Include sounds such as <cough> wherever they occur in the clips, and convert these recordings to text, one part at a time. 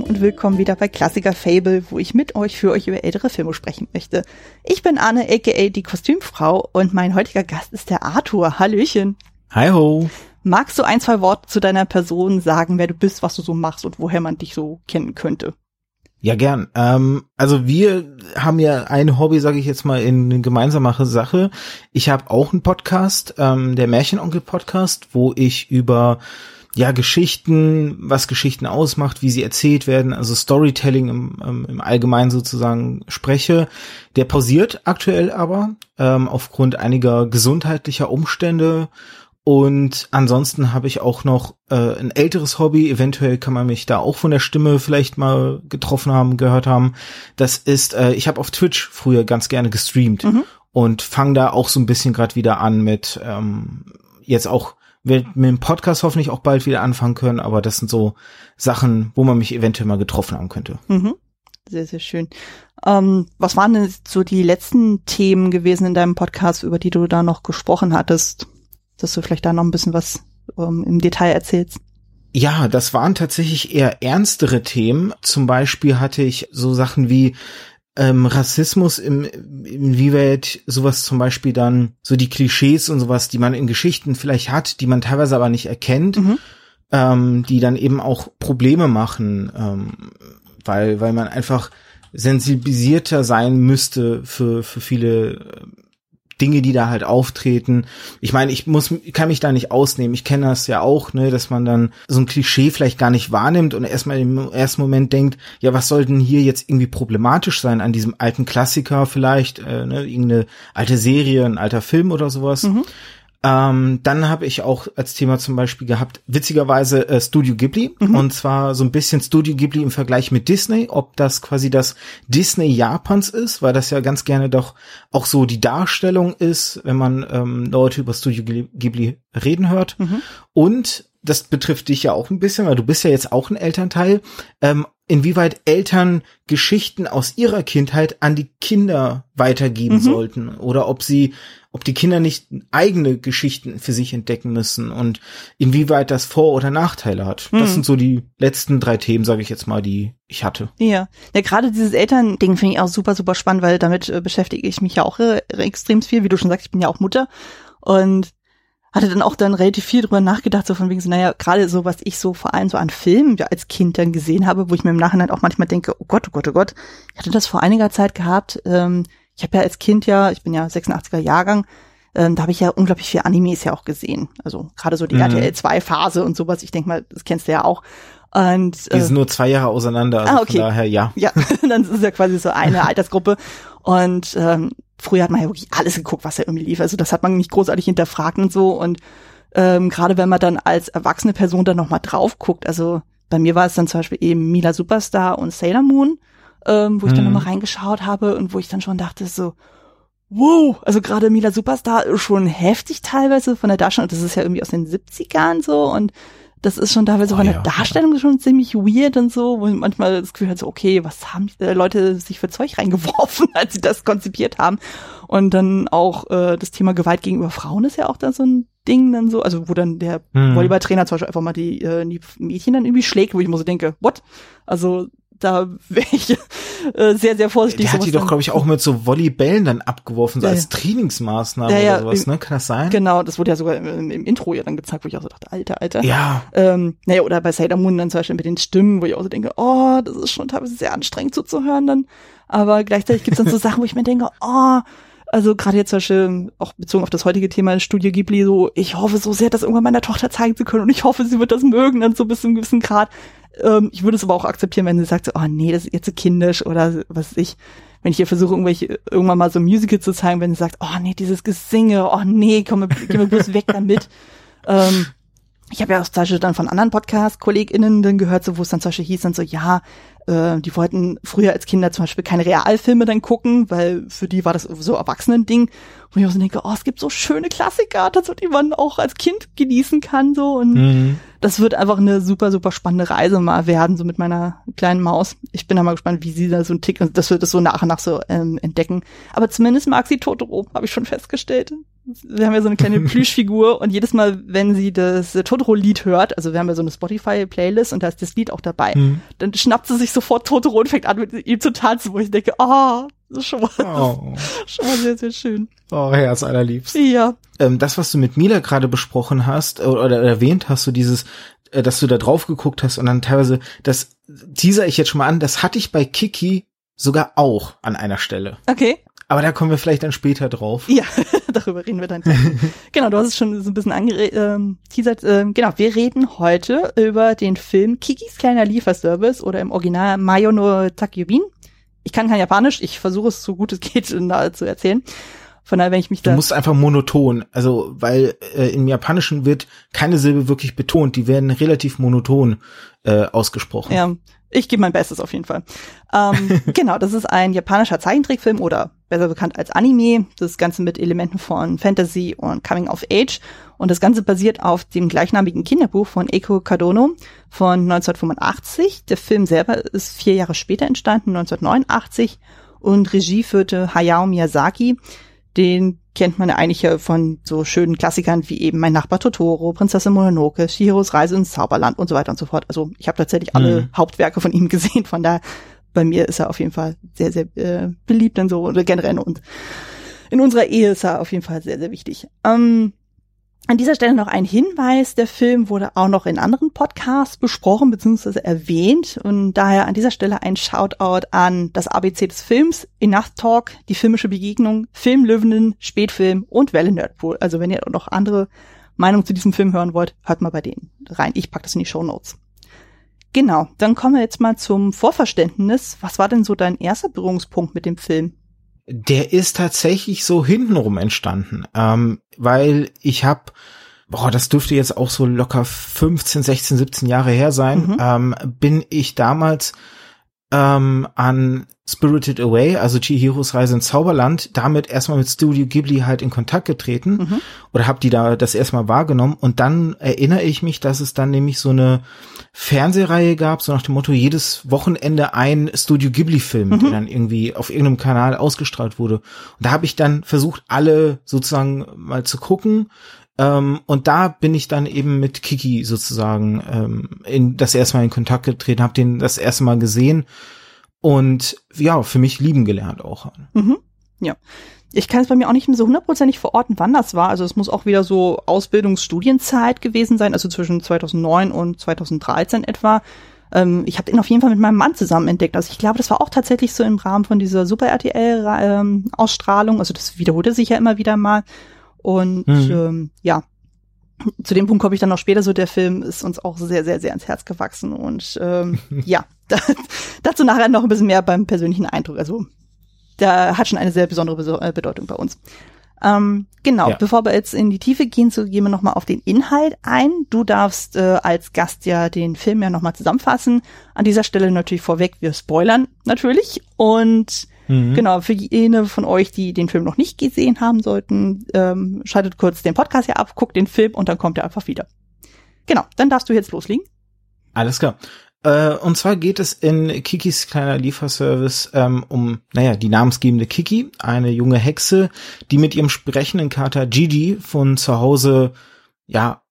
Lieben und willkommen wieder bei Klassiker Fable, wo ich mit euch für euch über ältere Filme sprechen möchte. Ich bin Anne, aka die Kostümfrau und mein heutiger Gast ist der Arthur. Hallöchen. Hi ho. Magst du ein, zwei Worte zu deiner Person sagen, wer du bist, was du so machst und woher man dich so kennen könnte? Ja, gern. Ähm, also wir haben ja ein Hobby, sage ich jetzt mal, in eine gemeinsame Sache. Ich habe auch einen Podcast, ähm, der Märchenonkel-Podcast, wo ich über ja Geschichten, was Geschichten ausmacht, wie sie erzählt werden, also Storytelling im, ähm, im Allgemeinen sozusagen spreche. Der pausiert aktuell aber ähm, aufgrund einiger gesundheitlicher Umstände und ansonsten habe ich auch noch äh, ein älteres Hobby. Eventuell kann man mich da auch von der Stimme vielleicht mal getroffen haben, gehört haben. Das ist, äh, ich habe auf Twitch früher ganz gerne gestreamt mhm. und fange da auch so ein bisschen gerade wieder an mit ähm, jetzt auch wird mit dem Podcast hoffentlich auch bald wieder anfangen können, aber das sind so Sachen, wo man mich eventuell mal getroffen haben könnte. Mhm. Sehr, sehr schön. Ähm, was waren denn so die letzten Themen gewesen in deinem Podcast, über die du da noch gesprochen hattest? dass du vielleicht da noch ein bisschen was ähm, im Detail erzählst. Ja, das waren tatsächlich eher ernstere Themen. Zum Beispiel hatte ich so Sachen wie ähm, Rassismus im, inwieweit sowas zum Beispiel dann so die Klischees und sowas, die man in Geschichten vielleicht hat, die man teilweise aber nicht erkennt, mhm. ähm, die dann eben auch Probleme machen, ähm, weil weil man einfach sensibilisierter sein müsste für für viele Dinge, die da halt auftreten. Ich meine, ich muss, kann mich da nicht ausnehmen. Ich kenne das ja auch, ne, dass man dann so ein Klischee vielleicht gar nicht wahrnimmt und erstmal im ersten Moment denkt, ja, was soll denn hier jetzt irgendwie problematisch sein an diesem alten Klassiker vielleicht, äh, ne, irgendeine alte Serie, ein alter Film oder sowas. Mhm. Ähm, dann habe ich auch als Thema zum Beispiel gehabt, witzigerweise äh, Studio Ghibli. Mhm. Und zwar so ein bisschen Studio Ghibli im Vergleich mit Disney, ob das quasi das Disney Japans ist, weil das ja ganz gerne doch auch so die Darstellung ist, wenn man ähm, Leute über Studio Ghibli reden hört. Mhm. Und das betrifft dich ja auch ein bisschen, weil du bist ja jetzt auch ein Elternteil. Ähm, inwieweit Eltern Geschichten aus ihrer Kindheit an die Kinder weitergeben mhm. sollten oder ob sie, ob die Kinder nicht eigene Geschichten für sich entdecken müssen und inwieweit das Vor- oder Nachteile hat. Das sind so die letzten drei Themen, sage ich jetzt mal, die ich hatte. Ja, ja gerade dieses Elternding finde ich auch super, super spannend, weil damit äh, beschäftige ich mich ja auch äh, extrem viel. Wie du schon sagst, ich bin ja auch Mutter und hatte dann auch dann relativ viel drüber nachgedacht, so von wegen so, naja, gerade so, was ich so vor allem so an Filmen ja, als Kind dann gesehen habe, wo ich mir im Nachhinein auch manchmal denke, oh Gott, oh Gott, oh Gott, ich hatte das vor einiger Zeit gehabt, ähm, ich habe ja als Kind ja, ich bin ja 86er Jahrgang, ähm, da habe ich ja unglaublich viel Animes ja auch gesehen. Also gerade so die mhm. RTL 2 Phase und sowas, ich denke mal, das kennst du ja auch. Und, äh, Die sind nur zwei Jahre auseinander, also ah, okay. von daher ja. Ja, <laughs> dann ist es ja quasi so eine <laughs> Altersgruppe. Und ähm, früher hat man ja wirklich alles geguckt, was ja irgendwie lief. Also das hat man nicht großartig hinterfragt und so. Und ähm, gerade wenn man dann als erwachsene Person dann nochmal drauf guckt, also bei mir war es dann zum Beispiel eben Mila Superstar und Sailor Moon, ähm, wo ich mhm. dann nochmal reingeschaut habe und wo ich dann schon dachte so, wow, also gerade Mila Superstar schon heftig teilweise von der Darstellung. Das ist ja irgendwie aus den 70ern so und das ist schon teilweise oh, von der ja. Darstellung schon ziemlich weird und so, wo manchmal das Gefühl hat, so, okay, was haben die Leute sich für Zeug reingeworfen, <laughs> als sie das konzipiert haben. Und dann auch äh, das Thema Gewalt gegenüber Frauen ist ja auch da so ein Ding dann so, also wo dann der mhm. Volleyballtrainer zum Beispiel einfach mal die, äh, die Mädchen dann irgendwie schlägt, wo ich mir so denke, what? Also da wäre ich äh, sehr, sehr vorsichtig. Der hat die doch, glaube ich, auch mit so Volleybällen dann abgeworfen, so ja, als Trainingsmaßnahme ja, oder sowas, ne? Kann das sein? Genau, das wurde ja sogar im, im, Intro ja dann gezeigt, wo ich auch so dachte, alter, alter. Ja. Ähm, naja, oder bei Sailor Moon dann zum Beispiel mit den Stimmen, wo ich auch so denke, oh, das ist schon teilweise sehr anstrengend zuzuhören dann. Aber gleichzeitig gibt's dann so <laughs> Sachen, wo ich mir denke, oh, also gerade jetzt zum Beispiel auch bezogen auf das heutige Thema Studio Ghibli, so ich hoffe so sehr, das irgendwann meiner Tochter zeigen zu können und ich hoffe, sie wird das mögen dann so bis zu einem gewissen Grad. Ähm, ich würde es aber auch akzeptieren, wenn sie sagt so, oh nee, das ist jetzt so kindisch oder was weiß ich. Wenn ich ihr versuche, irgendwelche, irgendwann mal so ein Musical zu zeigen, wenn sie sagt, oh nee, dieses Gesinge, oh nee, komm, geh mir bloß weg damit. <laughs> Ähm, ich habe ja auch zum Beispiel dann von anderen Podcast-KollegInnen dann gehört, so wo es dann zum Beispiel hieß dann so, ja, äh, die wollten früher als Kinder zum Beispiel keine Realfilme dann gucken, weil für die war das so Erwachsenen-Ding. Und ich auch so denke, oh, es gibt so schöne Klassiker, dazu, die man auch als Kind genießen kann, so. Und mhm. das wird einfach eine super, super spannende Reise mal werden, so mit meiner kleinen Maus. Ich bin da mal gespannt, wie sie da so ein Tick, und das wird das so nach und nach so ähm, entdecken. Aber zumindest mag sie Totoro, habe ich schon festgestellt Wir haben ja so eine kleine <laughs> Plüschfigur und jedes Mal, wenn sie das Totoro-Lied hört, also wir haben ja so eine Spotify-Playlist und da ist das Lied auch dabei, hm. dann schnappt sie sich sofort Totoro und fängt an, mit ihm zu tanzen, wo ich denke, ah, oh, das ist schon mal, oh. <laughs> schon mal sehr, sehr schön. Oh, Herz allerliebst. Ja. Ähm, das, was du mit Mila gerade besprochen hast oder, oder erwähnt hast, so dieses, äh, dass du da drauf geguckt hast und dann teilweise, das teaser ich jetzt schon mal an, das hatte ich bei Kiki sogar auch an einer Stelle. Okay. Aber da kommen wir vielleicht dann später drauf. Ja, <laughs> <laughs> darüber reden wir dann. <laughs> genau, du hast es schon so ein bisschen angeteasert. Ähm, ähm, genau, wir reden heute über den Film Kikis kleiner Lieferservice oder im Original Mayo no Takyubin. Ich kann kein Japanisch, ich versuche es so gut es geht <laughs> zu erzählen. Von daher, wenn ich mich da. Du musst einfach monoton, also weil äh, im Japanischen wird keine Silbe wirklich betont, die werden relativ monoton äh, ausgesprochen. Ja, ich gebe mein Bestes auf jeden Fall. Ähm, <laughs> genau, das ist ein japanischer Zeichentrickfilm oder besser bekannt als Anime. Das Ganze mit Elementen von Fantasy und Coming of Age. Und das Ganze basiert auf dem gleichnamigen Kinderbuch von Eiko Kadono von 1985. Der Film selber ist vier Jahre später entstanden, 1989. Und Regie führte Hayao Miyazaki den kennt man ja eigentlich von so schönen Klassikern wie eben Mein Nachbar Totoro, Prinzessin Mononoke, Shihiros Reise ins Zauberland und so weiter und so fort. Also ich habe tatsächlich alle mhm. Hauptwerke von ihm <laughs> gesehen, von da bei mir ist er auf jeden Fall sehr, sehr äh, beliebt und so oder generell und in unserer Ehe ist er auf jeden Fall sehr, sehr wichtig. Ähm, an dieser Stelle noch ein Hinweis. Der Film wurde auch noch in anderen Podcasts besprochen bzw. erwähnt und daher an dieser Stelle ein Shoutout an das ABC des Films, Enough Talk, die filmische Begegnung, Filmlöwenen, Spätfilm und Welle Nerdpool. Also wenn ihr noch andere Meinungen zu diesem Film hören wollt, hört mal bei denen rein. Ich pack das in die Show Notes. Genau, dann kommen wir jetzt mal zum Vorverständnis. Was war denn so dein erster Berührungspunkt mit dem Film? Der ist tatsächlich so hintenrum entstanden, ähm, weil ich habe boah, das dürfte jetzt auch so locker 15, 16, 17 Jahre her sein, mhm. ähm, bin ich damals ähm, an Spirited Away, also Chihiros Reise ins Zauberland, damit erstmal mit Studio Ghibli halt in Kontakt getreten mhm. oder habe die da das erstmal wahrgenommen und dann erinnere ich mich, dass es dann nämlich so eine Fernsehreihe gab, so nach dem Motto jedes Wochenende ein Studio Ghibli Film, mhm. der dann irgendwie auf irgendeinem Kanal ausgestrahlt wurde. Und da habe ich dann versucht, alle sozusagen mal zu gucken, ähm, und da bin ich dann eben mit Kiki sozusagen ähm, in das erste Mal in Kontakt getreten, habe den das erste Mal gesehen und ja, für mich lieben gelernt auch. Mhm. Ja. Ich kann es bei mir auch nicht so hundertprozentig verorten, wann das war. Also es muss auch wieder so Ausbildungsstudienzeit gewesen sein, also zwischen 2009 und 2013 etwa. Ähm, ich habe den auf jeden Fall mit meinem Mann zusammen entdeckt. Also ich glaube, das war auch tatsächlich so im Rahmen von dieser Super RTL-Ausstrahlung. Ähm, also das wiederholte sich ja immer wieder mal. Und mhm. ähm, ja, zu dem Punkt komme ich dann noch später so, der Film ist uns auch sehr, sehr, sehr ins Herz gewachsen. Und ähm, <laughs> ja, <laughs> da, dazu nachher noch ein bisschen mehr beim persönlichen Eindruck. Also der hat schon eine sehr besondere äh, Bedeutung bei uns. Ähm, genau, ja. bevor wir jetzt in die Tiefe gehen, so gehen wir nochmal auf den Inhalt ein. Du darfst äh, als Gast ja den Film ja nochmal zusammenfassen. An dieser Stelle natürlich vorweg, wir spoilern natürlich. Und Mhm. Genau, für jene von euch, die den Film noch nicht gesehen haben sollten, ähm, schaltet kurz den Podcast hier ab, guckt den Film und dann kommt er einfach wieder. Genau, dann darfst du jetzt loslegen. Alles klar. Äh, und zwar geht es in Kikis kleiner Lieferservice ähm, um, naja, die namensgebende Kiki, eine junge Hexe, die mit ihrem sprechenden Kater Gigi von zu Hause, ja,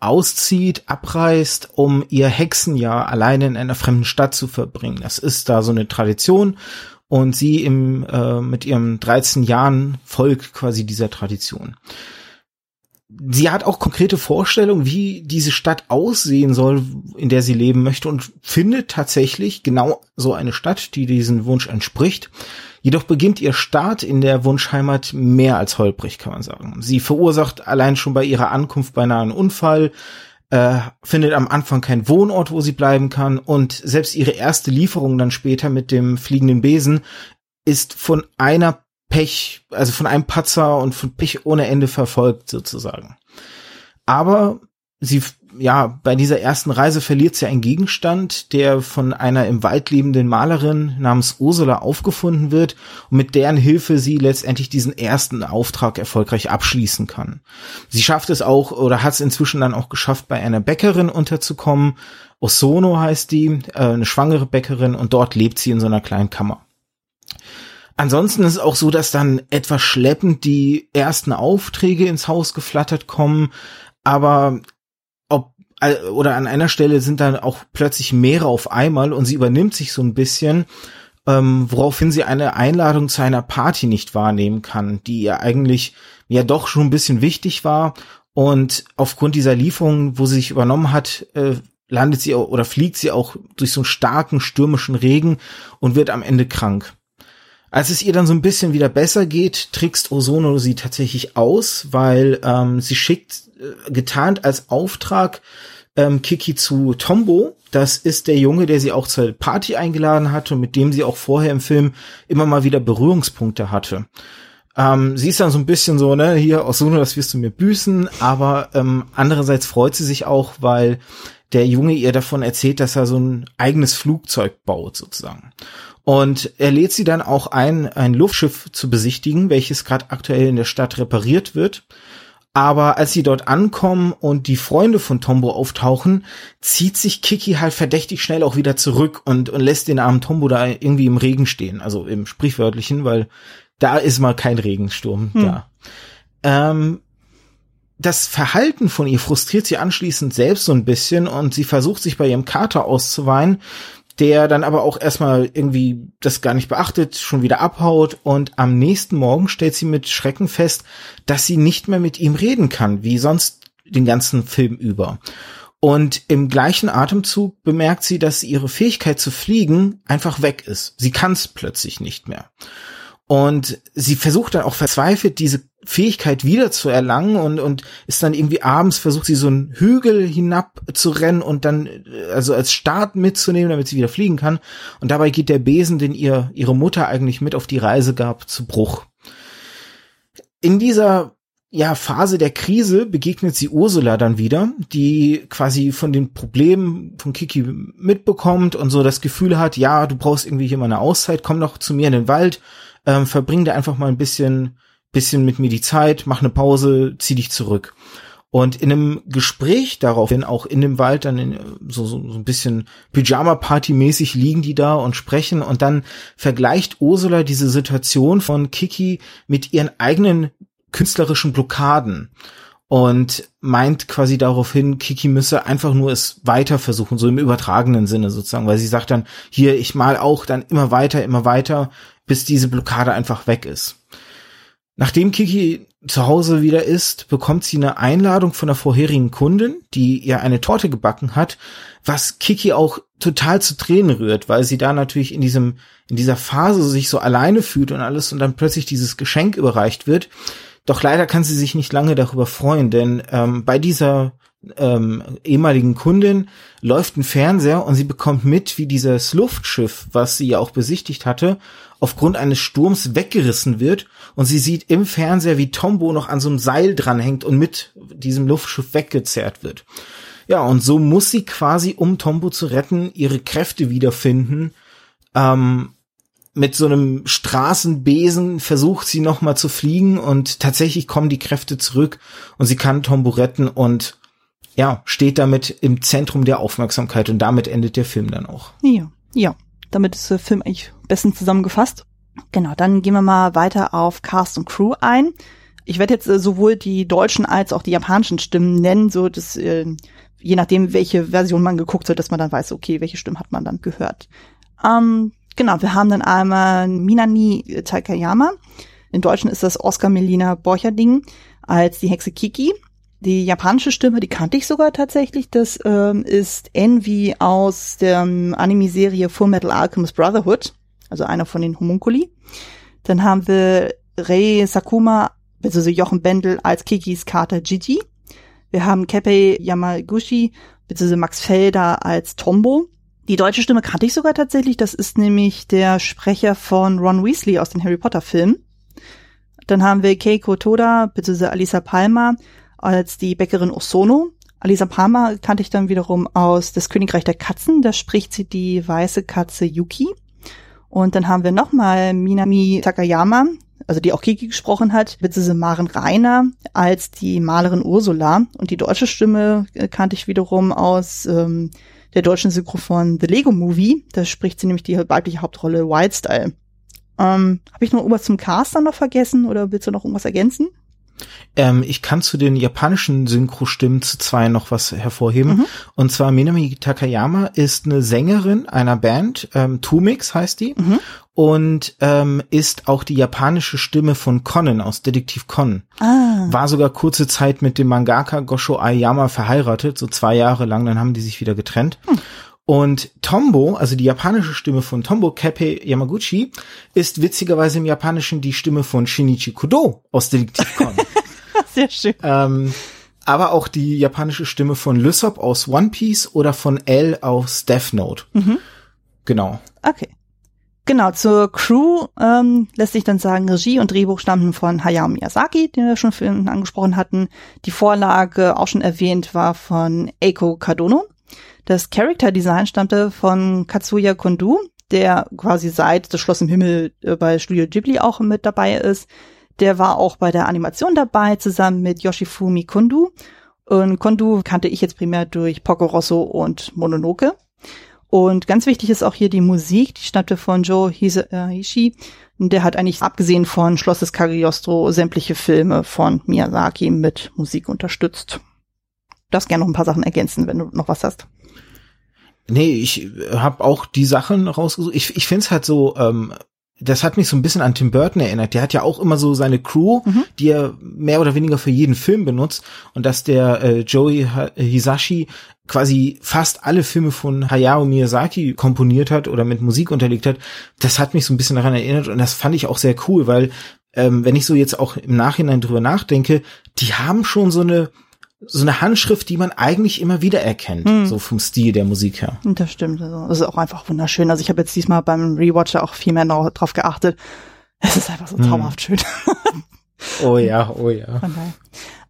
auszieht, abreist, um ihr Hexenjahr alleine in einer fremden Stadt zu verbringen. Das ist da so eine Tradition und sie im, äh, mit ihrem 13 Jahren folgt quasi dieser Tradition. Sie hat auch konkrete Vorstellungen, wie diese Stadt aussehen soll, in der sie leben möchte und findet tatsächlich genau so eine Stadt, die diesen Wunsch entspricht. Jedoch beginnt ihr Start in der Wunschheimat mehr als holprig, kann man sagen. Sie verursacht allein schon bei ihrer Ankunft beinahe einen Unfall, äh, findet am Anfang keinen Wohnort, wo sie bleiben kann und selbst ihre erste Lieferung dann später mit dem fliegenden Besen ist von einer Pech, also von einem Patzer und von Pech ohne Ende verfolgt sozusagen. Aber sie ja, bei dieser ersten Reise verliert sie einen Gegenstand, der von einer im Wald lebenden Malerin namens Ursula aufgefunden wird und mit deren Hilfe sie letztendlich diesen ersten Auftrag erfolgreich abschließen kann. Sie schafft es auch oder hat es inzwischen dann auch geschafft, bei einer Bäckerin unterzukommen. Osono heißt die, äh, eine schwangere Bäckerin und dort lebt sie in so einer kleinen Kammer. ansonsten ist es auch so, dass dann etwas schleppend die ersten Aufträge ins Haus geflattert kommen, aber oder an einer Stelle sind dann auch plötzlich mehrere auf einmal und sie übernimmt sich so ein bisschen, ähm, woraufhin sie eine Einladung zu einer Party nicht wahrnehmen kann, die ihr eigentlich ja doch schon ein bisschen wichtig war und aufgrund dieser Lieferung, wo sie sich übernommen hat, äh, landet sie oder fliegt sie auch durch so einen starken stürmischen Regen und wird am Ende krank. Als es ihr dann so ein bisschen wieder besser geht, trickst Osono sie tatsächlich aus, weil ähm, sie schickt, äh, getarnt als Auftrag, ähm, Kiki zu Tombo. Das ist der Junge, der sie auch zur Party eingeladen hatte und mit dem sie auch vorher im Film immer mal wieder Berührungspunkte hatte. Ähm, sie ist dann so ein bisschen so, ne, hier, Osono, das wirst du mir büßen, aber ähm, andererseits freut sie sich auch, weil der Junge ihr davon erzählt, dass er so ein eigenes Flugzeug baut, sozusagen. Und er lädt sie dann auch ein, ein Luftschiff zu besichtigen, welches gerade aktuell in der Stadt repariert wird. Aber als sie dort ankommen und die Freunde von Tombo auftauchen, zieht sich Kiki halt verdächtig schnell auch wieder zurück und, und lässt den armen Tombo da irgendwie im Regen stehen. Also im sprichwörtlichen, weil da ist mal kein Regensturm hm. da. Ähm, das Verhalten von ihr frustriert sie anschließend selbst so ein bisschen und sie versucht sich bei ihrem Kater auszuweinen, der dann aber auch erstmal irgendwie das gar nicht beachtet, schon wieder abhaut und am nächsten Morgen stellt sie mit Schrecken fest, dass sie nicht mehr mit ihm reden kann, wie sonst den ganzen Film über. Und im gleichen Atemzug bemerkt sie, dass ihre Fähigkeit zu fliegen einfach weg ist. Sie kann es plötzlich nicht mehr. Und sie versucht dann auch verzweifelt, diese Fähigkeit wieder zu erlangen und, und ist dann irgendwie abends versucht sie so einen Hügel hinab zu rennen und dann also als Start mitzunehmen, damit sie wieder fliegen kann. Und dabei geht der Besen, den ihr ihre Mutter eigentlich mit auf die Reise gab, zu Bruch. In dieser ja, Phase der Krise begegnet sie Ursula dann wieder, die quasi von den Problemen von Kiki mitbekommt und so das Gefühl hat, ja, du brauchst irgendwie hier mal eine Auszeit, komm doch zu mir in den Wald ähm, verbring da einfach mal ein bisschen, bisschen mit mir die Zeit, mach eine Pause, zieh dich zurück. Und in einem Gespräch daraufhin, auch in dem Wald, dann in, so, so, so ein bisschen Pyjama-Party-mäßig liegen die da und sprechen und dann vergleicht Ursula diese Situation von Kiki mit ihren eigenen künstlerischen Blockaden und meint quasi daraufhin, Kiki müsse einfach nur es weiter versuchen, so im übertragenen Sinne sozusagen, weil sie sagt dann, hier, ich mal auch dann immer weiter, immer weiter, bis diese Blockade einfach weg ist. Nachdem Kiki zu Hause wieder ist, bekommt sie eine Einladung von der vorherigen Kundin, die ihr eine Torte gebacken hat, was Kiki auch total zu Tränen rührt, weil sie da natürlich in diesem, in dieser Phase sich so alleine fühlt und alles und dann plötzlich dieses Geschenk überreicht wird. Doch leider kann sie sich nicht lange darüber freuen, denn ähm, bei dieser ähm, ehemaligen Kundin läuft ein Fernseher und sie bekommt mit, wie dieses Luftschiff, was sie ja auch besichtigt hatte, aufgrund eines Sturms weggerissen wird und sie sieht im Fernseher, wie Tombo noch an so einem Seil dranhängt und mit diesem Luftschiff weggezerrt wird. Ja, und so muss sie quasi, um Tombo zu retten, ihre Kräfte wiederfinden. Ähm, mit so einem Straßenbesen versucht sie nochmal zu fliegen und tatsächlich kommen die Kräfte zurück und sie kann Tombo retten und ja, steht damit im Zentrum der Aufmerksamkeit und damit endet der Film dann auch. Ja, ja. Damit ist der Film eigentlich bestens zusammengefasst. Genau, dann gehen wir mal weiter auf Cast und Crew ein. Ich werde jetzt äh, sowohl die deutschen als auch die japanischen Stimmen nennen, so dass äh, je nachdem, welche Version man geguckt hat, dass man dann weiß, okay, welche Stimmen hat man dann gehört. Ähm, genau, wir haben dann einmal Minani Takayama. In Deutschen ist das Oscar Melina Borcherding als die Hexe Kiki. Die japanische Stimme, die kannte ich sogar tatsächlich. Das ähm, ist Envy aus der ähm, Anime-Serie Full Metal Alchemist Brotherhood, also einer von den Homunculi. Dann haben wir Rei Sakuma, beziehungsweise Jochen Bendel als Kikis Kater Gigi. Wir haben Keppei Yamaguchi, beziehungsweise Max Felder als Tombo. Die deutsche Stimme kannte ich sogar tatsächlich. Das ist nämlich der Sprecher von Ron Weasley aus den Harry Potter Filmen. Dann haben wir Keiko Toda, beziehungsweise Alisa Palmer als die Bäckerin Osono. Alisa Palmer kannte ich dann wiederum aus Das Königreich der Katzen. Da spricht sie die weiße Katze Yuki. Und dann haben wir nochmal Minami Takayama, also die auch Kiki gesprochen hat, beziehungsweise Maren Reiner als die Malerin Ursula. Und die deutsche Stimme äh, kannte ich wiederum aus ähm, der deutschen Synchro von The Lego Movie. Da spricht sie nämlich die weibliche Hauptrolle Wildstyle. Ähm, Habe ich noch irgendwas zum Cast dann noch vergessen oder willst du noch irgendwas ergänzen? Ähm, ich kann zu den japanischen Synchrostimmen zu zwei noch was hervorheben. Mhm. Und zwar Minami Takayama ist eine Sängerin einer Band, ähm, Tumix heißt die, Mhm. und ähm, ist auch die japanische Stimme von Conan aus Detektiv Conan. Ah, War sogar kurze Zeit mit dem Mangaka Gosho Aoyama verheiratet, so zwei Jahre lang, dann haben die sich wieder getrennt. Und Tombo, also die japanische Stimme von Tombo Keppe Yamaguchi, ist witzigerweise im Japanischen die Stimme von Shinichi Kudo aus Detektiv <laughs> sehr schön. ähm, aber auch die japanische Stimme von Lysop aus One Piece oder von L aus Death Note. Mhm. Genau. Okay. Genau, zur Crew ähm, lässt sich dann sagen, Regie und Drehbuch stammten von Hayao Miyazaki, den wir schon vorhin angesprochen hatten. Die Vorlage, auch schon erwähnt, war von Eiko Kadono. Das Character Design stammte von Katsuya Kondu, der quasi seit Das Schloss im Himmel äh, bei Studio Ghibli auch mit dabei ist. Der war auch bei der Animation dabei, zusammen mit Yoshifumi Kondu. Und Kondu kannte ich jetzt primär durch Poco Rosso und Mononoke. Und ganz wichtig ist auch hier die Musik, die stammte von Joe Hise, äh, Der hat eigentlich abgesehen von Schloss des Cagliostro sämtliche Filme von Miyazaki mit Musik unterstützt. Darfst gerne noch ein paar Sachen ergänzen, wenn du noch was hast. Nee, ich habe auch die Sachen rausgesucht. Ich, ich finde es halt so, ähm, das hat mich so ein bisschen an Tim Burton erinnert. Der hat ja auch immer so seine Crew, Mhm. die er mehr oder weniger für jeden Film benutzt. Und dass der äh, Joey Hisashi quasi fast alle Filme von Hayao Miyazaki komponiert hat oder mit Musik unterlegt hat, das hat mich so ein bisschen daran erinnert. Und das fand ich auch sehr cool, weil ähm, wenn ich so jetzt auch im Nachhinein drüber nachdenke, die haben schon so eine so eine Handschrift, die man eigentlich immer wieder erkennt, Hm. so vom Stil der Musik her. Das stimmt. Also, das ist auch einfach wunderschön. Also ich habe jetzt diesmal beim Rewatcher auch viel mehr noch drauf geachtet. Es ist einfach so Mhm. traumhaft schön. <laughs> Oh ja, oh ja.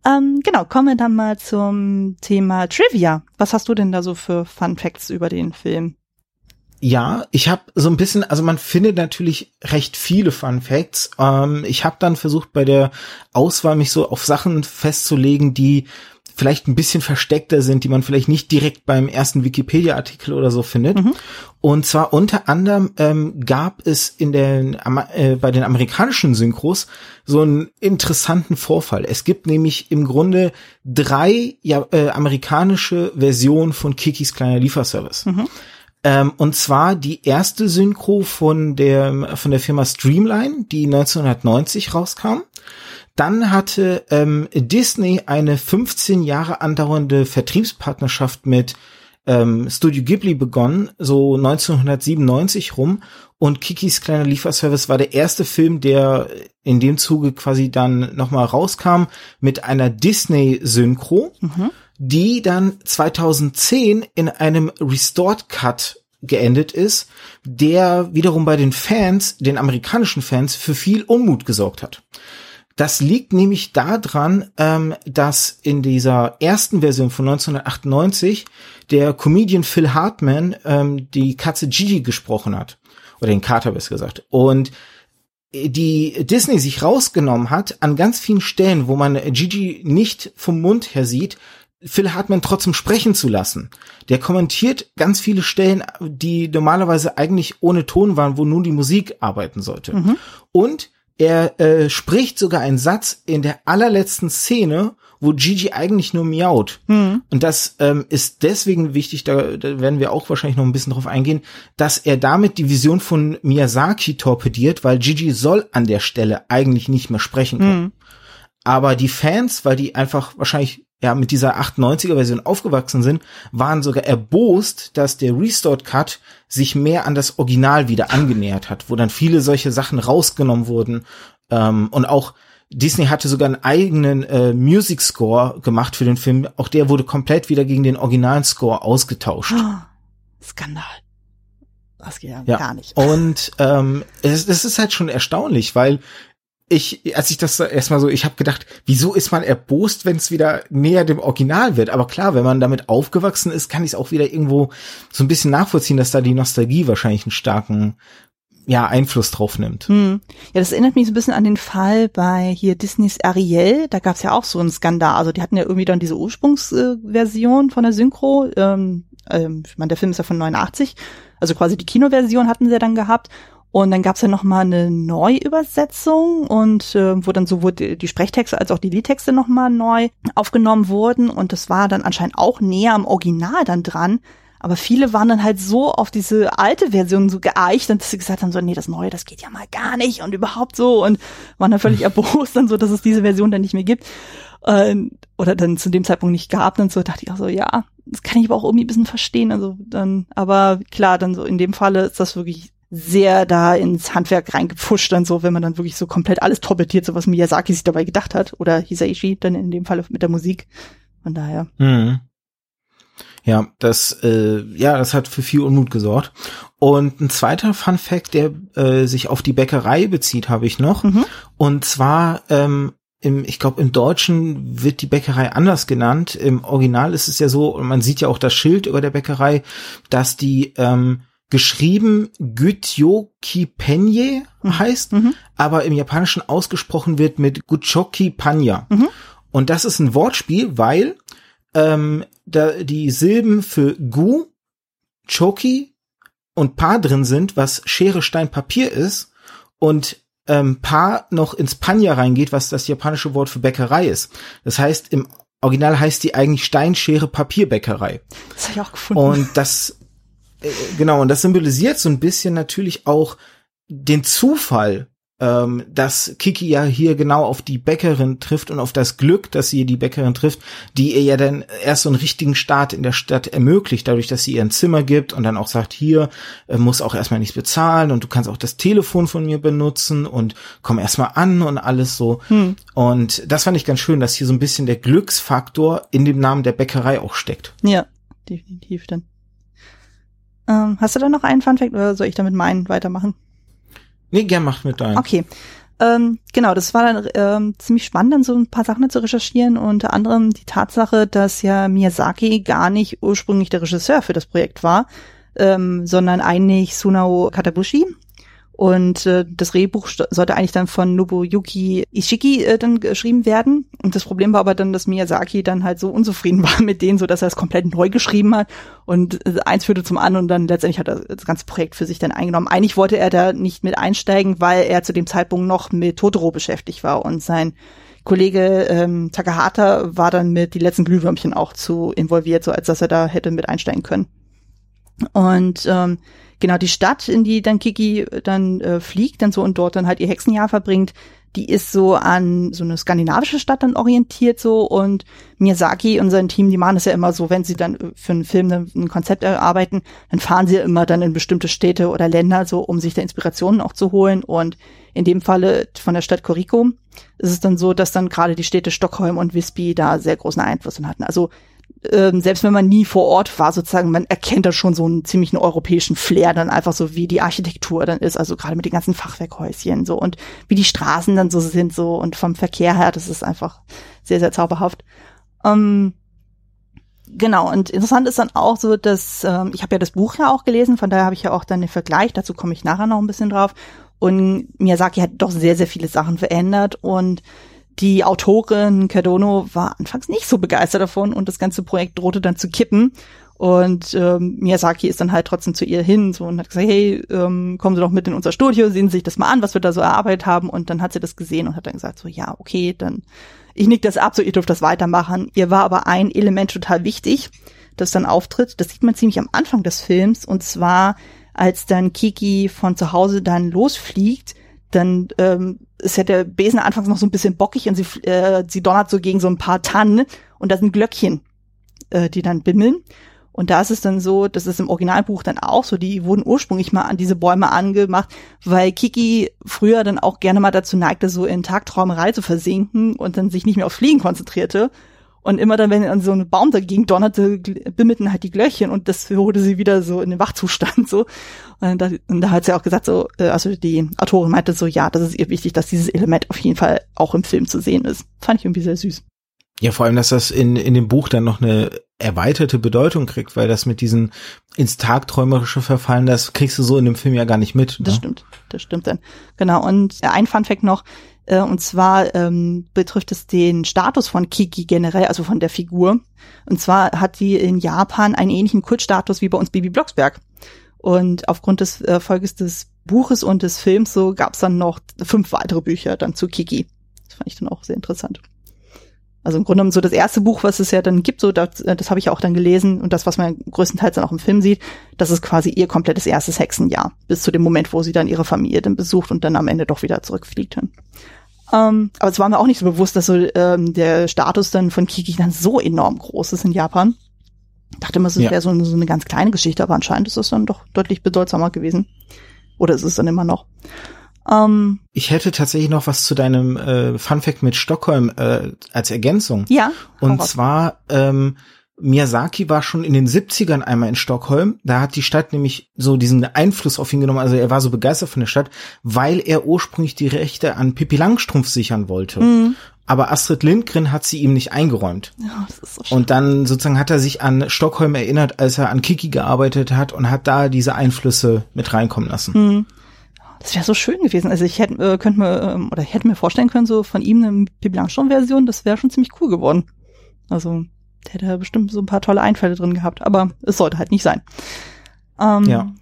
Ähm, genau, kommen wir dann mal zum Thema Trivia. Was hast du denn da so für Fun Facts über den Film? Ja, ich habe so ein bisschen, also man findet natürlich recht viele Fun Facts. Ähm, ich habe dann versucht bei der Auswahl mich so auf Sachen festzulegen, die vielleicht ein bisschen versteckter sind, die man vielleicht nicht direkt beim ersten Wikipedia-Artikel oder so findet. Mhm. Und zwar unter anderem ähm, gab es in den äh, bei den amerikanischen Synchros so einen interessanten Vorfall. Es gibt nämlich im Grunde drei ja, äh, amerikanische Versionen von Kikis kleiner Lieferservice. Ähm, und zwar die erste Synchro von der, von der Firma Streamline, die 1990 rauskam. Dann hatte ähm, Disney eine 15 Jahre andauernde Vertriebspartnerschaft mit ähm, Studio Ghibli begonnen, so 1997 rum. Und Kikis kleiner Lieferservice war der erste Film, der in dem Zuge quasi dann nochmal rauskam mit einer Disney-Synchro Mhm. die dann 2010 in einem Restored Cut geendet ist, der wiederum bei den Fans, den amerikanischen Fans, für viel Unmut gesorgt hat. Das liegt nämlich daran, ähm, dass in dieser ersten Version von 1998 der Comedian Phil Hartman ähm, die Katze Gigi gesprochen hat. Oder den Kater besser gesagt. Und die Disney sich rausgenommen hat, an ganz vielen Stellen, wo man Gigi nicht vom Mund her sieht, Phil Hartman trotzdem sprechen zu lassen. Der kommentiert ganz viele Stellen, die normalerweise eigentlich ohne Ton waren, wo nun die Musik arbeiten sollte. Und er äh, spricht sogar einen Satz in der allerletzten Szene, wo Gigi eigentlich nur miaut. Mhm. Und das ähm, ist deswegen wichtig, da, da werden wir auch wahrscheinlich noch ein bisschen drauf eingehen, dass er damit die Vision von Miyazaki torpediert, weil Gigi soll an der Stelle eigentlich nicht mehr sprechen können. Mhm. Aber die Fans, weil die einfach wahrscheinlich ja mit dieser 98er Version aufgewachsen sind, waren sogar erbost, dass der Restored Cut sich mehr an das Original wieder angenähert hat, wo dann viele solche Sachen rausgenommen wurden ähm, und auch Disney hatte sogar einen eigenen äh, Music Score gemacht für den Film. Auch der wurde komplett wieder gegen den originalen Score ausgetauscht. Ah, Skandal. Das geht ja, Ja. gar nicht. Und ähm, es, es ist halt schon erstaunlich, weil ich, als ich das erstmal so, ich habe gedacht, wieso ist man erbost, wenn es wieder näher dem Original wird? Aber klar, wenn man damit aufgewachsen ist, kann ich es auch wieder irgendwo so ein bisschen nachvollziehen, dass da die Nostalgie wahrscheinlich einen starken ja, Einfluss drauf nimmt. Hm. Ja, das erinnert mich so ein bisschen an den Fall bei hier Disneys Ariel. Da gab's ja auch so einen Skandal. Also die hatten ja irgendwie dann diese Ursprungsversion von der Synchro. Ähm, ähm, ich meine, der Film ist ja von 89. Also quasi die Kinoversion hatten sie ja dann gehabt. Und dann gab's ja noch mal eine Neuübersetzung und äh, wo dann sowohl die, die Sprechtexte als auch die Liedtexte noch mal neu aufgenommen wurden und das war dann anscheinend auch näher am Original dann dran. Aber viele waren dann halt so auf diese alte Version so geeicht, dass sie gesagt haben, so, nee, das Neue, das geht ja mal gar nicht und überhaupt so und waren dann völlig <laughs> erbost dann so, dass es diese Version dann nicht mehr gibt. Äh, oder dann zu dem Zeitpunkt nicht gab, dann so dachte ich auch so, ja, das kann ich aber auch irgendwie ein bisschen verstehen. Also dann, aber klar, dann so in dem Falle ist das wirklich sehr da ins Handwerk reingepfuscht dann so, wenn man dann wirklich so komplett alles torpediert, so was Miyazaki sich dabei gedacht hat oder Hisaishi dann in dem Falle mit der Musik. Von daher. Mhm. Ja, das, äh, ja, das hat für viel Unmut gesorgt. Und ein zweiter Fun Fact, der äh, sich auf die Bäckerei bezieht, habe ich noch. Mhm. Und zwar, ähm, im, ich glaube, im Deutschen wird die Bäckerei anders genannt. Im Original ist es ja so, und man sieht ja auch das Schild über der Bäckerei, dass die ähm, geschrieben Gytyoki Penye mhm. heißt, mhm. aber im Japanischen ausgesprochen wird mit Guchoki Panya. Mhm. Und das ist ein Wortspiel, weil ähm, da die Silben für Gu, Choki und Pa drin sind, was Schere, Stein, Papier ist und ähm, Pa noch ins Panya reingeht, was das japanische Wort für Bäckerei ist. Das heißt, im Original heißt die eigentlich Stein, Schere, Papierbäckerei. Das habe ich auch gefunden. Und das, genau, und das symbolisiert so ein bisschen natürlich auch den Zufall, ähm, dass Kiki ja hier genau auf die Bäckerin trifft und auf das Glück, dass sie die Bäckerin trifft, die ihr ja dann erst so einen richtigen Start in der Stadt ermöglicht, dadurch, dass sie ihr ein Zimmer gibt und dann auch sagt, hier äh, muss auch erstmal nichts bezahlen und du kannst auch das Telefon von mir benutzen und komm erstmal an und alles so. Hm. Und das fand ich ganz schön, dass hier so ein bisschen der Glücksfaktor in dem Namen der Bäckerei auch steckt. Ja, definitiv dann. Ähm, hast du da noch einen Funfact oder soll ich damit meinen weitermachen? Nee, gern macht mit deinem. Okay. Ähm, genau, das war dann ähm, ziemlich spannend, dann so ein paar Sachen zu recherchieren. Unter anderem die Tatsache, dass ja Miyazaki gar nicht ursprünglich der Regisseur für das Projekt war, ähm, sondern eigentlich Sunao Katabushi, und äh, das Drehbuch sollte eigentlich dann von Nobuyuki Ishiki äh, dann geschrieben werden. Und das Problem war aber dann, dass Miyazaki dann halt so unzufrieden <laughs> war mit denen, so dass er es komplett neu geschrieben hat. Und äh, eins führte zum anderen und dann letztendlich hat er das ganze Projekt für sich dann eingenommen. Eigentlich wollte er da nicht mit einsteigen, weil er zu dem Zeitpunkt noch mit Totoro beschäftigt war und sein Kollege ähm, Takahata war dann mit die letzten Glühwürmchen auch zu involviert, so als dass er da hätte mit einsteigen können. Und ähm, genau die Stadt, in die dann Kiki dann äh, fliegt, dann so und dort dann halt ihr Hexenjahr verbringt, die ist so an so eine skandinavische Stadt dann orientiert so und Miyazaki und sein Team, die machen das ja immer so, wenn sie dann für einen Film ein Konzept erarbeiten, dann fahren sie ja immer dann in bestimmte Städte oder Länder so, um sich da Inspirationen auch zu holen und in dem Falle von der Stadt Koriko ist es dann so, dass dann gerade die Städte Stockholm und Visby da sehr großen Einfluss hatten. Also ähm, selbst wenn man nie vor Ort war, sozusagen, man erkennt da schon so einen ziemlichen europäischen Flair, dann einfach so wie die Architektur dann ist, also gerade mit den ganzen Fachwerkhäuschen so und wie die Straßen dann so sind so und vom Verkehr her, das ist einfach sehr, sehr zauberhaft. Ähm, genau, und interessant ist dann auch so, dass, ähm, ich habe ja das Buch ja auch gelesen, von daher habe ich ja auch dann den Vergleich, dazu komme ich nachher noch ein bisschen drauf. Und Miyazaki hat doch sehr, sehr viele Sachen verändert und die Autorin Cardono war anfangs nicht so begeistert davon und das ganze Projekt drohte dann zu kippen. Und ähm, Miyazaki ist dann halt trotzdem zu ihr hin so und hat gesagt, hey, ähm, kommen Sie doch mit in unser Studio, sehen Sie sich das mal an, was wir da so erarbeitet haben. Und dann hat sie das gesehen und hat dann gesagt, so ja, okay, dann ich nick das ab, so ihr dürft das weitermachen. Ihr war aber ein Element total wichtig, das dann auftritt. Das sieht man ziemlich am Anfang des Films und zwar als dann Kiki von zu Hause dann losfliegt dann ähm, ist ja der Besen anfangs noch so ein bisschen bockig und sie, äh, sie donnert so gegen so ein paar Tannen und da sind Glöckchen, äh, die dann bimmeln. Und da ist es dann so, das ist im Originalbuch dann auch so, die wurden ursprünglich mal an diese Bäume angemacht, weil Kiki früher dann auch gerne mal dazu neigte, so in Tagträumerei zu versinken und dann sich nicht mehr auf Fliegen konzentrierte. Und immer dann, wenn an so einen Baum dagegen donnerte, bimmelten halt die Glöckchen und das holte sie wieder so in den Wachzustand so. Und da, und da hat sie auch gesagt so, äh, also die Autorin meinte so, ja, das ist ihr wichtig, dass dieses Element auf jeden Fall auch im Film zu sehen ist. Fand ich irgendwie sehr süß. Ja, vor allem, dass das in, in dem Buch dann noch eine erweiterte Bedeutung kriegt, weil das mit diesen ins Tagträumerische Verfallen, das kriegst du so in dem Film ja gar nicht mit. Das ne? stimmt, das stimmt dann. Genau, und ein Funfact noch, äh, und zwar ähm, betrifft es den Status von Kiki generell, also von der Figur. Und zwar hat die in Japan einen ähnlichen Kultstatus wie bei uns Bibi Blocksberg. Und aufgrund des Erfolges des Buches und des Films so gab es dann noch fünf weitere Bücher dann zu Kiki. Das fand ich dann auch sehr interessant. Also im Grunde genommen so das erste Buch, was es ja dann gibt, so das, das habe ich ja auch dann gelesen und das, was man größtenteils dann auch im Film sieht, das ist quasi ihr komplettes erstes Hexenjahr, bis zu dem Moment, wo sie dann ihre Familie dann besucht und dann am Ende doch wieder zurückfliegt. Ähm, aber es war mir auch nicht so bewusst, dass so ähm, der Status dann von Kiki dann so enorm groß ist in Japan. Ich dachte immer, es ja. wäre so, so eine ganz kleine Geschichte, aber anscheinend ist es dann doch deutlich bedeutsamer gewesen. Oder ist es dann immer noch? Ähm, ich hätte tatsächlich noch was zu deinem äh, Funfact mit Stockholm äh, als Ergänzung. Ja. Und zwar ähm, Miyazaki war schon in den 70ern einmal in Stockholm. Da hat die Stadt nämlich so diesen Einfluss auf ihn genommen. Also er war so begeistert von der Stadt, weil er ursprünglich die Rechte an Pippi Langstrumpf sichern wollte. Mhm. Aber Astrid Lindgren hat sie ihm nicht eingeräumt. Ja, das ist so. Und dann sozusagen hat er sich an Stockholm erinnert, als er an Kiki gearbeitet hat und hat da diese Einflüsse mit reinkommen lassen. Mhm. Das wäre so schön gewesen. Also ich hätte äh, könnte mir ähm, oder ich hätte mir vorstellen können, so von ihm eine Pippi Langstrumpf-Version, das wäre schon ziemlich cool geworden. Also der hätte bestimmt so ein paar tolle Einfälle drin gehabt, aber es sollte halt nicht sein. Ähm, ja.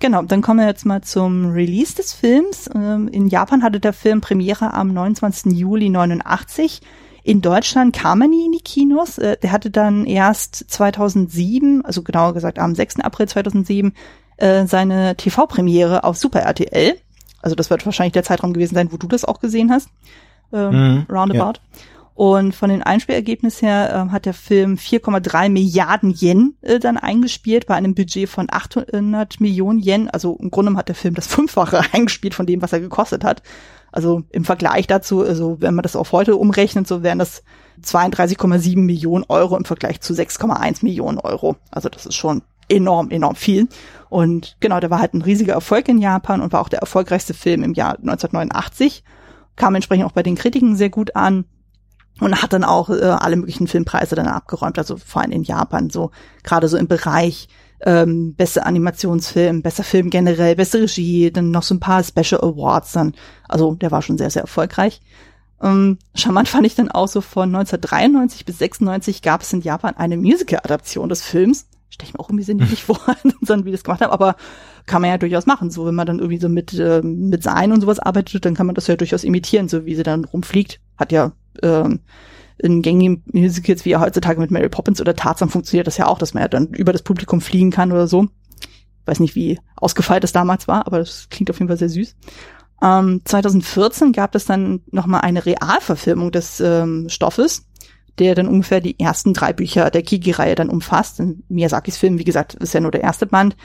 Genau, dann kommen wir jetzt mal zum Release des Films. Ähm, in Japan hatte der Film Premiere am 29. Juli 89. In Deutschland kam er nie in die Kinos. Äh, der hatte dann erst 2007, also genauer gesagt am 6. April 2007, äh, seine TV-Premiere auf Super RTL. Also das wird wahrscheinlich der Zeitraum gewesen sein, wo du das auch gesehen hast. Ähm, mhm, roundabout. Ja. Und von den Einspielergebnissen her äh, hat der Film 4,3 Milliarden Yen äh, dann eingespielt bei einem Budget von 800 Millionen Yen. Also im Grunde hat der Film das <laughs> Fünffache eingespielt von dem, was er gekostet hat. Also im Vergleich dazu, also wenn man das auf heute umrechnet, so wären das 32,7 Millionen Euro im Vergleich zu 6,1 Millionen Euro. Also das ist schon enorm, enorm viel. Und genau, der war halt ein riesiger Erfolg in Japan und war auch der erfolgreichste Film im Jahr 1989. Kam entsprechend auch bei den Kritiken sehr gut an und hat dann auch äh, alle möglichen Filmpreise dann abgeräumt, also vor allem in Japan, so gerade so im Bereich ähm, beste Animationsfilm, besser Film generell, beste Regie, dann noch so ein paar Special Awards dann. Also der war schon sehr, sehr erfolgreich. Ähm, charmant fand ich dann auch so von 1993 bis 96 gab es in Japan eine Musical-Adaption des Films stelle ich mir auch irgendwie sinnlich <laughs> vor, <laughs> sondern wie das gemacht haben, aber kann man ja durchaus machen. So, wenn man dann irgendwie so mit, äh, mit Sein und sowas arbeitet, dann kann man das ja durchaus imitieren, so wie sie dann rumfliegt. Hat ja ähm, in gängigen Musicals wie ja heutzutage mit Mary Poppins oder Tarzan funktioniert das ja auch, dass man ja dann über das Publikum fliegen kann oder so. Weiß nicht, wie ausgefeilt das damals war, aber das klingt auf jeden Fall sehr süß. Ähm, 2014 gab es dann nochmal eine Realverfilmung des ähm, Stoffes der dann ungefähr die ersten drei Bücher der Kiki-Reihe dann umfasst. In Miyazakis Film, wie gesagt, ist ja nur der erste Band.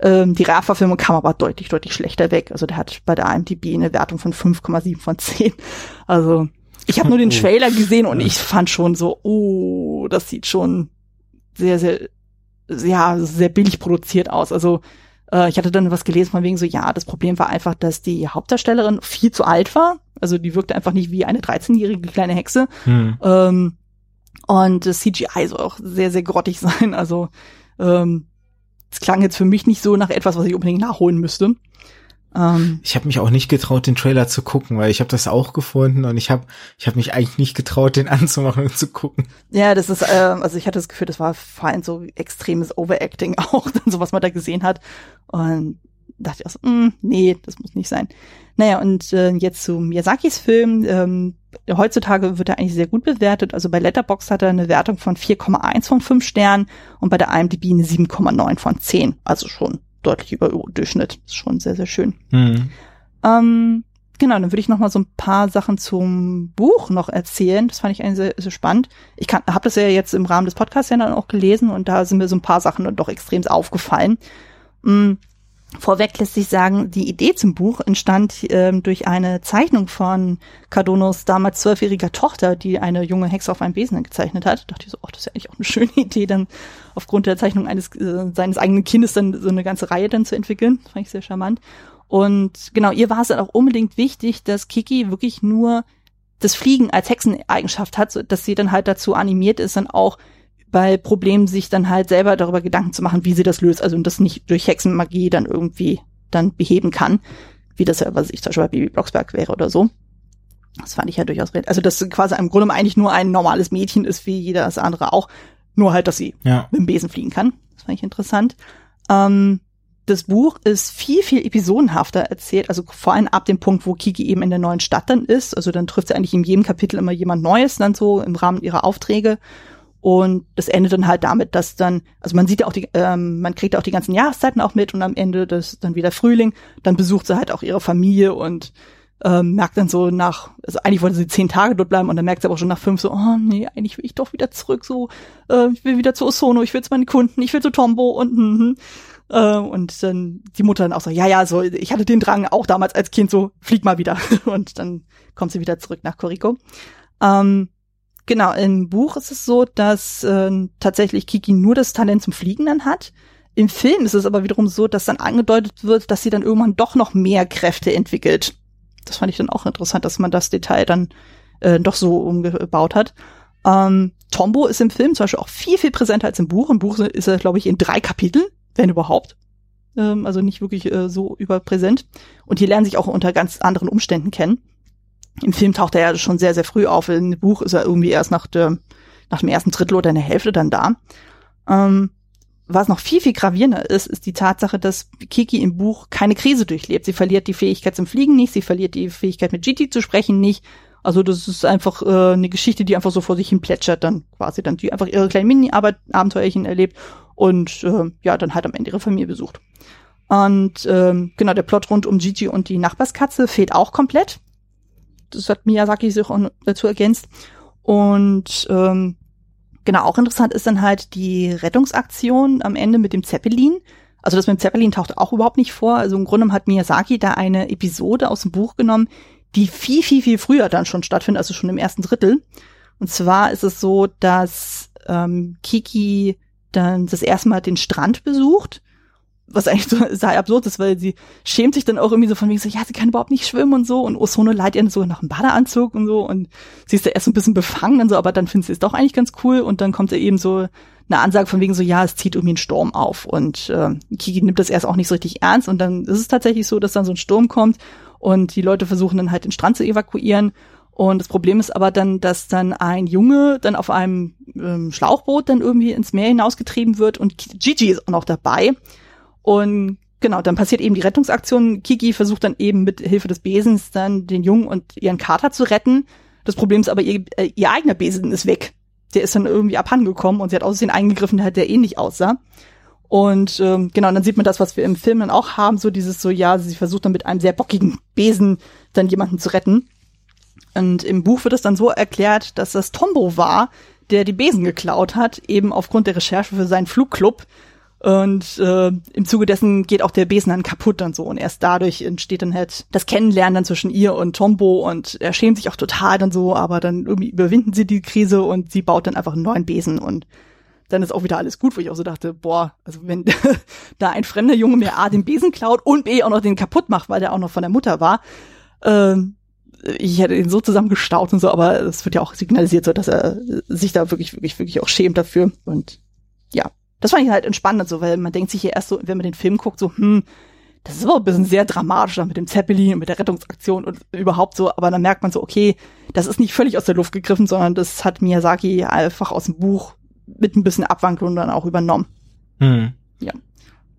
Ähm, die Realverfilmung kam aber deutlich, deutlich schlechter weg. Also der hat bei der IMDb eine Wertung von 5,7 von 10. Also ich habe nur den <laughs> oh. Trailer gesehen und ich fand schon so, oh, das sieht schon sehr, sehr, ja, sehr billig produziert aus. Also äh, ich hatte dann was gelesen von wegen so, ja, das Problem war einfach, dass die Hauptdarstellerin viel zu alt war. Also die wirkte einfach nicht wie eine 13-jährige kleine Hexe. Hm. Ähm, und das CGI soll auch sehr, sehr grottig <laughs> sein. Also ähm, es klang jetzt für mich nicht so nach etwas, was ich unbedingt nachholen müsste. Ähm, ich habe mich auch nicht getraut, den Trailer zu gucken, weil ich habe das auch gefunden und ich habe ich hab mich eigentlich nicht getraut, den <laughs> anzumachen und zu gucken. Ja, das ist, äh, also ich hatte das Gefühl, das war vor allem so extremes Overacting <laughs> auch, so was man da gesehen hat. Und dachte ich auch so, mm, nee, das muss nicht sein. Naja, und äh, jetzt zu Miyazakis Film. Ähm, heutzutage wird er eigentlich sehr gut bewertet. Also bei Letterboxd hat er eine Wertung von 4,1 von 5 Sternen und bei der IMDb eine 7,9 von 10. Also schon deutlich über Durchschnitt. Ist schon sehr, sehr schön. Mhm. Ähm, genau, dann würde ich noch mal so ein paar Sachen zum Buch noch erzählen. Das fand ich eigentlich sehr, sehr spannend. Ich habe das ja jetzt im Rahmen des Podcasts ja dann auch gelesen und da sind mir so ein paar Sachen dann doch extrem aufgefallen. Mhm. Vorweg lässt sich sagen, die Idee zum Buch entstand ähm, durch eine Zeichnung von Cardonos damals zwölfjähriger Tochter, die eine junge Hexe auf einem Besen gezeichnet hat. Da dachte ich so, oh, das ist ja eigentlich auch eine schöne <laughs> Idee, dann aufgrund der Zeichnung eines äh, seines eigenen Kindes dann so eine ganze Reihe dann zu entwickeln. Das fand ich sehr charmant. Und genau, ihr war es dann auch unbedingt wichtig, dass Kiki wirklich nur das Fliegen als Hexeneigenschaft hat, dass sie dann halt dazu animiert ist, dann auch bei Problemen sich dann halt selber darüber Gedanken zu machen, wie sie das löst, also und das nicht durch Hexenmagie dann irgendwie dann beheben kann, wie das ja, was ich zum Beispiel bei Bibi Blocksberg wäre oder so. Das fand ich ja durchaus, also dass quasi im Grunde eigentlich nur ein normales Mädchen ist, wie jeder das andere auch, nur halt, dass sie ja. mit dem Besen fliegen kann. Das fand ich interessant. Ähm, das Buch ist viel, viel episodenhafter erzählt, also vor allem ab dem Punkt, wo Kiki eben in der neuen Stadt dann ist. Also dann trifft sie eigentlich in jedem Kapitel immer jemand Neues, dann so im Rahmen ihrer Aufträge. Und das endet dann halt damit, dass dann, also man sieht ja auch die, ähm, man kriegt ja auch die ganzen Jahreszeiten auch mit und am Ende das dann wieder Frühling, dann besucht sie halt auch ihre Familie und ähm, merkt dann so nach, also eigentlich wollte sie zehn Tage dort bleiben und dann merkt sie aber schon nach fünf so, oh nee, eigentlich will ich doch wieder zurück, so, äh, ich will wieder zu Osono, ich will zu meinen Kunden, ich will zu Tombo und hm, hm. Äh, und dann die Mutter dann auch so, ja, ja, so, ich hatte den Drang auch damals als Kind so, flieg mal wieder. <laughs> und dann kommt sie wieder zurück nach Koriko. Ähm, genau, im Buch ist es so, dass äh, tatsächlich Kiki nur das Talent zum Fliegen dann hat. Im Film ist es aber wiederum so, dass dann angedeutet wird, dass sie dann irgendwann doch noch mehr Kräfte entwickelt. Das fand ich dann auch interessant, dass man das Detail dann äh, doch so umgebaut hat. Ähm, Tombo ist im Film zum Beispiel auch viel, viel präsenter als im Buch. Im Buch ist er, glaube ich, in drei Kapiteln wenn überhaupt. Ähm, also nicht wirklich äh, so überpräsent. Und die lernen sich auch unter ganz anderen Umständen kennen. Im Film taucht er ja schon sehr, sehr früh auf. Im Buch ist er irgendwie erst nach, der, nach dem ersten Drittel oder in der Hälfte dann da. Ähm, was noch viel, viel gravierender ist, ist die Tatsache, dass Kiki im Buch keine Krise durchlebt. Sie verliert die Fähigkeit zum Fliegen nicht, sie verliert die Fähigkeit mit GT zu sprechen nicht. Also das ist einfach äh, eine Geschichte, die einfach so vor sich hin plätschert, dann quasi dann, die einfach ihre kleinen Mini-Abenteuerchen erlebt und äh, ja, dann halt am Ende ihre Familie besucht. Und ähm, genau, der Plot rund um Gigi und die Nachbarskatze fehlt auch komplett. Das hat Miyazaki sich auch dazu ergänzt. Und ähm, genau, auch interessant ist dann halt die Rettungsaktion am Ende mit dem Zeppelin. Also das mit dem Zeppelin taucht auch überhaupt nicht vor. Also im Grunde hat Miyazaki da eine Episode aus dem Buch genommen, die viel, viel, viel früher dann schon stattfindet, also schon im ersten Drittel. Und zwar ist es so, dass ähm, Kiki dann das erste Mal den Strand besucht, was eigentlich so <laughs> sehr absurd ist, weil sie schämt sich dann auch irgendwie so von wegen so, ja, sie kann überhaupt nicht schwimmen und so. Und Osono leiht ihr so nach einem Badeanzug und so. Und sie ist da erst so ein bisschen befangen und so, aber dann findet sie es doch eigentlich ganz cool. Und dann kommt er eben so eine Ansage von wegen so, ja, es zieht irgendwie ein Sturm auf. Und äh, Kiki nimmt das erst auch nicht so richtig ernst. Und dann ist es tatsächlich so, dass dann so ein Sturm kommt. Und die Leute versuchen dann halt den Strand zu evakuieren. Und das Problem ist aber dann, dass dann ein Junge dann auf einem ähm, Schlauchboot dann irgendwie ins Meer hinausgetrieben wird. Und Gigi ist auch noch dabei. Und genau, dann passiert eben die Rettungsaktion. Kiki versucht dann eben mit Hilfe des Besens dann den Jungen und ihren Kater zu retten. Das Problem ist aber, ihr, äh, ihr eigener Besen ist weg. Der ist dann irgendwie abhandengekommen und sie hat außerdem eingegriffen, der ähnlich aussah. Und ähm, genau, und dann sieht man das, was wir im Film dann auch haben, so dieses so, ja, sie versucht dann mit einem sehr bockigen Besen dann jemanden zu retten. Und im Buch wird es dann so erklärt, dass das Tombo war, der die Besen geklaut hat, eben aufgrund der Recherche für seinen Flugclub. Und äh, im Zuge dessen geht auch der Besen dann kaputt und so. Und erst dadurch entsteht dann halt das Kennenlernen dann zwischen ihr und Tombo und er schämt sich auch total dann so, aber dann irgendwie überwinden sie die Krise und sie baut dann einfach einen neuen Besen und dann ist auch wieder alles gut, wo ich auch so dachte, boah, also wenn <laughs> da ein fremder Junge mir A den Besen klaut und B auch noch den kaputt macht, weil der auch noch von der Mutter war, ähm, ich hätte ihn so zusammengestaut und so, aber es wird ja auch signalisiert, so dass er sich da wirklich, wirklich, wirklich auch schämt dafür. Und ja, das fand ich halt entspannend, so, weil man denkt sich hier erst so, wenn man den Film guckt, so, hm, das ist aber ein bisschen sehr dramatisch mit dem Zeppelin und mit der Rettungsaktion und überhaupt so, aber dann merkt man so, okay, das ist nicht völlig aus der Luft gegriffen, sondern das hat Miyazaki einfach aus dem Buch mit ein bisschen Abwandlung dann auch übernommen. Hm. Ja.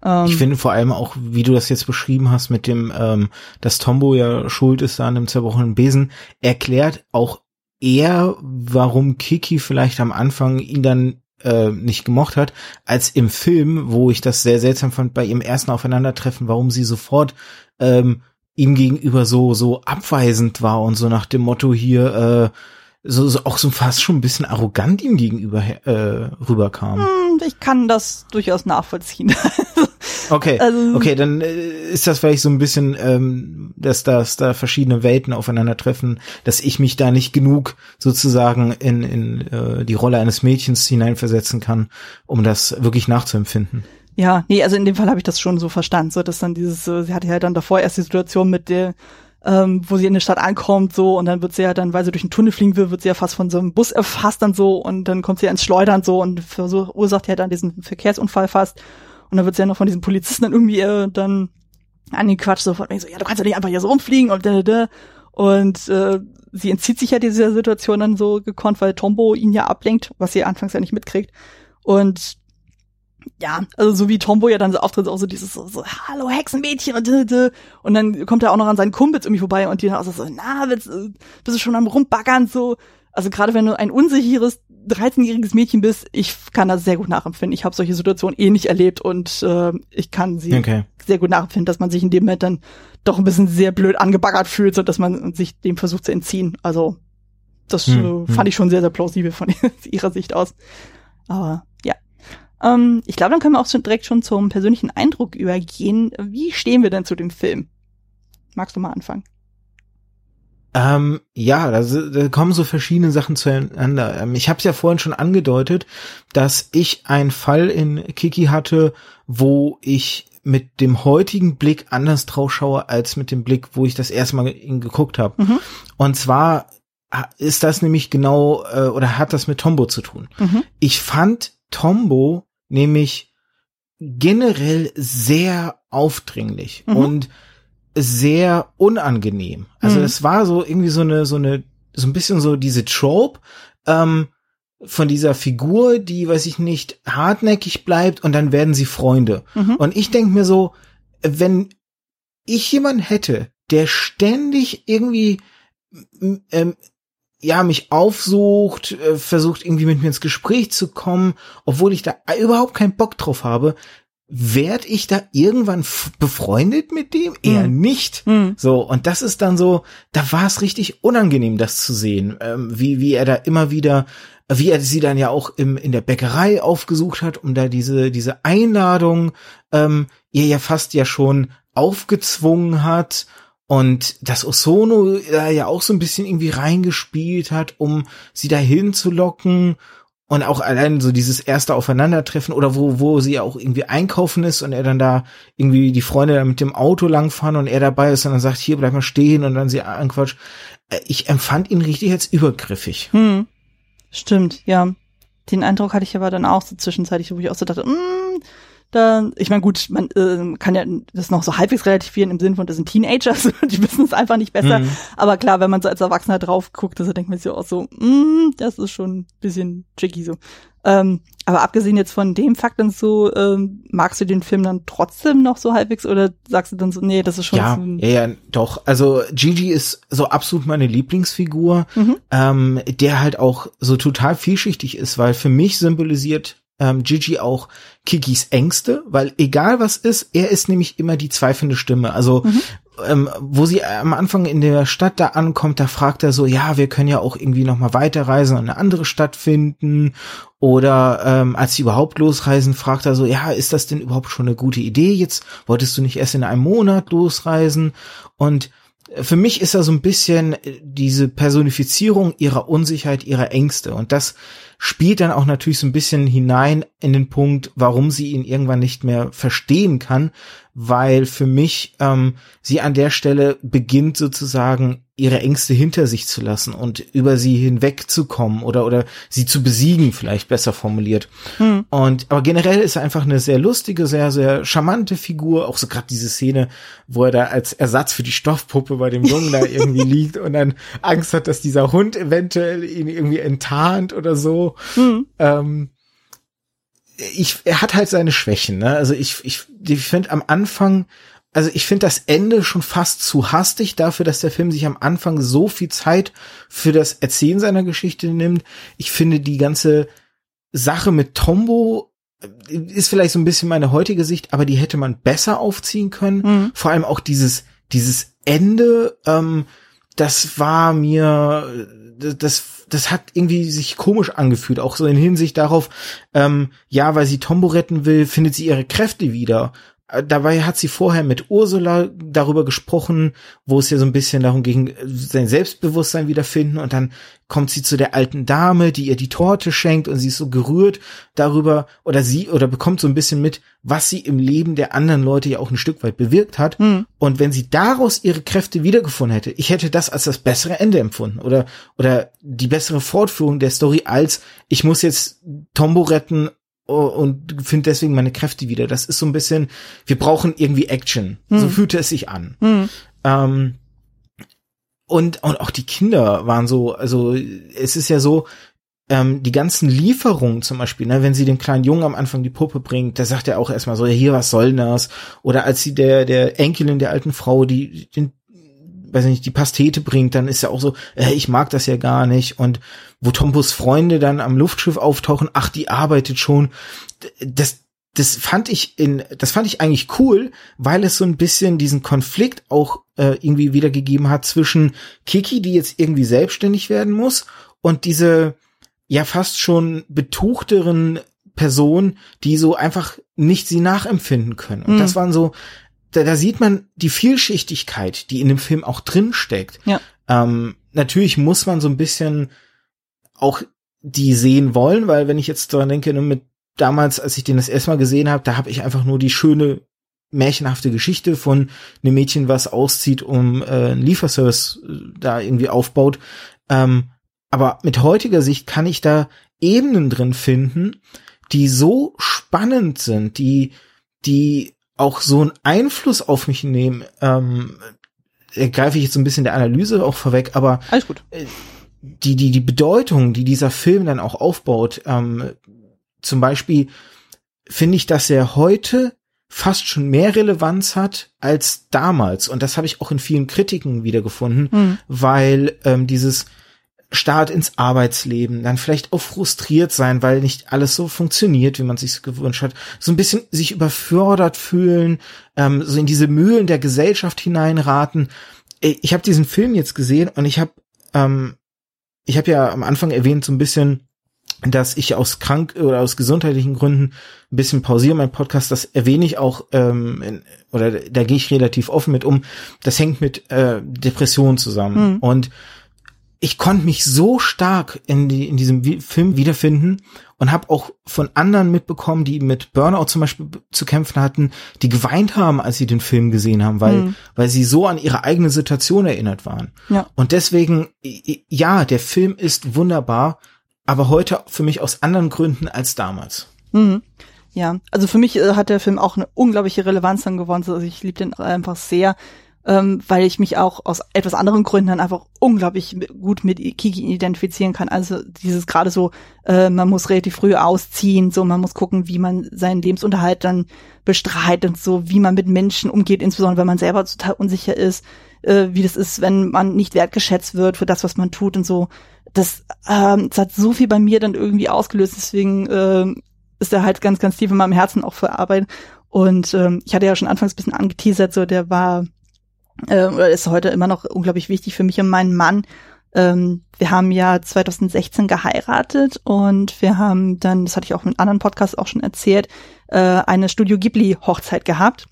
Ähm, ich finde vor allem auch, wie du das jetzt beschrieben hast, mit dem, ähm, dass Tombo ja schuld ist an dem zerbrochenen Besen, erklärt auch eher, warum Kiki vielleicht am Anfang ihn dann äh, nicht gemocht hat, als im Film, wo ich das sehr seltsam fand bei ihrem ersten Aufeinandertreffen, warum sie sofort ähm, ihm gegenüber so so abweisend war und so nach dem Motto hier äh, so, so auch so fast schon ein bisschen arrogant ihm gegenüber äh, rüberkam. Hm, ich kann das durchaus nachvollziehen. <laughs> okay, also, okay, dann äh, ist das vielleicht so ein bisschen, ähm, dass, dass da verschiedene Welten aufeinandertreffen, dass ich mich da nicht genug sozusagen in, in äh, die Rolle eines Mädchens hineinversetzen kann, um das wirklich nachzuempfinden. Ja, nee, also in dem Fall habe ich das schon so verstanden, so dass dann dieses, sie hatte ja dann davor erst die Situation mit der ähm, wo sie in der Stadt ankommt, so, und dann wird sie ja dann, weil sie durch den Tunnel fliegen will, wird sie ja fast von so einem Bus erfasst dann so, und dann kommt sie ja ins Schleudern so und verursacht ja dann diesen Verkehrsunfall fast. Und dann wird sie ja noch von diesen Polizisten dann irgendwie äh, dann angequatscht, so von so, ja, du kannst ja nicht einfach hier so rumfliegen und da, da, da. Und äh, sie entzieht sich ja dieser Situation dann so gekonnt, weil Tombo ihn ja ablenkt, was sie anfangs ja nicht mitkriegt. Und ja, also so wie Tombo ja dann so auftritt, auch so dieses so, so hallo Hexenmädchen und und dann kommt er auch noch an seinen Kumpels irgendwie vorbei und die dann auch so, na, bist, bist du schon am rumbaggern so. Also gerade wenn du ein unsicheres 13-jähriges Mädchen bist, ich kann das sehr gut nachempfinden. Ich habe solche Situationen eh nicht erlebt und äh, ich kann sie okay. sehr gut nachempfinden, dass man sich in dem Moment dann doch ein bisschen sehr blöd angebaggert fühlt, so dass man sich dem versucht zu entziehen. Also das hm, äh, fand hm. ich schon sehr, sehr plausibel von <laughs> ihrer Sicht aus. Aber ja. Ähm, ich glaube, dann können wir auch schon direkt schon zum persönlichen Eindruck übergehen. Wie stehen wir denn zu dem Film? Magst du mal anfangen? Ähm, ja, da, da kommen so verschiedene Sachen zueinander. Ähm, ich habe es ja vorhin schon angedeutet, dass ich einen Fall in Kiki hatte, wo ich mit dem heutigen Blick anders drauf schaue, als mit dem Blick, wo ich das erste Mal ihn geguckt habe. Mhm. Und zwar ist das nämlich genau äh, oder hat das mit Tombo zu tun. Mhm. Ich fand Tombo nämlich generell sehr aufdringlich mhm. und sehr unangenehm. Also mhm. es war so irgendwie so eine, so eine, so ein bisschen so diese Trope ähm, von dieser Figur, die, weiß ich nicht, hartnäckig bleibt und dann werden sie Freunde. Mhm. Und ich denke mir so, wenn ich jemanden hätte, der ständig irgendwie ähm, ja, mich aufsucht, äh, versucht irgendwie mit mir ins Gespräch zu kommen, obwohl ich da überhaupt keinen Bock drauf habe, werd ich da irgendwann befreundet mit dem? Eher hm. nicht. Hm. So, und das ist dann so, da war es richtig unangenehm, das zu sehen, ähm, wie, wie er da immer wieder, wie er sie dann ja auch im, in der Bäckerei aufgesucht hat, um da diese, diese Einladung, ähm, ihr ja fast ja schon aufgezwungen hat und dass Osono da ja auch so ein bisschen irgendwie reingespielt hat, um sie dahin zu locken und auch allein so dieses erste Aufeinandertreffen oder wo, wo sie auch irgendwie einkaufen ist und er dann da irgendwie die Freunde mit dem Auto langfahren und er dabei ist und dann sagt, hier bleib mal stehen und dann sie anquatscht. Äh, ich empfand ihn richtig als übergriffig. Hm. Stimmt, ja. Den Eindruck hatte ich aber dann auch so zwischenzeitlich, wo ich auch so dachte, mm, da, ich meine, gut, man äh, kann ja das noch so halbwegs relativieren im Sinne von, das sind Teenagers, <laughs> die wissen es einfach nicht besser. Mhm. Aber klar, wenn man so als Erwachsener drauf guckt, also denkt man sich auch so, mm, das ist schon ein bisschen tricky so. Ähm, aber abgesehen jetzt von dem Fakt und so, ähm, magst du den Film dann trotzdem noch so halbwegs oder sagst du dann so, nee, das ist schon ja, so ja, ja, doch. Also Gigi ist so absolut meine Lieblingsfigur, mhm. ähm, der halt auch so total vielschichtig ist, weil für mich symbolisiert ähm, Gigi auch Kikis Ängste, weil egal was ist, er ist nämlich immer die zweifelnde Stimme. Also mhm. ähm, wo sie am Anfang in der Stadt da ankommt, da fragt er so, ja, wir können ja auch irgendwie noch mal weiterreisen und eine andere Stadt finden. Oder ähm, als sie überhaupt losreisen, fragt er so, ja, ist das denn überhaupt schon eine gute Idee? Jetzt wolltest du nicht erst in einem Monat losreisen? Und für mich ist er so ein bisschen diese Personifizierung ihrer Unsicherheit, ihrer Ängste. Und das spielt dann auch natürlich so ein bisschen hinein in den Punkt, warum sie ihn irgendwann nicht mehr verstehen kann, weil für mich ähm, sie an der Stelle beginnt sozusagen ihre Ängste hinter sich zu lassen und über sie hinwegzukommen oder oder sie zu besiegen, vielleicht besser formuliert. Mhm. Und aber generell ist er einfach eine sehr lustige, sehr sehr charmante Figur. Auch so gerade diese Szene, wo er da als Ersatz für die Stoffpuppe bei dem Jungen da irgendwie <laughs> liegt und dann Angst hat, dass dieser Hund eventuell ihn irgendwie enttarnt oder so. Mhm. Ähm, ich, er hat halt seine Schwächen, ne? Also ich, ich, ich finde am Anfang, also ich finde das Ende schon fast zu hastig dafür, dass der Film sich am Anfang so viel Zeit für das Erzählen seiner Geschichte nimmt. Ich finde die ganze Sache mit Tombo äh, ist vielleicht so ein bisschen meine heutige Sicht, aber die hätte man besser aufziehen können. Mhm. Vor allem auch dieses, dieses Ende, ähm, das war mir, das, das hat irgendwie sich komisch angefühlt, auch so in Hinsicht darauf, ähm, ja, weil sie Tombo retten will, findet sie ihre Kräfte wieder. Äh, dabei hat sie vorher mit Ursula darüber gesprochen, wo es ja so ein bisschen darum ging, äh, sein Selbstbewusstsein wiederfinden und dann kommt sie zu der alten Dame, die ihr die Torte schenkt und sie ist so gerührt darüber oder sie oder bekommt so ein bisschen mit, was sie im Leben der anderen Leute ja auch ein Stück weit bewirkt hat mhm. und wenn sie daraus ihre Kräfte wiedergefunden hätte, ich hätte das als das bessere Ende empfunden oder oder die bessere Fortführung der Story als ich muss jetzt Tombo retten und finde deswegen meine Kräfte wieder. Das ist so ein bisschen, wir brauchen irgendwie Action. Hm. So fühlte es sich an. Hm. Ähm, und, und auch die Kinder waren so, also es ist ja so, ähm, die ganzen Lieferungen zum Beispiel, ne, wenn sie dem kleinen Jungen am Anfang die Puppe bringt, da sagt er auch erstmal so, ja, hier, was soll das? Oder als sie der, der Enkelin der alten Frau die, den, weiß nicht, die Pastete bringt, dann ist er auch so, äh, ich mag das ja gar nicht. Und wo Tompos Freunde dann am Luftschiff auftauchen, ach, die arbeitet schon. Das, das fand ich in, das fand ich eigentlich cool, weil es so ein bisschen diesen Konflikt auch äh, irgendwie wiedergegeben hat zwischen Kiki, die jetzt irgendwie selbstständig werden muss, und diese ja fast schon betuchteren Personen, die so einfach nicht sie nachempfinden können. Und mhm. das waren so, da, da sieht man die Vielschichtigkeit, die in dem Film auch drin steckt. Ja. Ähm, natürlich muss man so ein bisschen auch die sehen wollen, weil wenn ich jetzt daran denke, ne, mit damals, als ich den das erstmal gesehen habe, da habe ich einfach nur die schöne märchenhafte Geschichte von einem Mädchen, was auszieht, um äh, einen Lieferservice äh, da irgendwie aufbaut. Ähm, aber mit heutiger Sicht kann ich da Ebenen drin finden, die so spannend sind, die, die auch so einen Einfluss auf mich nehmen. Ähm, greife ich jetzt so ein bisschen der Analyse auch vorweg, aber alles gut. Äh, die, die, die Bedeutung, die dieser Film dann auch aufbaut, ähm, zum Beispiel finde ich, dass er heute fast schon mehr Relevanz hat als damals. Und das habe ich auch in vielen Kritiken wiedergefunden, mhm. weil ähm, dieses Start ins Arbeitsleben, dann vielleicht auch frustriert sein, weil nicht alles so funktioniert, wie man sich gewünscht hat, so ein bisschen sich überfordert fühlen, ähm, so in diese Mühlen der Gesellschaft hineinraten. Ich habe diesen Film jetzt gesehen und ich habe, ähm, ich habe ja am Anfang erwähnt so ein bisschen, dass ich aus krank oder aus gesundheitlichen Gründen ein bisschen pausiere mein Podcast, das erwähne ich auch ähm, in, oder da gehe ich relativ offen mit um. Das hängt mit äh, Depressionen zusammen mhm. und ich konnte mich so stark in, die, in diesem Film wiederfinden und habe auch von anderen mitbekommen, die mit Burnout zum Beispiel zu kämpfen hatten, die geweint haben, als sie den Film gesehen haben, weil, mhm. weil sie so an ihre eigene Situation erinnert waren. Ja. Und deswegen, ja, der Film ist wunderbar, aber heute für mich aus anderen Gründen als damals. Mhm. Ja, also für mich äh, hat der Film auch eine unglaubliche Relevanz dann gewonnen. Also ich liebe den einfach sehr ähm, weil ich mich auch aus etwas anderen Gründen dann einfach unglaublich gut mit Kiki identifizieren kann. Also dieses gerade so, äh, man muss relativ früh ausziehen, so man muss gucken, wie man seinen Lebensunterhalt dann bestreitet und so, wie man mit Menschen umgeht, insbesondere wenn man selber total unsicher ist, äh, wie das ist, wenn man nicht wertgeschätzt wird für das, was man tut und so. Das, ähm, das hat so viel bei mir dann irgendwie ausgelöst, deswegen äh, ist er halt ganz, ganz tief in meinem Herzen auch für Arbeit. Und ähm, ich hatte ja schon anfangs ein bisschen angeteasert, so der war äh, ist heute immer noch unglaublich wichtig für mich und meinen Mann. Ähm, wir haben ja 2016 geheiratet und wir haben dann, das hatte ich auch in anderen Podcasts auch schon erzählt, äh, eine Studio Ghibli Hochzeit gehabt.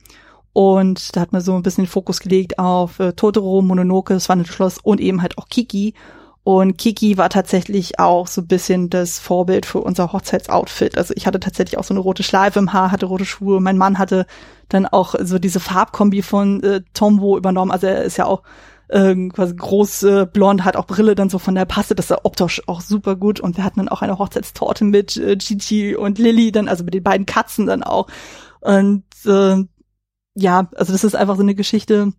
Und da hat man so ein bisschen den Fokus gelegt auf äh, Totoro, Mononoke, das Wandelte Schloss und eben halt auch Kiki. Und Kiki war tatsächlich auch so ein bisschen das Vorbild für unser Hochzeitsoutfit. Also ich hatte tatsächlich auch so eine rote Schleife im Haar, hatte rote Schuhe. Mein Mann hatte dann auch so diese Farbkombi von äh, Tombo übernommen. Also er ist ja auch äh, quasi groß äh, blond, hat auch Brille dann so von der Passe. Das ist optisch auch super gut. Und wir hatten dann auch eine Hochzeitstorte mit äh, Gigi und Lilly dann, also mit den beiden Katzen dann auch. Und äh, ja, also das ist einfach so eine Geschichte,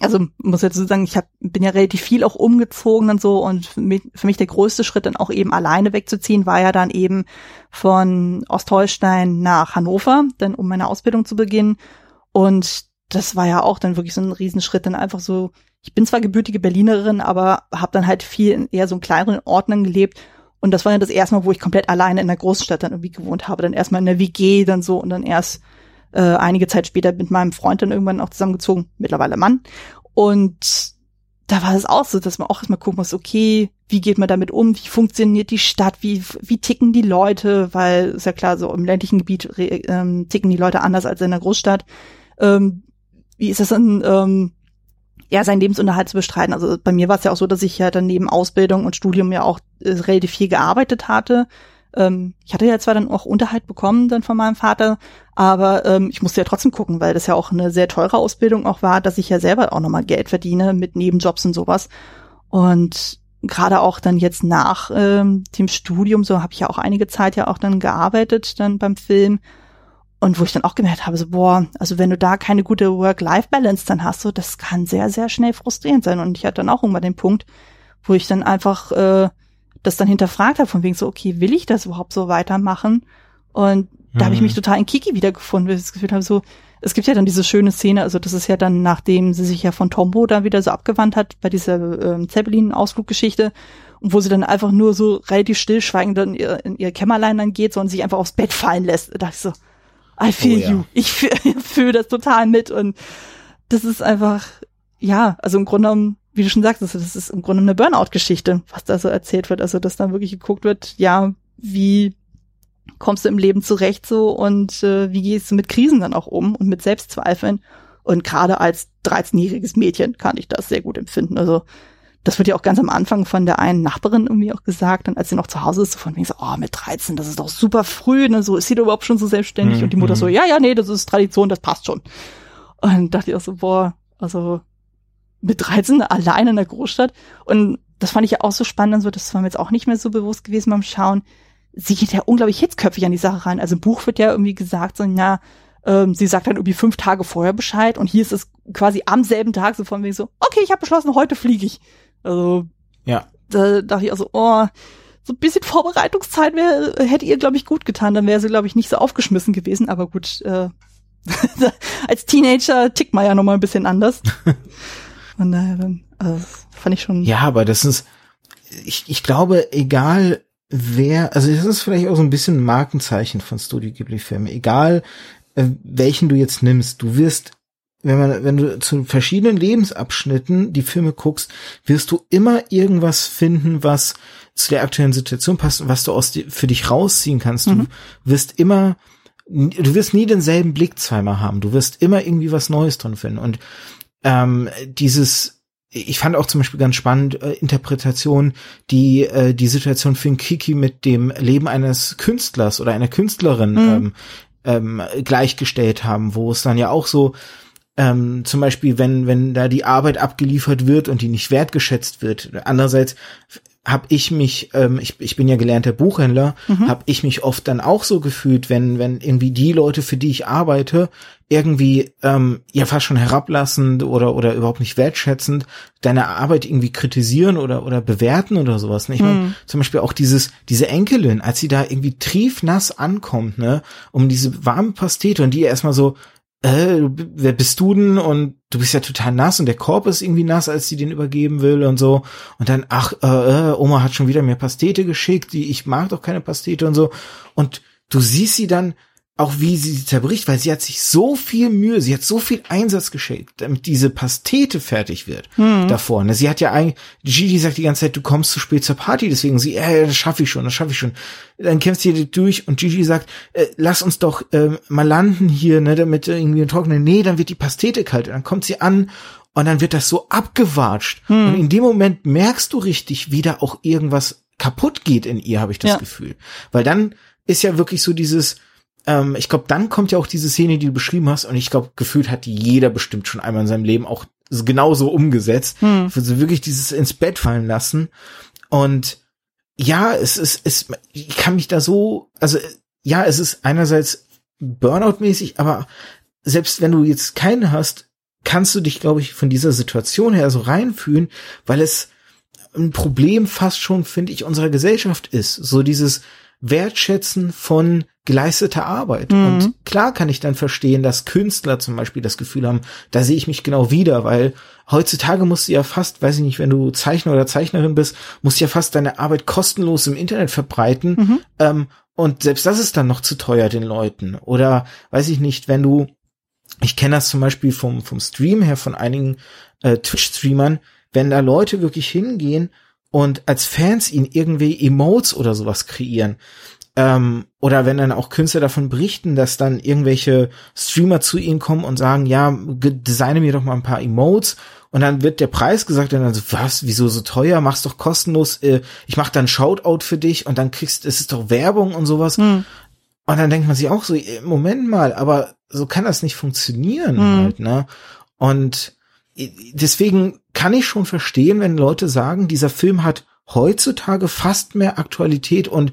also muss jetzt so sagen, ich hab, bin ja relativ viel auch umgezogen und so und für mich, für mich der größte Schritt dann auch eben alleine wegzuziehen war ja dann eben von Ostholstein nach Hannover, dann um meine Ausbildung zu beginnen. Und das war ja auch dann wirklich so ein Riesenschritt, dann einfach so, ich bin zwar gebürtige Berlinerin, aber habe dann halt viel in eher so kleineren Orten gelebt. Und das war ja das erste Mal, wo ich komplett alleine in der Großstadt dann irgendwie gewohnt habe, dann erstmal in der WG dann so und dann erst äh, einige Zeit später mit meinem Freund dann irgendwann auch zusammengezogen, mittlerweile Mann. Und da war es auch so, dass man auch erstmal gucken muss, okay, wie geht man damit um, wie funktioniert die Stadt, wie, wie ticken die Leute, weil ist ja klar, so im ländlichen Gebiet ähm, ticken die Leute anders als in der Großstadt. Ähm, wie ist das dann, ähm, ja, seinen Lebensunterhalt zu bestreiten? Also bei mir war es ja auch so, dass ich ja dann neben Ausbildung und Studium ja auch äh, relativ viel gearbeitet hatte ähm, ich hatte ja zwar dann auch Unterhalt bekommen dann von meinem Vater, aber ähm, ich musste ja trotzdem gucken, weil das ja auch eine sehr teure Ausbildung auch war, dass ich ja selber auch nochmal Geld verdiene mit Nebenjobs und sowas. Und gerade auch dann jetzt nach ähm, dem Studium, so habe ich ja auch einige Zeit ja auch dann gearbeitet dann beim Film. Und wo ich dann auch gemerkt habe, so, boah, also wenn du da keine gute Work-Life-Balance dann hast, so, das kann sehr, sehr schnell frustrierend sein. Und ich hatte dann auch irgendwann den Punkt, wo ich dann einfach äh, das dann hinterfragt habe, von wegen so, okay, will ich das überhaupt so weitermachen? Und da mhm. habe ich mich total in Kiki wiedergefunden, weil ich das Gefühl habe, so, es gibt ja dann diese schöne Szene, also das ist ja dann, nachdem sie sich ja von Tombo dann wieder so abgewandt hat bei dieser ähm, Zeppelin-Ausfluggeschichte, und wo sie dann einfach nur so relativ stillschweigend in ihr, in ihr Kämmerlein dann geht, sondern sich einfach aufs Bett fallen lässt. Da dachte ich so, I feel oh, ja. you. Ich <laughs> fühle fühl das total mit und das ist einfach, ja, also im Grunde genommen, wie du schon sagst, das ist im Grunde eine Burnout-Geschichte, was da so erzählt wird. Also, dass dann wirklich geguckt wird, ja, wie kommst du im Leben zurecht so und äh, wie gehst du mit Krisen dann auch um und mit Selbstzweifeln. Und gerade als 13-jähriges Mädchen kann ich das sehr gut empfinden. Also das wird ja auch ganz am Anfang von der einen Nachbarin irgendwie auch gesagt, dann als sie noch zu Hause ist, so von wegen so, oh, mit 13, das ist doch super früh, ne, so ist sie da überhaupt schon so selbstständig? Mhm. Und die Mutter so, mhm. ja, ja, nee, das ist Tradition, das passt schon. Und dann dachte ich auch so, boah, also mit 13 allein in der Großstadt. Und das fand ich ja auch so spannend, so, das war mir jetzt auch nicht mehr so bewusst gewesen beim Schauen. Sie geht ja unglaublich hitzköpfig an die Sache rein. Also im Buch wird ja irgendwie gesagt, so, ja, ähm, sie sagt dann irgendwie fünf Tage vorher Bescheid und hier ist es quasi am selben Tag so von wegen so, okay, ich habe beschlossen, heute fliege ich. Also, ja. Da dachte ich also, oh, so ein bisschen Vorbereitungszeit wäre, hätte ihr, glaube ich, gut getan. Dann wäre sie, glaube ich, nicht so aufgeschmissen gewesen. Aber gut, äh, <laughs> als Teenager tickt man ja noch mal ein bisschen anders. <laughs> Von daher, dann, also, fand ich schon. Ja, aber das ist, ich, ich glaube, egal wer, also das ist vielleicht auch so ein bisschen ein Markenzeichen von Studio Ghibli-Filmen. Egal, äh, welchen du jetzt nimmst, du wirst wenn man, wenn du zu verschiedenen Lebensabschnitten die Filme guckst, wirst du immer irgendwas finden, was zu der aktuellen Situation passt, was du aus die, für dich rausziehen kannst. Mhm. Du wirst immer, du wirst nie denselben Blick zweimal haben. Du wirst immer irgendwie was Neues drin finden. Und ähm, dieses, ich fand auch zum Beispiel ganz spannend äh, Interpretation, die äh, die Situation für Kiki mit dem Leben eines Künstlers oder einer Künstlerin mhm. ähm, ähm, gleichgestellt haben, wo es dann ja auch so ähm, zum Beispiel, wenn, wenn da die Arbeit abgeliefert wird und die nicht wertgeschätzt wird. Andererseits habe ich mich, ähm, ich, ich bin ja gelernter Buchhändler, mhm. habe ich mich oft dann auch so gefühlt, wenn, wenn irgendwie die Leute, für die ich arbeite, irgendwie ähm, ja fast schon herablassend oder oder überhaupt nicht wertschätzend deine Arbeit irgendwie kritisieren oder oder bewerten oder sowas. Ne? Ich meine, mhm. zum Beispiel auch dieses diese Enkelin, als sie da irgendwie triefnass ankommt, ne, um diese warme Pastete und die erstmal so äh, wer bist du denn? Und du bist ja total nass und der Korb ist irgendwie nass, als sie den übergeben will und so. Und dann, ach, äh, äh, Oma hat schon wieder mir Pastete geschickt, die, ich mag doch keine Pastete und so. Und du siehst sie dann auch wie sie zerbricht, weil sie hat sich so viel Mühe, sie hat so viel Einsatz geschickt, damit diese Pastete fertig wird hm. davor. Ne? Sie hat ja eigentlich, Gigi sagt die ganze Zeit, du kommst zu spät zur Party, deswegen sie, äh, das schaffe ich schon, das schaffe ich schon. Dann kämpft sie durch und Gigi sagt, äh, lass uns doch äh, mal landen hier, ne, damit irgendwie ein trockenen, nee, dann wird die Pastete kalt. Und dann kommt sie an und dann wird das so abgewatscht. Hm. Und in dem Moment merkst du richtig, wie da auch irgendwas kaputt geht in ihr, habe ich das ja. Gefühl. Weil dann ist ja wirklich so dieses, ähm, ich glaube, dann kommt ja auch diese Szene, die du beschrieben hast, und ich glaube, gefühlt hat die jeder bestimmt schon einmal in seinem Leben auch genauso umgesetzt. Hm. Für so wirklich dieses ins Bett fallen lassen. Und ja, es ist, es, ich kann mich da so, also ja, es ist einerseits Burnout-mäßig, aber selbst wenn du jetzt keinen hast, kannst du dich, glaube ich, von dieser Situation her so reinfühlen, weil es ein Problem fast schon, finde ich, unserer Gesellschaft ist. So dieses Wertschätzen von geleistete Arbeit. Mhm. Und klar kann ich dann verstehen, dass Künstler zum Beispiel das Gefühl haben, da sehe ich mich genau wieder, weil heutzutage musst du ja fast, weiß ich nicht, wenn du Zeichner oder Zeichnerin bist, musst du ja fast deine Arbeit kostenlos im Internet verbreiten. Mhm. Ähm, und selbst das ist dann noch zu teuer den Leuten. Oder weiß ich nicht, wenn du, ich kenne das zum Beispiel vom, vom Stream her von einigen äh, Twitch-Streamern, wenn da Leute wirklich hingehen und als Fans ihn irgendwie Emotes oder sowas kreieren, ähm, oder wenn dann auch Künstler davon berichten, dass dann irgendwelche Streamer zu ihnen kommen und sagen, ja, designe mir doch mal ein paar Emotes und dann wird der Preis gesagt und dann so, was, wieso so teuer, mach's doch kostenlos, äh, ich mach dann Shoutout für dich und dann kriegst, es ist doch Werbung und sowas. Hm. Und dann denkt man sich auch so, äh, Moment mal, aber so kann das nicht funktionieren hm. halt, ne? Und deswegen kann ich schon verstehen, wenn Leute sagen, dieser Film hat heutzutage fast mehr Aktualität und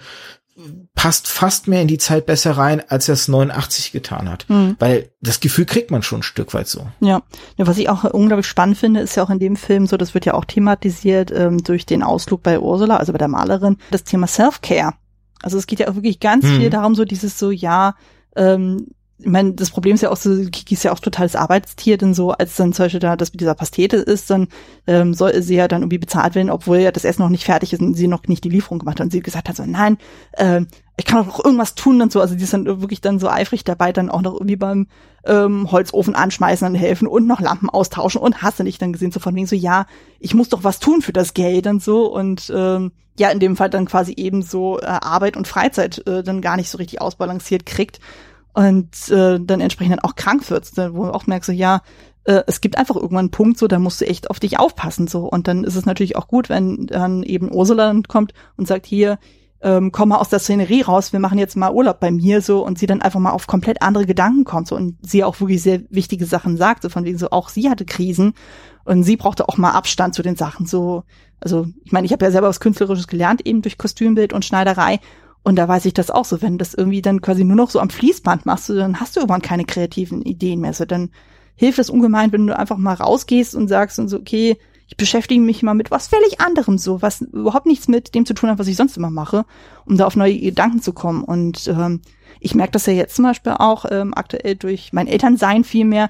passt fast mehr in die Zeit besser rein, als er es 89 getan hat. Mhm. Weil das Gefühl kriegt man schon ein Stück weit so. Ja. ja, was ich auch unglaublich spannend finde, ist ja auch in dem Film so, das wird ja auch thematisiert ähm, durch den Ausflug bei Ursula, also bei der Malerin, das Thema Self-Care. Also es geht ja auch wirklich ganz mhm. viel darum, so dieses so, ja, ähm, ich meine, das Problem ist ja auch so, Kiki ist ja auch totales Arbeitstier, denn so, als dann zum Beispiel da das mit dieser Pastete ist, dann ähm, soll sie ja dann irgendwie bezahlt werden, obwohl ja das Essen noch nicht fertig ist und sie noch nicht die Lieferung gemacht hat. Und sie gesagt hat so, nein, äh, ich kann auch irgendwas tun und so. Also die ist dann wirklich dann so eifrig dabei, dann auch noch irgendwie beim ähm, Holzofen anschmeißen und helfen und noch Lampen austauschen und hast du nicht dann gesehen, so von wegen so, ja, ich muss doch was tun für das Geld und so. Und ähm, ja, in dem Fall dann quasi eben so äh, Arbeit und Freizeit äh, dann gar nicht so richtig ausbalanciert kriegt und äh, dann entsprechend dann auch krank wird, wo du auch merkst, so, ja, äh, es gibt einfach irgendwann einen Punkt, so, da musst du echt auf dich aufpassen, so. Und dann ist es natürlich auch gut, wenn dann eben Ursula kommt und sagt, hier, ähm, komm mal aus der Szenerie raus, wir machen jetzt mal Urlaub bei mir, so, und sie dann einfach mal auf komplett andere Gedanken kommt, so, und sie auch wirklich sehr wichtige Sachen sagt, so, von wegen so, auch sie hatte Krisen und sie brauchte auch mal Abstand zu den Sachen, so, also, ich meine, ich habe ja selber was Künstlerisches gelernt, eben durch Kostümbild und Schneiderei, und da weiß ich das auch so, wenn du das irgendwie dann quasi nur noch so am Fließband machst, dann hast du irgendwann keine kreativen Ideen mehr. So, dann hilft es ungemein, wenn du einfach mal rausgehst und sagst und so, okay, ich beschäftige mich mal mit was völlig anderem, so, was überhaupt nichts mit dem zu tun hat, was ich sonst immer mache, um da auf neue Gedanken zu kommen. Und ähm, ich merke das ja jetzt zum Beispiel auch ähm, aktuell durch mein Elternsein viel mehr,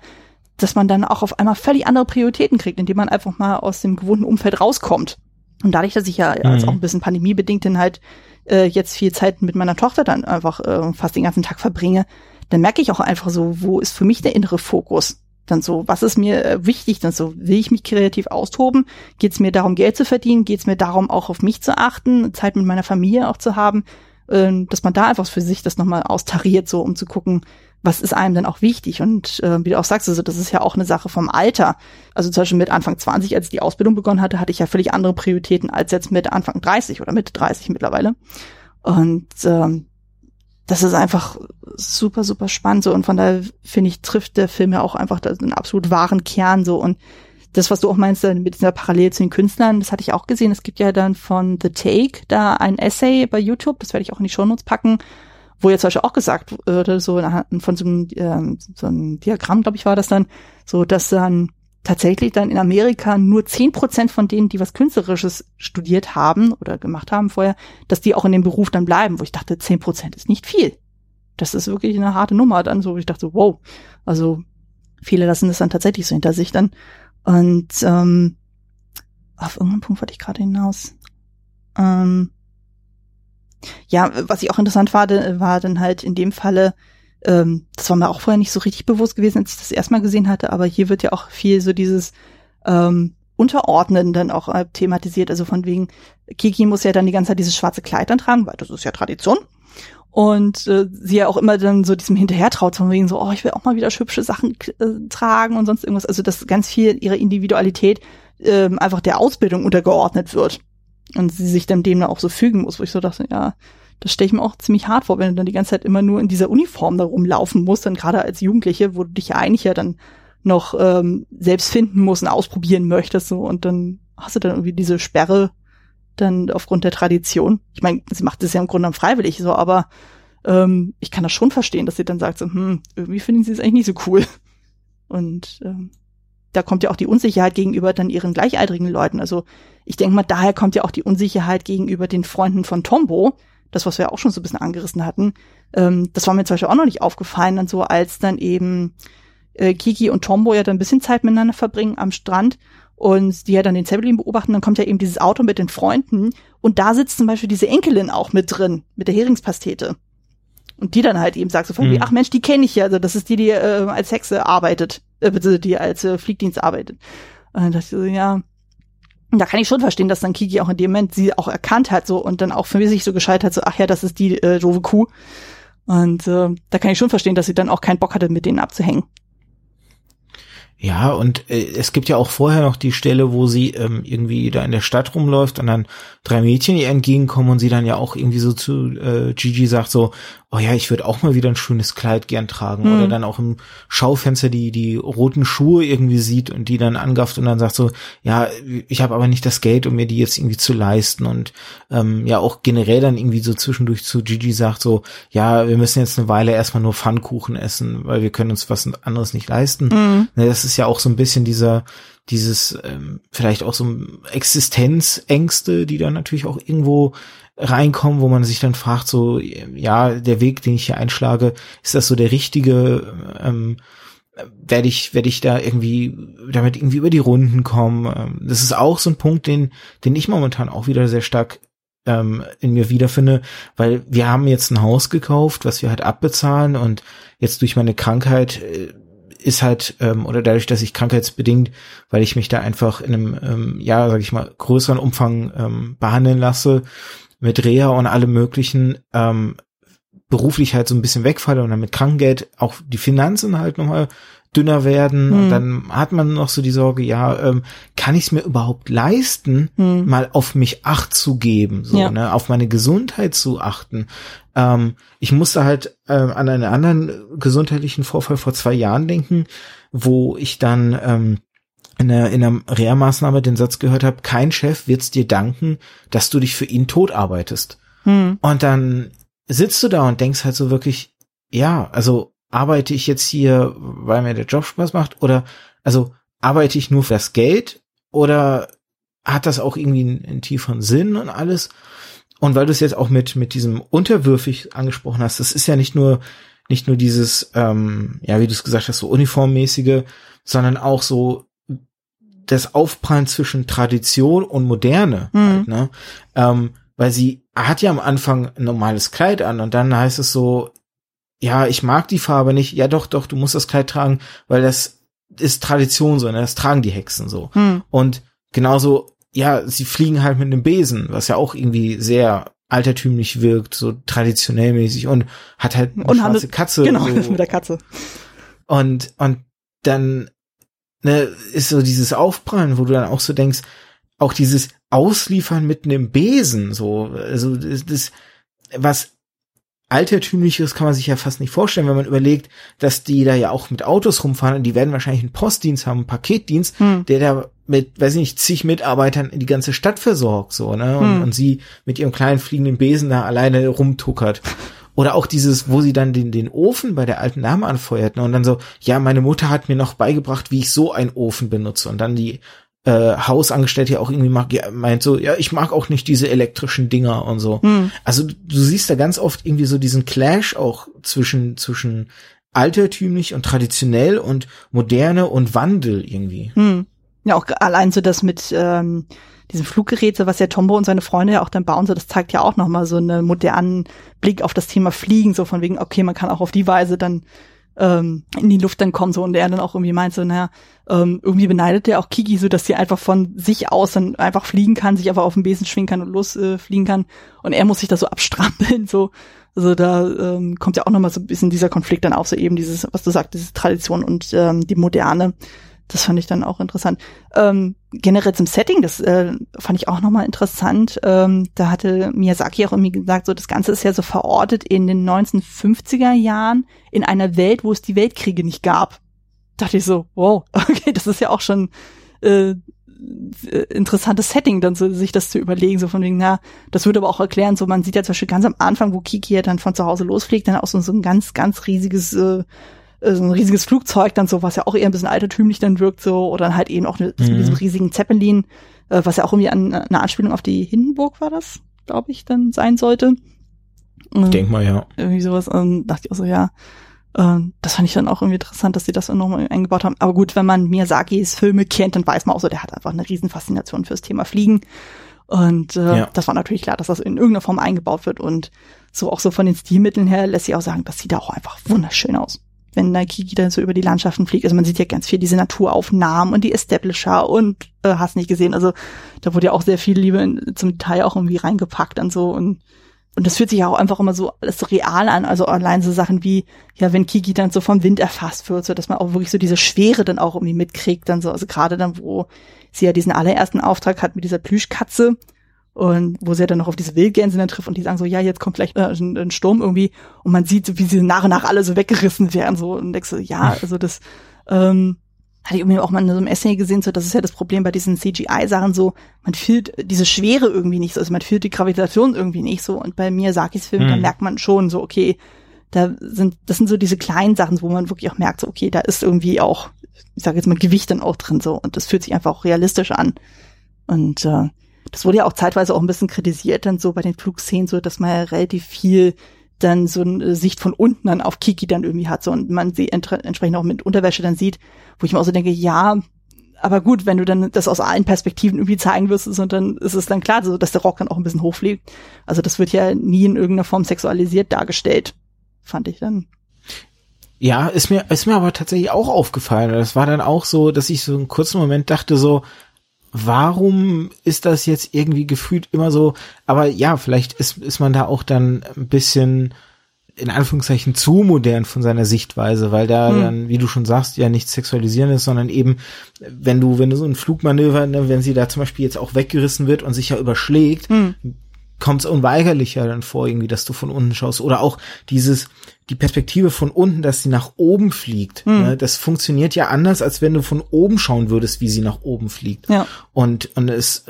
dass man dann auch auf einmal völlig andere Prioritäten kriegt, indem man einfach mal aus dem gewohnten Umfeld rauskommt. Und dadurch, dass ich ja mhm. als auch ein bisschen pandemiebedingt dann halt äh, jetzt viel Zeit mit meiner Tochter dann einfach äh, fast den ganzen Tag verbringe, dann merke ich auch einfach so, wo ist für mich der innere Fokus? Dann so, was ist mir äh, wichtig? Dann so, will ich mich kreativ austoben? Geht es mir darum, Geld zu verdienen? Geht es mir darum, auch auf mich zu achten, Zeit mit meiner Familie auch zu haben? Äh, dass man da einfach für sich das nochmal austariert, so um zu gucken, was ist einem denn auch wichtig? Und äh, wie du auch sagst, also das ist ja auch eine Sache vom Alter. Also zum Beispiel mit Anfang 20, als ich die Ausbildung begonnen hatte, hatte ich ja völlig andere Prioritäten als jetzt mit Anfang 30 oder Mitte 30 mittlerweile. Und ähm, das ist einfach super, super spannend so. Und von daher finde ich, trifft der Film ja auch einfach einen absolut wahren Kern so. Und das, was du auch meinst, äh, mit dieser Parallel zu den Künstlern, das hatte ich auch gesehen. Es gibt ja dann von The Take da ein Essay bei YouTube, das werde ich auch in die Shownotes packen, wo jetzt zum Beispiel auch gesagt wurde, so von so einem, äh, so einem Diagramm, glaube ich, war das dann, so dass dann tatsächlich dann in Amerika nur zehn Prozent von denen, die was Künstlerisches studiert haben oder gemacht haben vorher, dass die auch in dem Beruf dann bleiben, wo ich dachte, zehn Prozent ist nicht viel. Das ist wirklich eine harte Nummer dann so. Ich dachte, wow, also viele lassen das dann tatsächlich so hinter sich dann. Und ähm, auf irgendeinen Punkt wollte ich gerade hinaus. Ähm, ja, was ich auch interessant war, war dann halt in dem Falle, ähm, das war mir auch vorher nicht so richtig bewusst gewesen, als ich das erstmal gesehen hatte, aber hier wird ja auch viel so dieses ähm, Unterordnen dann auch äh, thematisiert. Also von wegen, Kiki muss ja dann die ganze Zeit dieses schwarze Kleid dann tragen, weil das ist ja Tradition. Und äh, sie ja auch immer dann so diesem hinterher traut, von wegen so, oh, ich will auch mal wieder hübsche Sachen äh, tragen und sonst irgendwas. Also dass ganz viel ihre Individualität äh, einfach der Ausbildung untergeordnet wird und sie sich dann dem dann auch so fügen muss, wo ich so dachte, ja, das stelle ich mir auch ziemlich hart vor, wenn du dann die ganze Zeit immer nur in dieser Uniform da rumlaufen musst, dann gerade als Jugendliche, wo du dich ja eigentlich ja dann noch ähm, selbst finden musst und ausprobieren möchtest so und dann hast du dann irgendwie diese Sperre dann aufgrund der Tradition. Ich meine, sie macht das ja im Grunde genommen freiwillig so, aber ähm, ich kann das schon verstehen, dass sie dann sagt so, hm, irgendwie finden sie es eigentlich nicht so cool. Und ähm, da kommt ja auch die Unsicherheit gegenüber dann ihren gleichaltrigen Leuten. Also ich denke mal, daher kommt ja auch die Unsicherheit gegenüber den Freunden von Tombo, das, was wir ja auch schon so ein bisschen angerissen hatten. Ähm, das war mir zum Beispiel auch noch nicht aufgefallen, dann so als dann eben äh, Kiki und Tombo ja dann ein bisschen Zeit miteinander verbringen am Strand und die ja dann den Zeppelin beobachten, dann kommt ja eben dieses Auto mit den Freunden und da sitzt zum Beispiel diese Enkelin auch mit drin, mit der Heringspastete. Und die dann halt eben sagt so von, mhm. ach Mensch, die kenne ich ja, also das ist die, die äh, als Hexe arbeitet, äh, die als äh, Fliegdienst arbeitet. Und dann dachte ich so, ja, da kann ich schon verstehen, dass dann Kiki auch in dem Moment sie auch erkannt hat so und dann auch für sich so gescheit hat, so, ach ja, das ist die äh, doofe Kuh. Und äh, da kann ich schon verstehen, dass sie dann auch keinen Bock hatte, mit denen abzuhängen. Ja, und äh, es gibt ja auch vorher noch die Stelle, wo sie ähm, irgendwie da in der Stadt rumläuft und dann drei Mädchen ihr entgegenkommen und sie dann ja auch irgendwie so zu äh, Gigi sagt so, oh ja, ich würde auch mal wieder ein schönes Kleid gern tragen. Mhm. Oder dann auch im Schaufenster die, die roten Schuhe irgendwie sieht und die dann angafft und dann sagt so, ja, ich habe aber nicht das Geld, um mir die jetzt irgendwie zu leisten. Und ähm, ja, auch generell dann irgendwie so zwischendurch zu Gigi sagt so, ja, wir müssen jetzt eine Weile erstmal nur Pfannkuchen essen, weil wir können uns was anderes nicht leisten. Mhm. Ne, das ist ja auch so ein bisschen dieser, dieses ähm, vielleicht auch so Existenzängste, die dann natürlich auch irgendwo reinkommen, wo man sich dann fragt, so, ja, der Weg, den ich hier einschlage, ist das so der richtige? Ähm, werde ich, werde ich da irgendwie damit irgendwie über die Runden kommen? Ähm, das ist auch so ein Punkt, den, den ich momentan auch wieder sehr stark ähm, in mir wiederfinde, weil wir haben jetzt ein Haus gekauft, was wir halt abbezahlen und jetzt durch meine Krankheit äh, ist halt, ähm, oder dadurch, dass ich krankheitsbedingt, weil ich mich da einfach in einem, ähm, ja, sag ich mal, größeren Umfang behandeln lasse, mit Reha und allem möglichen, ähm, beruflich halt so ein bisschen wegfalle und dann mit Krankengeld auch die Finanzen halt nochmal dünner werden. Hm. Und dann hat man noch so die Sorge, ja, ähm, kann ich es mir überhaupt leisten, hm. mal auf mich Acht zu geben, so, ja. ne, auf meine Gesundheit zu achten. Ähm, ich musste halt ähm, an einen anderen gesundheitlichen Vorfall vor zwei Jahren denken, wo ich dann ähm, in der, in der Reha-Maßnahme den Satz gehört habe, kein Chef wird's dir danken, dass du dich für ihn tot arbeitest. Hm. Und dann sitzt du da und denkst halt so wirklich, ja, also arbeite ich jetzt hier, weil mir der Job Spaß macht oder also arbeite ich nur für das Geld oder hat das auch irgendwie einen, einen tieferen Sinn und alles? Und weil du es jetzt auch mit mit diesem unterwürfig angesprochen hast, das ist ja nicht nur nicht nur dieses, ähm, ja, wie du es gesagt hast, so uniformmäßige, sondern auch so das Aufprallen zwischen Tradition und Moderne, mhm. halt, ne? Ähm, weil sie hat ja am Anfang ein normales Kleid an und dann heißt es so, ja, ich mag die Farbe nicht. Ja, doch, doch, du musst das Kleid tragen, weil das ist Tradition so, ne? das tragen die Hexen so. Mhm. Und genauso, ja, sie fliegen halt mit einem Besen, was ja auch irgendwie sehr altertümlich wirkt, so traditionell mäßig und hat halt eine und schwarze Katze. Genau, <laughs> so. mit der Katze. Und, und dann ne, ist so dieses Aufprallen, wo du dann auch so denkst, auch dieses Ausliefern mit einem Besen, so, also das, das was altertümliches kann man sich ja fast nicht vorstellen, wenn man überlegt, dass die da ja auch mit Autos rumfahren und die werden wahrscheinlich einen Postdienst haben, einen Paketdienst, hm. der da mit, weiß ich nicht, zig Mitarbeitern die ganze Stadt versorgt, so, ne, und, hm. und sie mit ihrem kleinen fliegenden Besen da alleine rumtuckert. Oder auch dieses, wo sie dann den, den Ofen bei der alten Dame anfeuert ne? und dann so, ja, meine Mutter hat mir noch beigebracht, wie ich so einen Ofen benutze. Und dann die äh, Hausangestellte auch irgendwie mag, ja, meint so, ja, ich mag auch nicht diese elektrischen Dinger und so. Hm. Also du siehst da ganz oft irgendwie so diesen Clash auch zwischen, zwischen altertümlich und traditionell und moderne und Wandel irgendwie. Hm. Ja, auch allein so das mit ähm, diesem Fluggerät, so was ja Tombo und seine Freunde ja auch dann bauen, so das zeigt ja auch nochmal so einen modernen Blick auf das Thema Fliegen, so von wegen, okay, man kann auch auf die Weise dann ähm, in die Luft dann kommen, so und er dann auch irgendwie meint, so, naja, ähm, irgendwie beneidet er auch Kiki so, dass sie einfach von sich aus dann einfach fliegen kann, sich einfach auf den Besen schwingen kann und losfliegen äh, kann und er muss sich da so <laughs> abstrampeln, so. Also da ähm, kommt ja auch nochmal so ein bisschen dieser Konflikt dann auf, so eben dieses, was du sagst, diese Tradition und ähm, die Moderne. Das fand ich dann auch interessant. Ähm, generell zum Setting, das äh, fand ich auch nochmal interessant. Ähm, da hatte Miyazaki auch irgendwie gesagt, so das Ganze ist ja so verortet in den 1950er Jahren in einer Welt, wo es die Weltkriege nicht gab. Da dachte ich so, wow, <laughs> okay, das ist ja auch schon äh, interessantes Setting, dann so, sich das zu überlegen, so von wegen, na, das würde aber auch erklären, so man sieht ja zum Beispiel ganz am Anfang, wo Kiki ja dann von zu Hause losfliegt, dann auch so, so ein ganz, ganz riesiges äh, äh, so ein riesiges Flugzeug dann so, was ja auch eher ein bisschen altertümlich dann wirkt so, oder halt eben auch eine, mhm. mit diesem riesigen Zeppelin, äh, was ja auch irgendwie an, eine Anspielung auf die Hindenburg war das, glaube ich, dann sein sollte. Ich denk mal, ja. Irgendwie sowas, ähm, dachte ich auch so, ja, äh, das fand ich dann auch irgendwie interessant, dass sie das nochmal eingebaut haben. Aber gut, wenn man Miyazakis Filme kennt, dann weiß man auch so, der hat einfach eine riesen Faszination fürs Thema Fliegen. Und äh, ja. das war natürlich klar, dass das in irgendeiner Form eingebaut wird. Und so auch so von den Stilmitteln her lässt sich auch sagen, das sieht da auch einfach wunderschön aus wenn Kiki dann so über die Landschaften fliegt. Also man sieht ja ganz viel diese Naturaufnahmen und die Establisher und äh, hast nicht gesehen. Also da wurde ja auch sehr viel Liebe in, zum Detail auch irgendwie reingepackt und so und und das fühlt sich ja auch einfach immer so alles so real an. Also allein so Sachen wie, ja, wenn Kiki dann so vom Wind erfasst wird, so dass man auch wirklich so diese Schwere dann auch irgendwie mitkriegt, dann so, also gerade dann, wo sie ja diesen allerersten Auftrag hat mit dieser Plüschkatze und wo sie dann noch auf diese Wildgänse dann trifft und die sagen so, ja, jetzt kommt gleich äh, ein, ein, Sturm irgendwie. Und man sieht, wie sie nach und nach alle so weggerissen werden so. Und denkst so, ja, also das ähm, hatte ich irgendwie auch mal in so einem Essay gesehen, so das ist ja das Problem bei diesen CGI-Sachen so, man fühlt diese Schwere irgendwie nicht so, also man fühlt die Gravitation irgendwie nicht so. Und bei mir Sakis Film, hm. da merkt man schon so, okay, da sind, das sind so diese kleinen Sachen, wo man wirklich auch merkt, so, okay, da ist irgendwie auch, ich sage jetzt mal, Gewicht dann auch drin so. Und das fühlt sich einfach auch realistisch an. Und äh, das wurde ja auch zeitweise auch ein bisschen kritisiert, dann so bei den Flugszenen, so dass man ja relativ viel dann so eine Sicht von unten dann auf Kiki dann irgendwie hat so und man sie entsprechend auch mit Unterwäsche dann sieht, wo ich mir auch so denke, ja, aber gut, wenn du dann das aus allen Perspektiven irgendwie zeigen wirst, und dann ist es dann klar, so dass der Rock dann auch ein bisschen hochfliegt. Also das wird ja nie in irgendeiner Form sexualisiert dargestellt, fand ich dann. Ja, ist mir ist mir aber tatsächlich auch aufgefallen. Das war dann auch so, dass ich so einen kurzen Moment dachte so, warum ist das jetzt irgendwie gefühlt immer so, aber ja, vielleicht ist, ist man da auch dann ein bisschen in Anführungszeichen zu modern von seiner Sichtweise, weil da hm. dann, wie du schon sagst, ja nicht sexualisieren ist, sondern eben, wenn du, wenn du so ein Flugmanöver, ne, wenn sie da zum Beispiel jetzt auch weggerissen wird und sich ja überschlägt, hm kommt es unweigerlich ja dann vor, irgendwie, dass du von unten schaust. Oder auch dieses, die Perspektive von unten, dass sie nach oben fliegt. Mhm. Ne? Das funktioniert ja anders, als wenn du von oben schauen würdest, wie sie nach oben fliegt. Ja. Und, und es,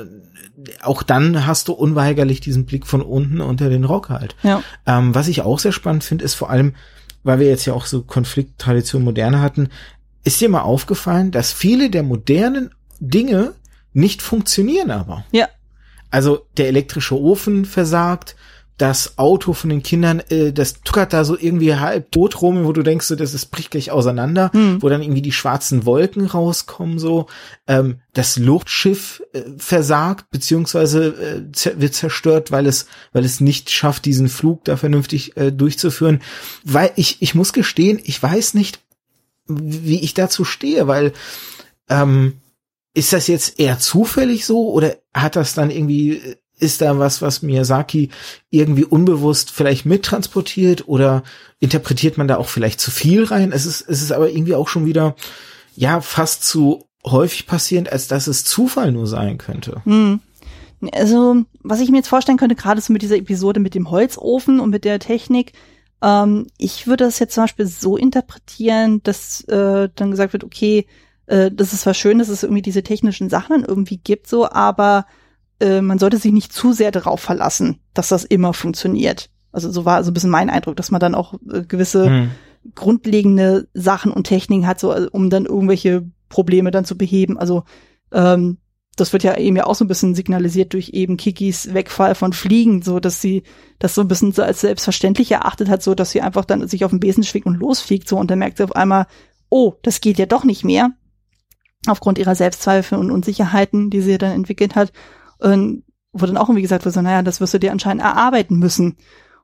auch dann hast du unweigerlich diesen Blick von unten unter den Rock halt. Ja. Ähm, was ich auch sehr spannend finde, ist vor allem, weil wir jetzt ja auch so Konflikttradition moderne hatten, ist dir mal aufgefallen, dass viele der modernen Dinge nicht funktionieren aber. Ja. Also der elektrische Ofen versagt, das Auto von den Kindern, äh, das tuckert da so irgendwie halb tot rum, wo du denkst, so, das, das bricht gleich auseinander, mhm. wo dann irgendwie die schwarzen Wolken rauskommen, so. Ähm, das Luftschiff äh, versagt, beziehungsweise äh, wird zerstört, weil es, weil es nicht schafft, diesen Flug da vernünftig äh, durchzuführen. Weil ich, ich muss gestehen, ich weiß nicht, wie ich dazu stehe, weil ähm, ist das jetzt eher zufällig so oder hat das dann irgendwie, ist da was, was Miyazaki irgendwie unbewusst vielleicht mittransportiert oder interpretiert man da auch vielleicht zu viel rein? Es ist, es ist aber irgendwie auch schon wieder, ja, fast zu häufig passierend, als dass es Zufall nur sein könnte. Hm. Also, was ich mir jetzt vorstellen könnte, gerade so mit dieser Episode mit dem Holzofen und mit der Technik, ähm, ich würde das jetzt zum Beispiel so interpretieren, dass äh, dann gesagt wird, okay, äh, das ist zwar schön, dass es irgendwie diese technischen Sachen irgendwie gibt, so, aber äh, man sollte sich nicht zu sehr darauf verlassen, dass das immer funktioniert. Also so war so ein bisschen mein Eindruck, dass man dann auch äh, gewisse hm. grundlegende Sachen und Techniken hat, so um dann irgendwelche Probleme dann zu beheben. Also ähm, das wird ja eben ja auch so ein bisschen signalisiert durch eben Kikis Wegfall von Fliegen, so dass sie das so ein bisschen so als selbstverständlich erachtet hat, so dass sie einfach dann sich auf den Besen schwingt und losfliegt, so und dann merkt sie auf einmal, oh, das geht ja doch nicht mehr aufgrund ihrer Selbstzweifel und Unsicherheiten, die sie dann entwickelt hat, und wo dann auch irgendwie gesagt wird, so, naja, das wirst du dir anscheinend erarbeiten müssen.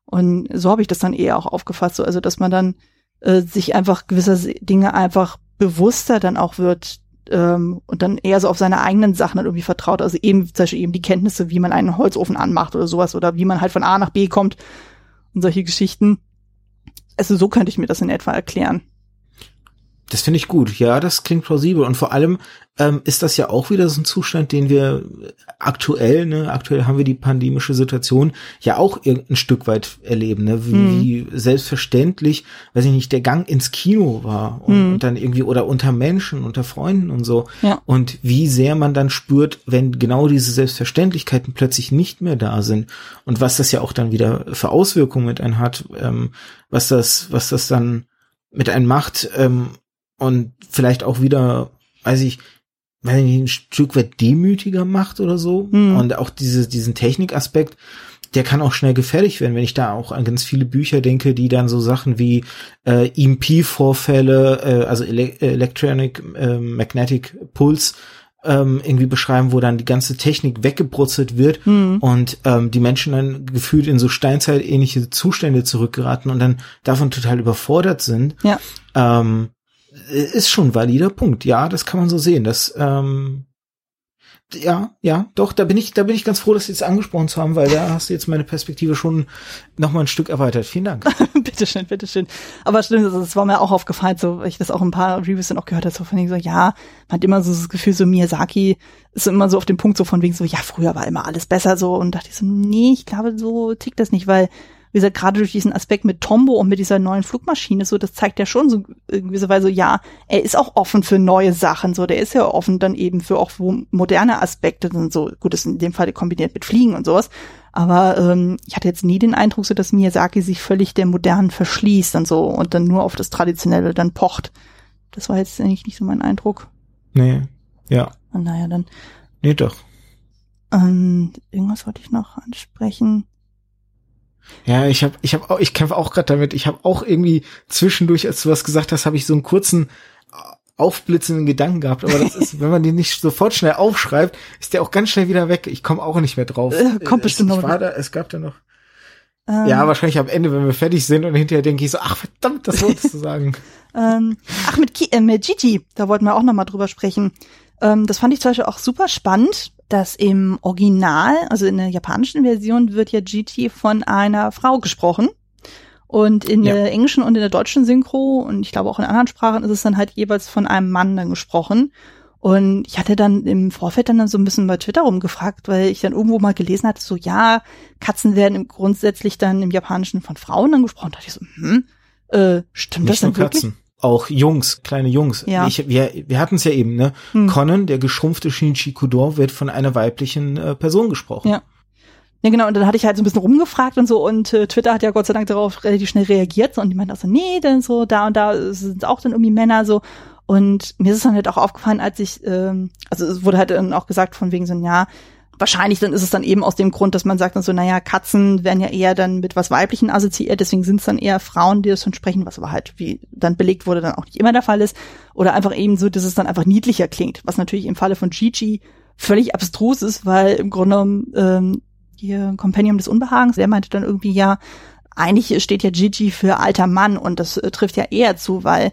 Und so habe ich das dann eher auch aufgefasst, so, also dass man dann äh, sich einfach gewisser Dinge einfach bewusster dann auch wird ähm, und dann eher so auf seine eigenen Sachen dann irgendwie vertraut. Also eben zum Beispiel eben die Kenntnisse, wie man einen Holzofen anmacht oder sowas oder wie man halt von A nach B kommt und solche Geschichten. Also so könnte ich mir das in etwa erklären. Das finde ich gut. Ja, das klingt plausibel. Und vor allem ähm, ist das ja auch wieder so ein Zustand, den wir aktuell, ne, aktuell haben wir die pandemische Situation ja auch ein Stück weit erleben, ne, wie, mhm. wie selbstverständlich, weiß ich nicht, der Gang ins Kino war und, mhm. und, dann irgendwie oder unter Menschen, unter Freunden und so. Ja. Und wie sehr man dann spürt, wenn genau diese Selbstverständlichkeiten plötzlich nicht mehr da sind und was das ja auch dann wieder für Auswirkungen mit einem hat, ähm, was das, was das dann mit einem macht, ähm, und vielleicht auch wieder, weiß ich, weiß ich ein Stück weit demütiger macht oder so. Mhm. Und auch diese, diesen Technikaspekt, der kann auch schnell gefährlich werden, wenn ich da auch an ganz viele Bücher denke, die dann so Sachen wie äh, EMP-Vorfälle, äh, also Ele Electronic äh, Magnetic Pulse ähm, irgendwie beschreiben, wo dann die ganze Technik weggebrutzelt wird mhm. und ähm, die Menschen dann gefühlt in so Steinzeit-ähnliche Zustände zurückgeraten und dann davon total überfordert sind. Ja. Ähm, ist schon ein valider Punkt. Ja, das kann man so sehen. Das, ähm, ja, ja, doch, da bin ich, da bin ich ganz froh, Sie es angesprochen haben, weil da hast du jetzt meine Perspektive schon noch mal ein Stück erweitert. Vielen Dank. <laughs> bitteschön, bitteschön. Aber stimmt, das, das war mir auch aufgefallen, so, weil ich das auch ein paar Reviews dann auch gehört habe, so von wegen so, ja, man hat immer so das Gefühl, so Miyazaki ist immer so auf dem Punkt so von wegen so, ja, früher war immer alles besser so und dachte ich so, nee, ich glaube, so tickt das nicht, weil wie gesagt, gerade durch diesen Aspekt mit Tombo und mit dieser neuen Flugmaschine, so, das zeigt ja schon so irgendwie so, weil so, ja, er ist auch offen für neue Sachen, so, der ist ja offen dann eben für auch moderne Aspekte und so, gut, das ist in dem Fall kombiniert mit Fliegen und sowas, aber ähm, ich hatte jetzt nie den Eindruck, so, dass Miyazaki sich völlig der Modernen verschließt und so und dann nur auf das Traditionelle dann pocht. Das war jetzt eigentlich nicht so mein Eindruck. Nee, ja. Und naja, dann. Nee, doch. Ähm, irgendwas wollte ich noch ansprechen. Ja, ich habe, ich habe, auch, ich kämpfe auch gerade damit. Ich habe auch irgendwie zwischendurch, als du was gesagt hast, habe ich so einen kurzen äh, aufblitzenden Gedanken gehabt. Aber das ist, <laughs> wenn man den nicht sofort schnell aufschreibt, ist der auch ganz schnell wieder weg. Ich komme auch nicht mehr drauf. Äh, kommt bestimmt es, noch. War da, es gab da noch. Ähm, ja, wahrscheinlich am Ende, wenn wir fertig sind und hinterher denke ich so, ach verdammt, das wolltest du sagen. <laughs> ähm, ach, mit, Ki äh, mit Gigi, da wollten wir auch noch mal drüber sprechen. Ähm, das fand ich zum Beispiel auch super spannend, dass im Original, also in der japanischen Version, wird ja GT von einer Frau gesprochen. Und in ja. der englischen und in der deutschen Synchro und ich glaube auch in anderen Sprachen ist es dann halt jeweils von einem Mann dann gesprochen. Und ich hatte dann im Vorfeld dann so ein bisschen bei Twitter rumgefragt, weil ich dann irgendwo mal gelesen hatte, so ja, Katzen werden grundsätzlich dann im Japanischen von Frauen dann gesprochen. Da dachte ich so, hm, äh, stimmt Nicht das denn wirklich? Katzen auch Jungs, kleine Jungs. Ja. Ich, wir wir hatten es ja eben, ne? Hm. Conan, der geschrumpfte Shinji Kudon, wird von einer weiblichen äh, Person gesprochen. Ja. Ja, genau, und dann hatte ich halt so ein bisschen rumgefragt und so und äh, Twitter hat ja Gott sei Dank darauf relativ schnell reagiert so, und die meinten auch so, nee, dann so, da und da sind auch dann irgendwie Männer so. Und mir ist es dann halt auch aufgefallen, als ich, ähm, also es wurde halt dann auch gesagt von wegen so, ja, wahrscheinlich dann ist es dann eben aus dem Grund, dass man sagt dann so, naja, Katzen werden ja eher dann mit was Weiblichen assoziiert, deswegen sind es dann eher Frauen, die das schon sprechen, was aber halt, wie dann belegt wurde, dann auch nicht immer der Fall ist. Oder einfach eben so, dass es dann einfach niedlicher klingt, was natürlich im Falle von Gigi völlig abstrus ist, weil im Grunde genommen ähm, hier Compendium des Unbehagens, der meinte dann irgendwie, ja, eigentlich steht ja Gigi für alter Mann und das äh, trifft ja eher zu, weil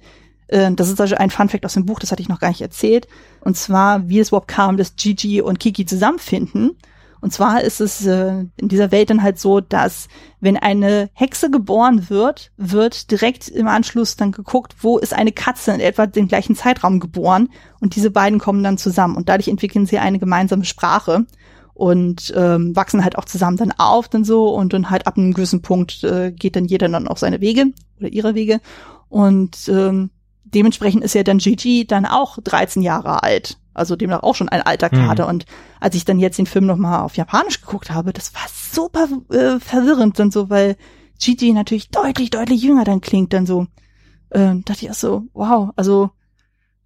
das ist also ein Funfact aus dem Buch, das hatte ich noch gar nicht erzählt. Und zwar, wie es überhaupt kam, dass Gigi und Kiki zusammenfinden. Und zwar ist es äh, in dieser Welt dann halt so, dass wenn eine Hexe geboren wird, wird direkt im Anschluss dann geguckt, wo ist eine Katze in etwa dem gleichen Zeitraum geboren. Und diese beiden kommen dann zusammen. Und dadurch entwickeln sie eine gemeinsame Sprache und ähm, wachsen halt auch zusammen dann auf dann so und dann halt ab einem gewissen Punkt äh, geht dann jeder dann auch seine Wege oder ihre Wege und ähm, dementsprechend ist ja dann Gigi dann auch 13 Jahre alt. Also demnach auch schon ein alter Kader. Mhm. Und als ich dann jetzt den Film nochmal auf Japanisch geguckt habe, das war super äh, verwirrend dann so, weil Gigi natürlich deutlich, deutlich jünger dann klingt dann so. Äh, dachte ich auch so, wow, also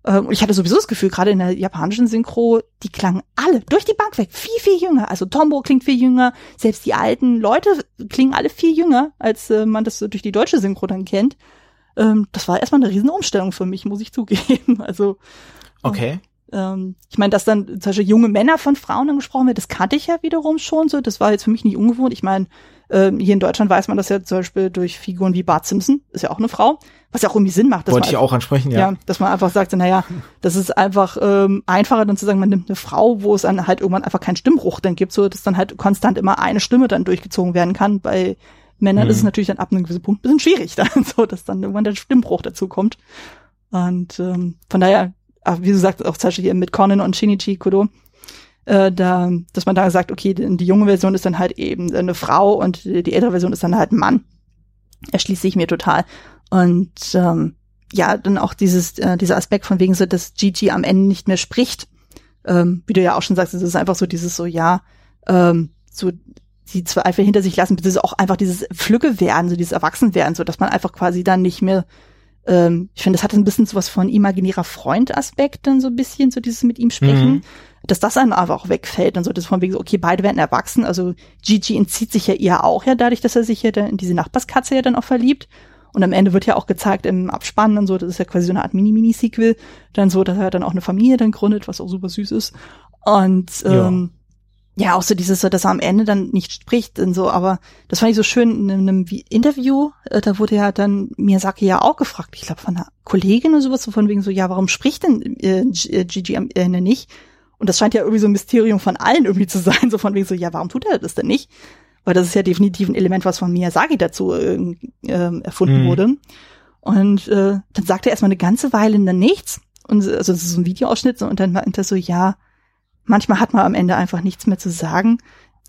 äh, ich hatte sowieso das Gefühl, gerade in der japanischen Synchro, die klangen alle durch die Bank weg viel, viel jünger. Also Tombo klingt viel jünger, selbst die alten Leute klingen alle viel jünger, als äh, man das so durch die deutsche Synchro dann kennt ähm, das war erstmal eine Riesenumstellung für mich, muss ich zugeben. <laughs> Also okay. Ähm, ich meine, dass dann zum Beispiel junge Männer von Frauen angesprochen wird, das kannte ich ja wiederum schon so. Das war jetzt für mich nicht ungewohnt. Ich meine, ähm, hier in Deutschland weiß man das ja zum Beispiel durch Figuren wie Bart Simpson, ist ja auch eine Frau, was ja auch irgendwie Sinn macht. Wollte ich auch ansprechen, ja. ja. Dass man einfach sagt, naja, das ist einfach ähm, einfacher dann zu sagen, man nimmt eine Frau, wo es dann halt irgendwann einfach keinen Stimmbruch dann gibt, so dass dann halt konstant immer eine Stimme dann durchgezogen werden kann. Bei Männern mhm. ist es natürlich dann ab einem gewissen Punkt ein bisschen schwierig <laughs> dann, so dass dann irgendwann der Stimmbruch dazu kommt. Und ähm, von daher, ach, wie du sagst, auch zum Beispiel hier mit Conan und Shinichi Kudo, äh, da, dass man da sagt, okay, die, die junge Version ist dann halt eben eine Frau und die, die ältere Version ist dann halt ein Mann. Erschließt sich mir total. Und ähm, ja, dann auch dieses, äh, dieser Aspekt von wegen so, dass Gigi am Ende nicht mehr spricht. Ähm, wie du ja auch schon sagst, es ist einfach so dieses so, ja, ähm, so die Zweifel hinter sich lassen, beziehungsweise auch einfach dieses Flügge werden, so dieses Erwachsenwerden, so dass man einfach quasi dann nicht mehr, ähm, ich finde, das hat ein bisschen so was von imaginärer Freund-Aspekt dann so ein bisschen, so dieses mit ihm sprechen, mhm. dass das einem einfach auch wegfällt und so, das von wegen so, okay, beide werden erwachsen, also Gigi entzieht sich ja ihr auch ja dadurch, dass er sich ja dann in diese Nachbarskatze ja dann auch verliebt. Und am Ende wird ja auch gezeigt im Abspann und so, das ist ja quasi so eine Art Mini-Mini-Sequel, dann so, dass er dann auch eine Familie dann gründet, was auch super süß ist. Und ähm, ja, auch so dieses, dass er am Ende dann nicht spricht und so, aber das fand ich so schön in einem Interview, äh, da wurde ja dann Miyazaki ja auch gefragt, ich glaube von einer Kollegin oder sowas, so von wegen so, ja, warum spricht denn äh, Gigi am Ende nicht? Und das scheint ja irgendwie so ein Mysterium von allen irgendwie zu sein, so von wegen so, ja, warum tut er das denn nicht? Weil das ist ja definitiv ein Element, was von Miyazaki dazu äh, äh, erfunden mhm. wurde. Und äh, dann sagt er erstmal eine ganze Weile dann nichts. Und also das ist so ein Videoausschnitt und dann meint er so, ja, manchmal hat man am Ende einfach nichts mehr zu sagen.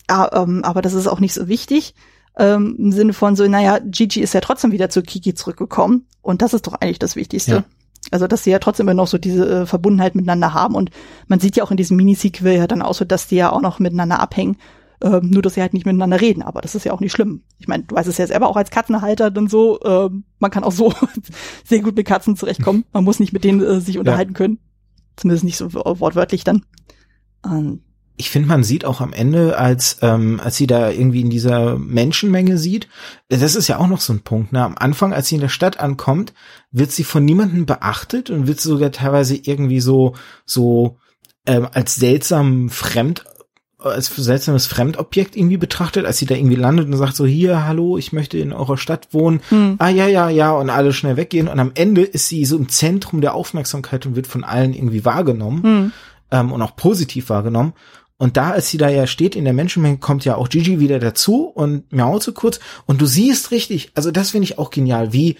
Ähm, aber das ist auch nicht so wichtig. Ähm, Im Sinne von so, naja, Gigi ist ja trotzdem wieder zu Kiki zurückgekommen. Und das ist doch eigentlich das Wichtigste. Ja. Also, dass sie ja trotzdem immer noch so diese äh, Verbundenheit miteinander haben. Und man sieht ja auch in diesem Minisequel ja dann auch so, dass die ja auch noch miteinander abhängen. Ähm, nur, dass sie halt nicht miteinander reden. Aber das ist ja auch nicht schlimm. Ich meine, du weißt es ja selber auch als Katzenhalter dann so. Ähm, man kann auch so <laughs> sehr gut mit Katzen zurechtkommen. Man muss nicht mit denen äh, sich unterhalten ja. können. Zumindest nicht so wortwörtlich dann. Ähm, ich finde, man sieht auch am Ende, als ähm, als sie da irgendwie in dieser Menschenmenge sieht, das ist ja auch noch so ein Punkt. Ne? Am Anfang, als sie in der Stadt ankommt, wird sie von niemandem beachtet und wird sogar teilweise irgendwie so so ähm, als seltsam fremd als seltsames Fremdobjekt irgendwie betrachtet, als sie da irgendwie landet und sagt so, hier, hallo, ich möchte in eurer Stadt wohnen. Hm. Ah, ja, ja, ja, und alle schnell weggehen. Und am Ende ist sie so im Zentrum der Aufmerksamkeit und wird von allen irgendwie wahrgenommen hm. Ähm, und auch positiv wahrgenommen. Und da, als sie da ja steht in der Menschenmenge, kommt ja auch Gigi wieder dazu und miaut so kurz. Und du siehst richtig, also das finde ich auch genial, wie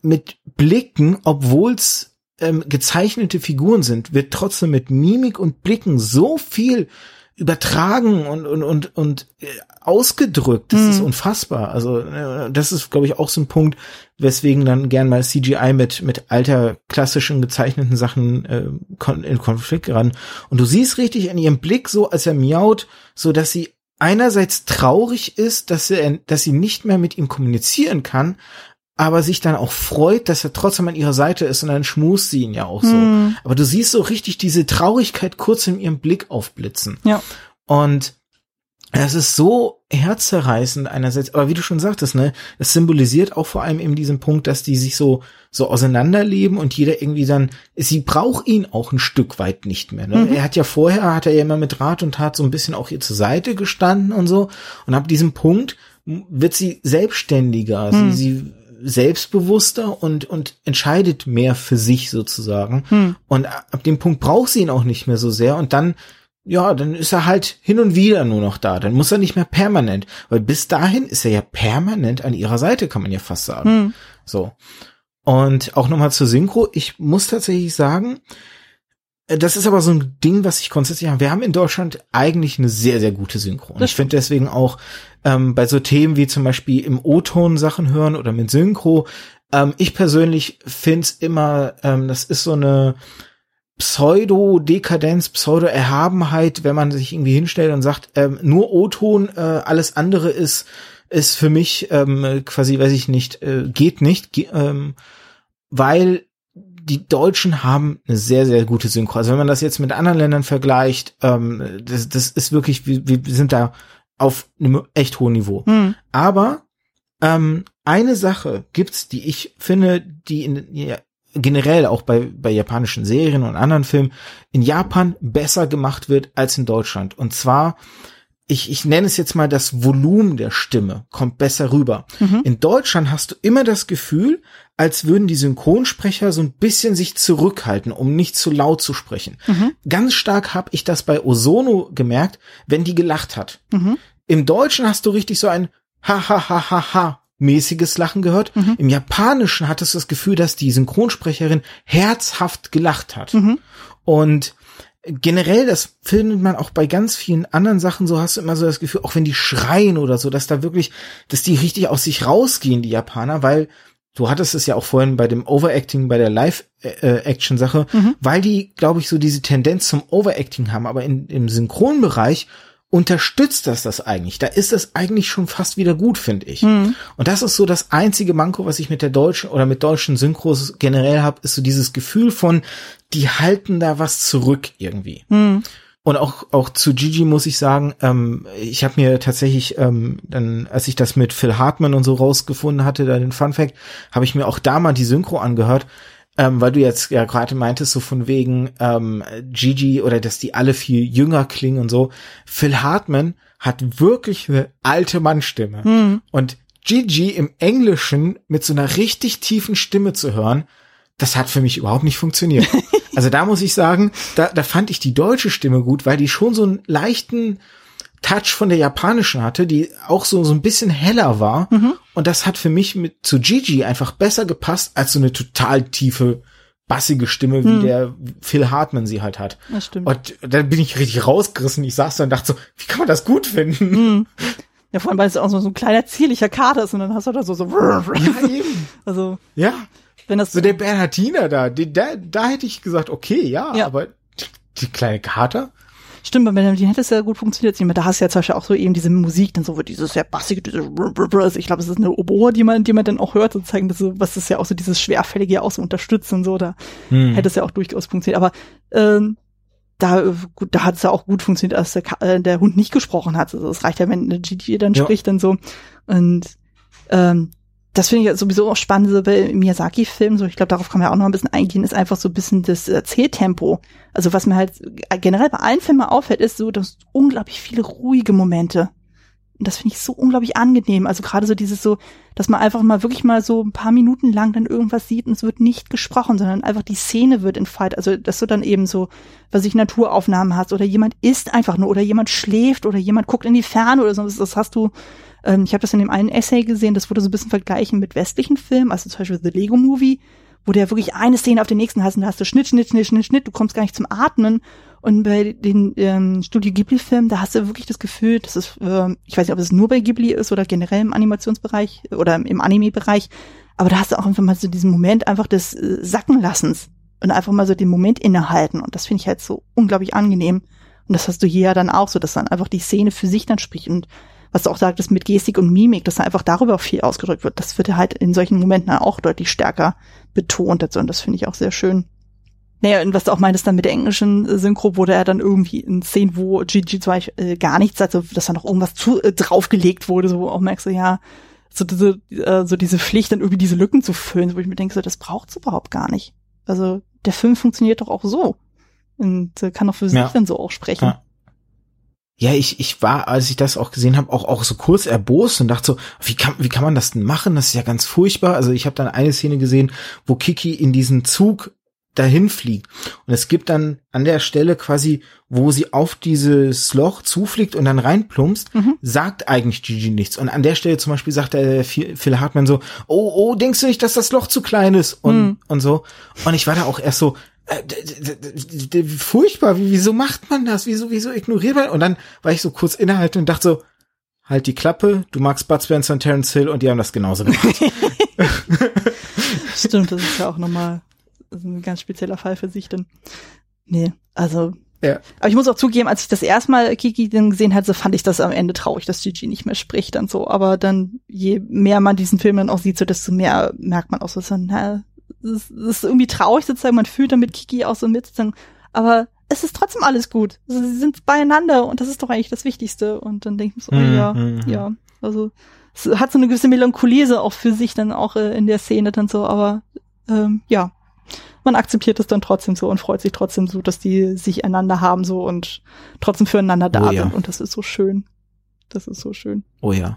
mit Blicken, obwohl's ähm, gezeichnete Figuren sind, wird trotzdem mit Mimik und Blicken so viel übertragen und und und und äh, ausgedrückt. Das mhm. ist unfassbar. Also äh, das ist, glaube ich, auch so ein Punkt, weswegen dann gern mal CGI mit mit alter klassischen gezeichneten Sachen äh, in Konflikt ran. Und du siehst richtig in ihrem Blick so, als er miaut, so dass sie einerseits traurig ist, dass er dass sie nicht mehr mit ihm kommunizieren kann, aber sich dann auch freut, dass er trotzdem an ihrer Seite ist und dann schmust sie ihn ja auch so. Mhm. Aber du siehst so richtig diese Traurigkeit kurz in ihrem Blick aufblitzen. Ja. Und es ist so herzerreißend einerseits, aber wie du schon sagtest, ne, es symbolisiert auch vor allem eben diesen Punkt, dass die sich so so auseinanderleben und jeder irgendwie dann, sie braucht ihn auch ein Stück weit nicht mehr. Ne? Mhm. Er hat ja vorher, hat er ja immer mit Rat und Tat so ein bisschen auch ihr zur Seite gestanden und so. Und ab diesem Punkt wird sie selbstständiger. Mhm. Sie, sie selbstbewusster und, und entscheidet mehr für sich sozusagen. Hm. Und ab dem Punkt braucht sie ihn auch nicht mehr so sehr und dann, ja, dann ist er halt hin und wieder nur noch da. Dann muss er nicht mehr permanent, weil bis dahin ist er ja permanent an ihrer Seite, kann man ja fast sagen. Hm. So. Und auch nochmal zur Synchro. Ich muss tatsächlich sagen, das ist aber so ein Ding, was ich grundsätzlich habe. Wir haben in Deutschland eigentlich eine sehr, sehr gute Synchro. Und ich finde deswegen auch ähm, bei so Themen wie zum Beispiel im O-Ton Sachen hören oder mit Synchro, ähm, ich persönlich finde es immer, ähm, das ist so eine Pseudo-Dekadenz, Pseudo-Erhabenheit, wenn man sich irgendwie hinstellt und sagt, ähm, nur O-Ton, äh, alles andere ist, ist für mich ähm, quasi, weiß ich nicht, äh, geht nicht, ge ähm, weil die Deutschen haben eine sehr, sehr gute Synchro. Also wenn man das jetzt mit anderen Ländern vergleicht, ähm, das, das ist wirklich, wir, wir sind da auf einem echt hohen Niveau. Hm. Aber ähm, eine Sache gibt's, die ich finde, die in, ja, generell auch bei, bei japanischen Serien und anderen Filmen in Japan besser gemacht wird als in Deutschland. Und zwar ich, ich nenne es jetzt mal das Volumen der Stimme, kommt besser rüber. Mhm. In Deutschland hast du immer das Gefühl, als würden die Synchronsprecher so ein bisschen sich zurückhalten, um nicht zu laut zu sprechen. Mhm. Ganz stark habe ich das bei Osono gemerkt, wenn die gelacht hat. Mhm. Im Deutschen hast du richtig so ein ha ha ha ha ha mäßiges Lachen gehört. Mhm. Im Japanischen hattest du das Gefühl, dass die Synchronsprecherin herzhaft gelacht hat. Mhm. Und generell, das findet man auch bei ganz vielen anderen Sachen, so hast du immer so das Gefühl, auch wenn die schreien oder so, dass da wirklich, dass die richtig aus sich rausgehen, die Japaner, weil du hattest es ja auch vorhin bei dem Overacting, bei der Live-Action-Sache, mhm. weil die, glaube ich, so diese Tendenz zum Overacting haben, aber in, im Synchronbereich unterstützt das das eigentlich. Da ist es eigentlich schon fast wieder gut, finde ich. Mhm. Und das ist so das einzige Manko, was ich mit der deutschen oder mit deutschen Synchros generell habe, ist so dieses Gefühl von, die halten da was zurück irgendwie. Mhm. Und auch auch zu Gigi muss ich sagen, ähm, ich habe mir tatsächlich ähm, dann, als ich das mit Phil Hartman und so rausgefunden hatte, da den Fun Fact, habe ich mir auch da mal die Synchro angehört ähm, weil du jetzt ja gerade meintest, so von wegen ähm, Gigi oder dass die alle viel jünger klingen und so. Phil Hartman hat wirklich eine alte Mannstimme. Mhm. Und Gigi im Englischen mit so einer richtig tiefen Stimme zu hören, das hat für mich überhaupt nicht funktioniert. <laughs> Also da muss ich sagen, da, da fand ich die deutsche Stimme gut, weil die schon so einen leichten Touch von der japanischen hatte, die auch so, so ein bisschen heller war. Mhm. Und das hat für mich mit zu Gigi einfach besser gepasst als so eine total tiefe, bassige Stimme, wie mhm. der Phil Hartman sie halt hat. Das stimmt. Und dann bin ich richtig rausgerissen. Ich saß da und dachte so, wie kann man das gut finden? Mhm. Ja, vor allem, weil es auch so, so ein kleiner, zierlicher Kater ist und dann hast du da so, so, ja, eben. <laughs> also. Ja. Wenn das so der Bernhardiner da, die, da, da hätte ich gesagt, okay, ja, ja. aber die, die kleine Kater? Stimmt, bei Bernhardin hätte es ja gut funktioniert. Da hast du ja zum Beispiel auch so eben diese Musik, dann so dieses sehr bassige, diese also ich glaube, es ist eine Oboe, die man, die man dann auch hört, sozusagen, das was ist ja auch so dieses Schwerfällige auch so unterstützt und so, da hm. hätte es ja auch durchaus funktioniert. Aber ähm, da, gut, da hat es ja auch gut funktioniert, als der, äh, der Hund nicht gesprochen hat. Also es reicht ja, wenn eine GT dann ja. spricht, dann so. Und ähm, das finde ich ja sowieso auch spannend so bei Miyazaki-Filmen, so ich glaube, darauf kann man ja auch noch ein bisschen eingehen, ist einfach so ein bisschen das Erzähltempo. Also was mir halt generell bei allen Filmen auffällt, ist so, dass unglaublich viele ruhige Momente. Und das finde ich so unglaublich angenehm. Also gerade so dieses so, dass man einfach mal wirklich mal so ein paar Minuten lang dann irgendwas sieht und es wird nicht gesprochen, sondern einfach die Szene wird entfaltet. Also dass du dann eben so, was ich Naturaufnahmen hast oder jemand isst einfach nur oder jemand schläft oder jemand guckt in die Ferne oder so. Das hast du ähm, ich habe das in dem einen Essay gesehen, das wurde so ein bisschen vergleichen mit westlichen Filmen, also zum Beispiel The Lego Movie, wo der wirklich eine Szene auf den nächsten hast und da hast du Schnitt, Schnitt, Schnitt, Schnitt, Schnitt, du kommst gar nicht zum Atmen. Und bei den ähm, Studio Ghibli-Filmen, da hast du wirklich das Gefühl, dass es, äh, ich weiß nicht, ob es nur bei Ghibli ist oder generell im Animationsbereich oder im Anime-Bereich, aber da hast du auch einfach mal so diesen Moment einfach des äh, Sackenlassens und einfach mal so den Moment innehalten. Und das finde ich halt so unglaublich angenehm. Und das hast du hier ja dann auch so, dass dann einfach die Szene für sich dann spricht. Und was du auch sagtest mit Gestik und Mimik, dass da einfach darüber viel ausgedrückt wird. Das wird halt in solchen Momenten auch deutlich stärker betont. Und das finde ich auch sehr schön. Naja, und was du auch meintest dann mit der englischen Synchro, wurde er dann irgendwie in Szenen, wo Gigi zum Beispiel äh, gar nichts, also dass da noch irgendwas zu, äh, draufgelegt wurde, so auch merkst du, ja, so diese, äh, so diese Pflicht, dann irgendwie diese Lücken zu füllen, wo ich mir denke, so, das braucht's überhaupt gar nicht. Also der Film funktioniert doch auch so und äh, kann doch für sich dann so auch sprechen. Ja ja, ich, ich war, als ich das auch gesehen habe, auch, auch so kurz erbost und dachte so, wie kann, wie kann man das denn machen? Das ist ja ganz furchtbar. Also ich habe dann eine Szene gesehen, wo Kiki in diesen Zug dahin fliegt. Und es gibt dann an der Stelle quasi, wo sie auf dieses Loch zufliegt und dann reinplumpst, mhm. sagt eigentlich Gigi nichts. Und an der Stelle zum Beispiel sagt der Phil Hartmann so, oh, oh, denkst du nicht, dass das Loch zu klein ist? Und, mhm. und so. Und ich war da auch erst so, äh, furchtbar, wieso macht man das? Wieso, wieso ignoriert man? Und dann war ich so kurz innehalten und dachte so, halt die Klappe, du magst Bud Spencer und Terence Hill und die haben das genauso gemacht. <laughs> Stimmt, das ist ja auch nochmal ein ganz spezieller Fall für sich dann. Nee, also. Ja. Aber ich muss auch zugeben, als ich das erstmal Kiki dann gesehen hatte, fand ich das am Ende traurig, dass Gigi nicht mehr spricht und so. Aber dann, je mehr man diesen Film dann auch sieht, so desto mehr merkt man auch so, na, es ist irgendwie traurig sozusagen, man fühlt damit Kiki auch so mit, sozusagen, aber es ist trotzdem alles gut. Also, sie sind beieinander und das ist doch eigentlich das Wichtigste. Und dann denke ich so, oh, ja, mhm. ja, also es hat so eine gewisse Melancholie auch für sich dann auch äh, in der Szene dann so, aber ähm, ja, man akzeptiert es dann trotzdem so und freut sich trotzdem so, dass die sich einander haben so und trotzdem füreinander da oh, ja. sind und das ist so schön. Das ist so schön. Oh ja.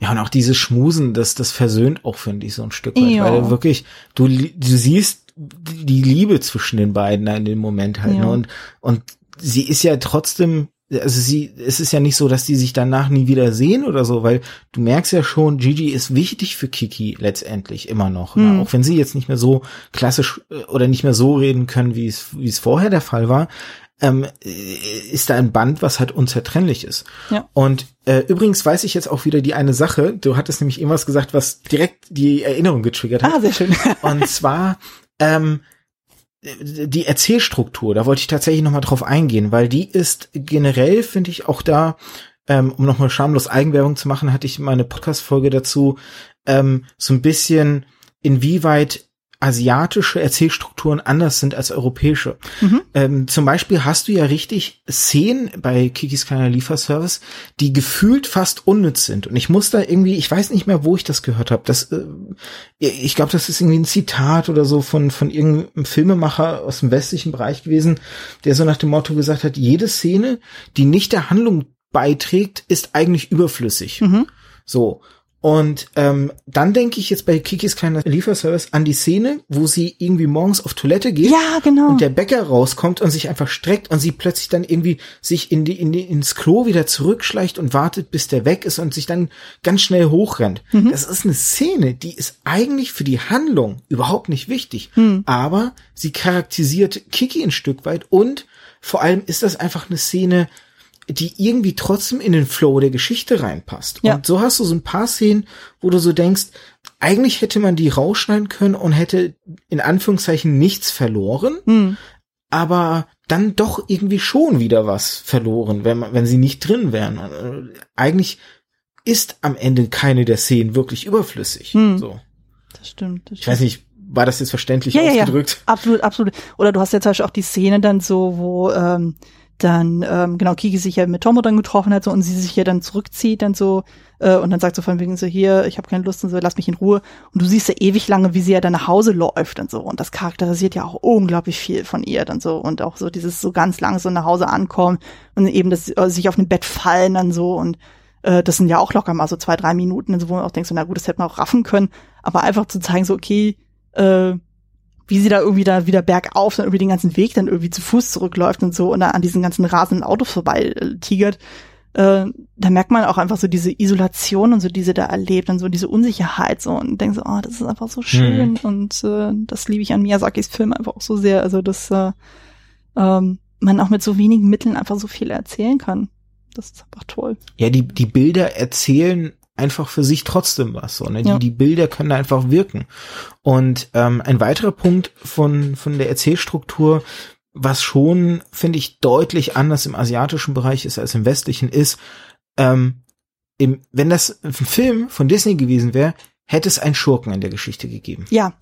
Ja, und auch dieses Schmusen, das, das versöhnt auch, finde ich, so ein Stück weit. Ja. Weil wirklich, du, du siehst die Liebe zwischen den beiden in dem Moment halt. Ne? Und, und sie ist ja trotzdem, also sie, es ist ja nicht so, dass die sich danach nie wieder sehen oder so, weil du merkst ja schon, Gigi ist wichtig für Kiki letztendlich immer noch. Mhm. Auch wenn sie jetzt nicht mehr so klassisch äh, oder nicht mehr so reden können, wie es, wie es vorher der Fall war ähm, ist da ein Band, was halt unzertrennlich ist. Ja. Und äh, übrigens weiß ich jetzt auch wieder die eine Sache. Du hattest nämlich irgendwas gesagt, was direkt die Erinnerung getriggert hat. Ah, sehr schön. Und zwar ähm, die Erzählstruktur. Da wollte ich tatsächlich noch mal drauf eingehen, weil die ist generell, finde ich, auch da ähm, um nochmal schamlos Eigenwerbung zu machen, hatte ich meine Podcast-Folge dazu, ähm, so ein bisschen, inwieweit asiatische Erzählstrukturen anders sind als europäische. Mhm. Ähm, zum Beispiel hast du ja richtig Szenen bei Kikis kleiner Lieferservice, die gefühlt fast unnütz sind. Und ich muss da irgendwie, ich weiß nicht mehr, wo ich das gehört habe. Das, äh, ich glaube, das ist irgendwie ein Zitat oder so von von irgendeinem Filmemacher aus dem westlichen Bereich gewesen, der so nach dem Motto gesagt hat: Jede Szene, die nicht der Handlung beiträgt, ist eigentlich überflüssig. Mhm. So Und ähm, dann denke ich jetzt bei Kikis kleiner Lieferservice an die Szene, wo sie irgendwie morgens auf Toilette geht Ja, genau. und der Bäcker rauskommt und sich einfach streckt und sie plötzlich dann irgendwie sich in die, in die ins Klo wieder zurückschleicht und wartet, bis der weg ist und sich dann ganz schnell hochrennt. Das ist eine Szene, die ist eigentlich für die Handlung überhaupt nicht wichtig, aber sie charakterisiert Kiki ein Stück weit und vor allem ist das einfach eine Szene, die irgendwie trotzdem in den Flow der Geschichte reinpasst. Ja. Und so hast du so ein paar Szenen, wo du so denkst, eigentlich hätte man die rausschneiden können und hätte in Anführungszeichen nichts verloren, Hm. aber dann doch irgendwie schon wieder was verloren, wenn man, wenn sie nicht drin wären. Äh, Eigentlich ist am Ende keine der Szenen wirklich überflüssig. Hm. So. Das stimmt. Das Ich weiß nicht, war das jetzt verständlich ja, ja, ja, ausgedrückt? absolut, absolut. Oder du hast ja zum Beispiel auch die Szene dann so, wo ähm, dann ähm, genau Kiki sich ja mit Tomo dann getroffen hat so und sie sich ja dann zurückzieht dann so äh, und dann sagt so von wegen so hier ich habe keine Lust und so lass mich in Ruhe. Und du siehst ja ewig lange wie sie ja dann nach Hause läuft und so. Und das charakterisiert ja auch unglaublich viel von ihr dann so. Und auch so dieses so ganz lang so nach Hause ankommen und eben das äh, sich auf dem Bett fallen dann so. Und äh, das sind ja auch locker mal so zwei drei Minuten so wo man auch denkt so na gut das hätte man auch raffen können. Aber einfach zu zeigen so okay äh, wie sie da irgendwie da wieder bergauf dann irgendwie den ganzen Weg dann irgendwie zu Fuß zurückläuft und so und dann an diesen ganzen rasenden Autos vorbei äh, tigert, äh, da merkt man auch einfach so diese Isolation und so, die sie da erlebt und so diese Unsicherheit so und denkt so, oh, das ist einfach so schön und äh, das liebe ich an Miyazakis Film einfach auch so sehr, also dass äh, ähm, man auch mit so wenigen Mitteln einfach so viel erzählen kann. Das ist einfach toll. Ja, die, die Bilder erzählen einfach für sich trotzdem was. So, ne? die, Ja. die Bilder können einfach wirken. Und ähm, ein weiterer Punkt von, von der Erzählstruktur, was schon, finde ich, deutlich anders im asiatischen Bereich ist als im westlichen, ist, ähm, im, wenn das ein Film von Disney gewesen wäre, hätte es einen Schurken in der Geschichte gegeben. Ja, ja,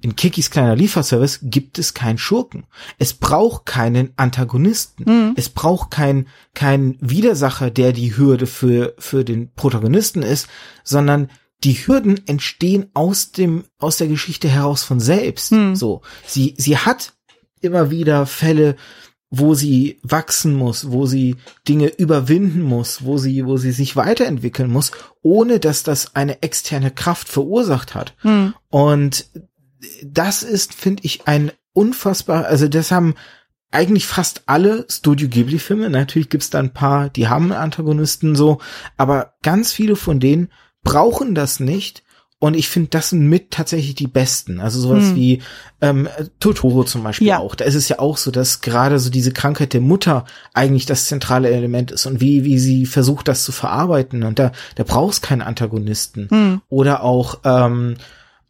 In Kikis kleiner Lieferservice gibt es keinen Schurken. Es braucht keinen Antagonisten. Mhm. Es braucht keinen keinen Widersacher, der die Hürde für für den Protagonisten ist, sondern die Hürden entstehen aus dem aus der Geschichte heraus von selbst. Hm. So, sie sie hat immer wieder Fälle, wo sie wachsen muss, wo sie Dinge überwinden muss, wo sie wo sie sich weiterentwickeln muss, ohne dass das eine externe Kraft verursacht hat. hm. Und das ist, finde ich, ein unfassbar, also das haben eigentlich fast alle Studio Ghibli-Filme. Natürlich gibt's da ein paar, die haben Antagonisten so, aber ganz viele von denen brauchen das nicht. Und ich finde, das sind mit tatsächlich die besten. Also sowas Hm. wie ähm, Totoro zum Beispiel Ja. auch. Da ist es ja auch so, dass gerade so diese Krankheit der Mutter eigentlich das zentrale Element ist und wie, wie sie versucht, das zu verarbeiten. Und da, da brauchst keinen Antagonisten. Hm. Oder auch, ähm,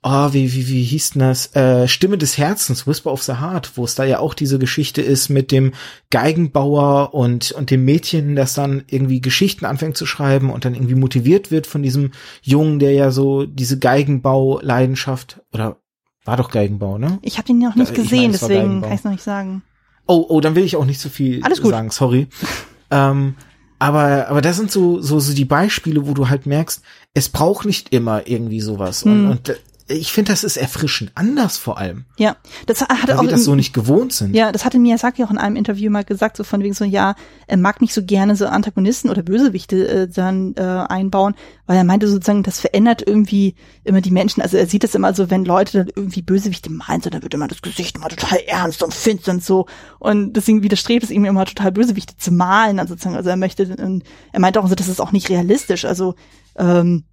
oh, wie, wie, wie hieß denn das? Äh, Stimme des Herzens, Whisper of the Heart, wo es da ja auch diese Geschichte ist mit dem Geigenbauer und, und dem Mädchen, das dann irgendwie Geschichten anfängt zu schreiben und dann irgendwie motiviert wird von diesem Jungen, der ja so diese Geigenbau-Leidenschaft, oder war doch Geigenbau, ne? Ich habe den noch nicht ich gesehen, meine, deswegen kann ich es noch nicht sagen. Oh, oh, dann will ich auch nicht so viel Alles gut. sagen, sorry. <laughs> ähm, aber, aber das sind so, so, so die Beispiele, wo du halt merkst, es braucht nicht immer irgendwie sowas. Und, Hm. und äh, ich finde, das ist erfrischend anders vor allem, Ja, das hat auch wir das im- so nicht gewohnt sind. Ja, das hatte Miyazaki auch in einem Interview mal gesagt, so von wegen so, ja, er mag nicht so gerne so Antagonisten oder Bösewichte äh, dann äh, einbauen, weil er meinte sozusagen, das verändert irgendwie immer die Menschen. Also er sieht das immer so, wenn Leute dann irgendwie Bösewichte malen, so, dann wird immer das Gesicht immer total ernst und finster und so. Und deswegen widerstrebt es ihm immer total Bösewichte zu malen, also sozusagen. Also er möchte, und er meinte auch so, das ist auch nicht realistisch. Also ähm,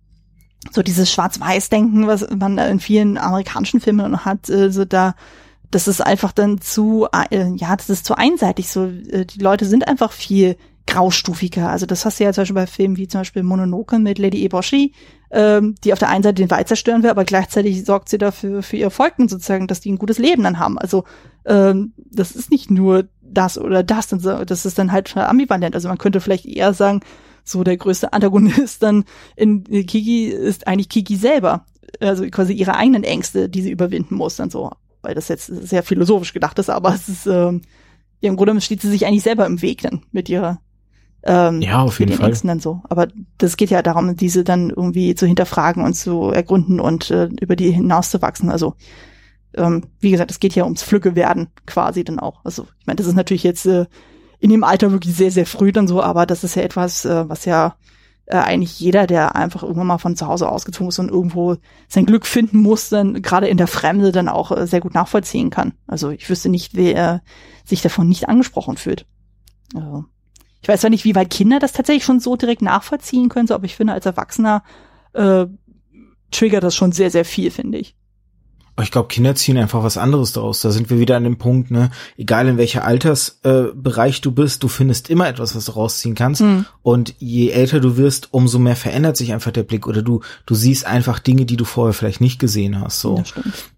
so dieses Schwarz-Weiß-Denken, was man in vielen amerikanischen Filmen hat, äh, so da, das ist einfach dann zu, äh, ja, das ist zu einseitig. So, äh, die Leute sind einfach viel graustufiger. Also das hast du ja zum Beispiel bei Filmen wie zum Beispiel Mononoke mit Lady Eboshi, ähm, die auf der einen Seite den Wald zerstören will, aber gleichzeitig sorgt sie dafür für ihr Volk und sozusagen, dass die ein gutes Leben dann haben. Also ähm, das ist nicht nur das oder das, das ist dann halt ambivalent. Also man könnte vielleicht eher sagen, so der größte Antagonist dann in Kiki ist eigentlich Kiki selber. Also quasi ihre eigenen Ängste, die sie überwinden muss, dann so. Weil das jetzt sehr philosophisch gedacht ist, aber es ist, ähm, ja, im Grunde steht sie sich eigentlich selber im Weg dann mit ihrer, ähm, Ja, auf jeden den Fall. Ängsten dann so. Aber das geht ja darum, diese dann irgendwie zu hinterfragen und zu ergründen und äh, über die hinauszuwachsen. Also, ähm, wie gesagt, es geht ja ums Flücke werden quasi dann auch. Also, ich meine, das ist natürlich jetzt äh, in dem Alter wirklich sehr, sehr früh dann so, aber das ist ja etwas, äh, was ja äh, eigentlich jeder, der einfach irgendwann mal von zu Hause ausgezogen ist und irgendwo sein Glück finden muss, dann gerade in der Fremde dann auch äh, sehr gut nachvollziehen kann. Also ich wüsste nicht, wer sich davon nicht angesprochen fühlt. Also, ich weiß zwar nicht, wie weit Kinder das tatsächlich schon so direkt nachvollziehen können, so, aber ich finde, als Erwachsener äh, triggert das schon sehr, sehr viel, finde ich. Ich glaube, Kinder ziehen einfach was anderes daraus. Da sind wir wieder an dem Punkt, ne, egal in welcher Altersbereich äh, du bist, du findest immer etwas, was du rausziehen kannst. Mhm. Und je älter du wirst, umso mehr verändert sich einfach der Blick oder du, du siehst einfach Dinge, die du vorher vielleicht nicht gesehen hast. So.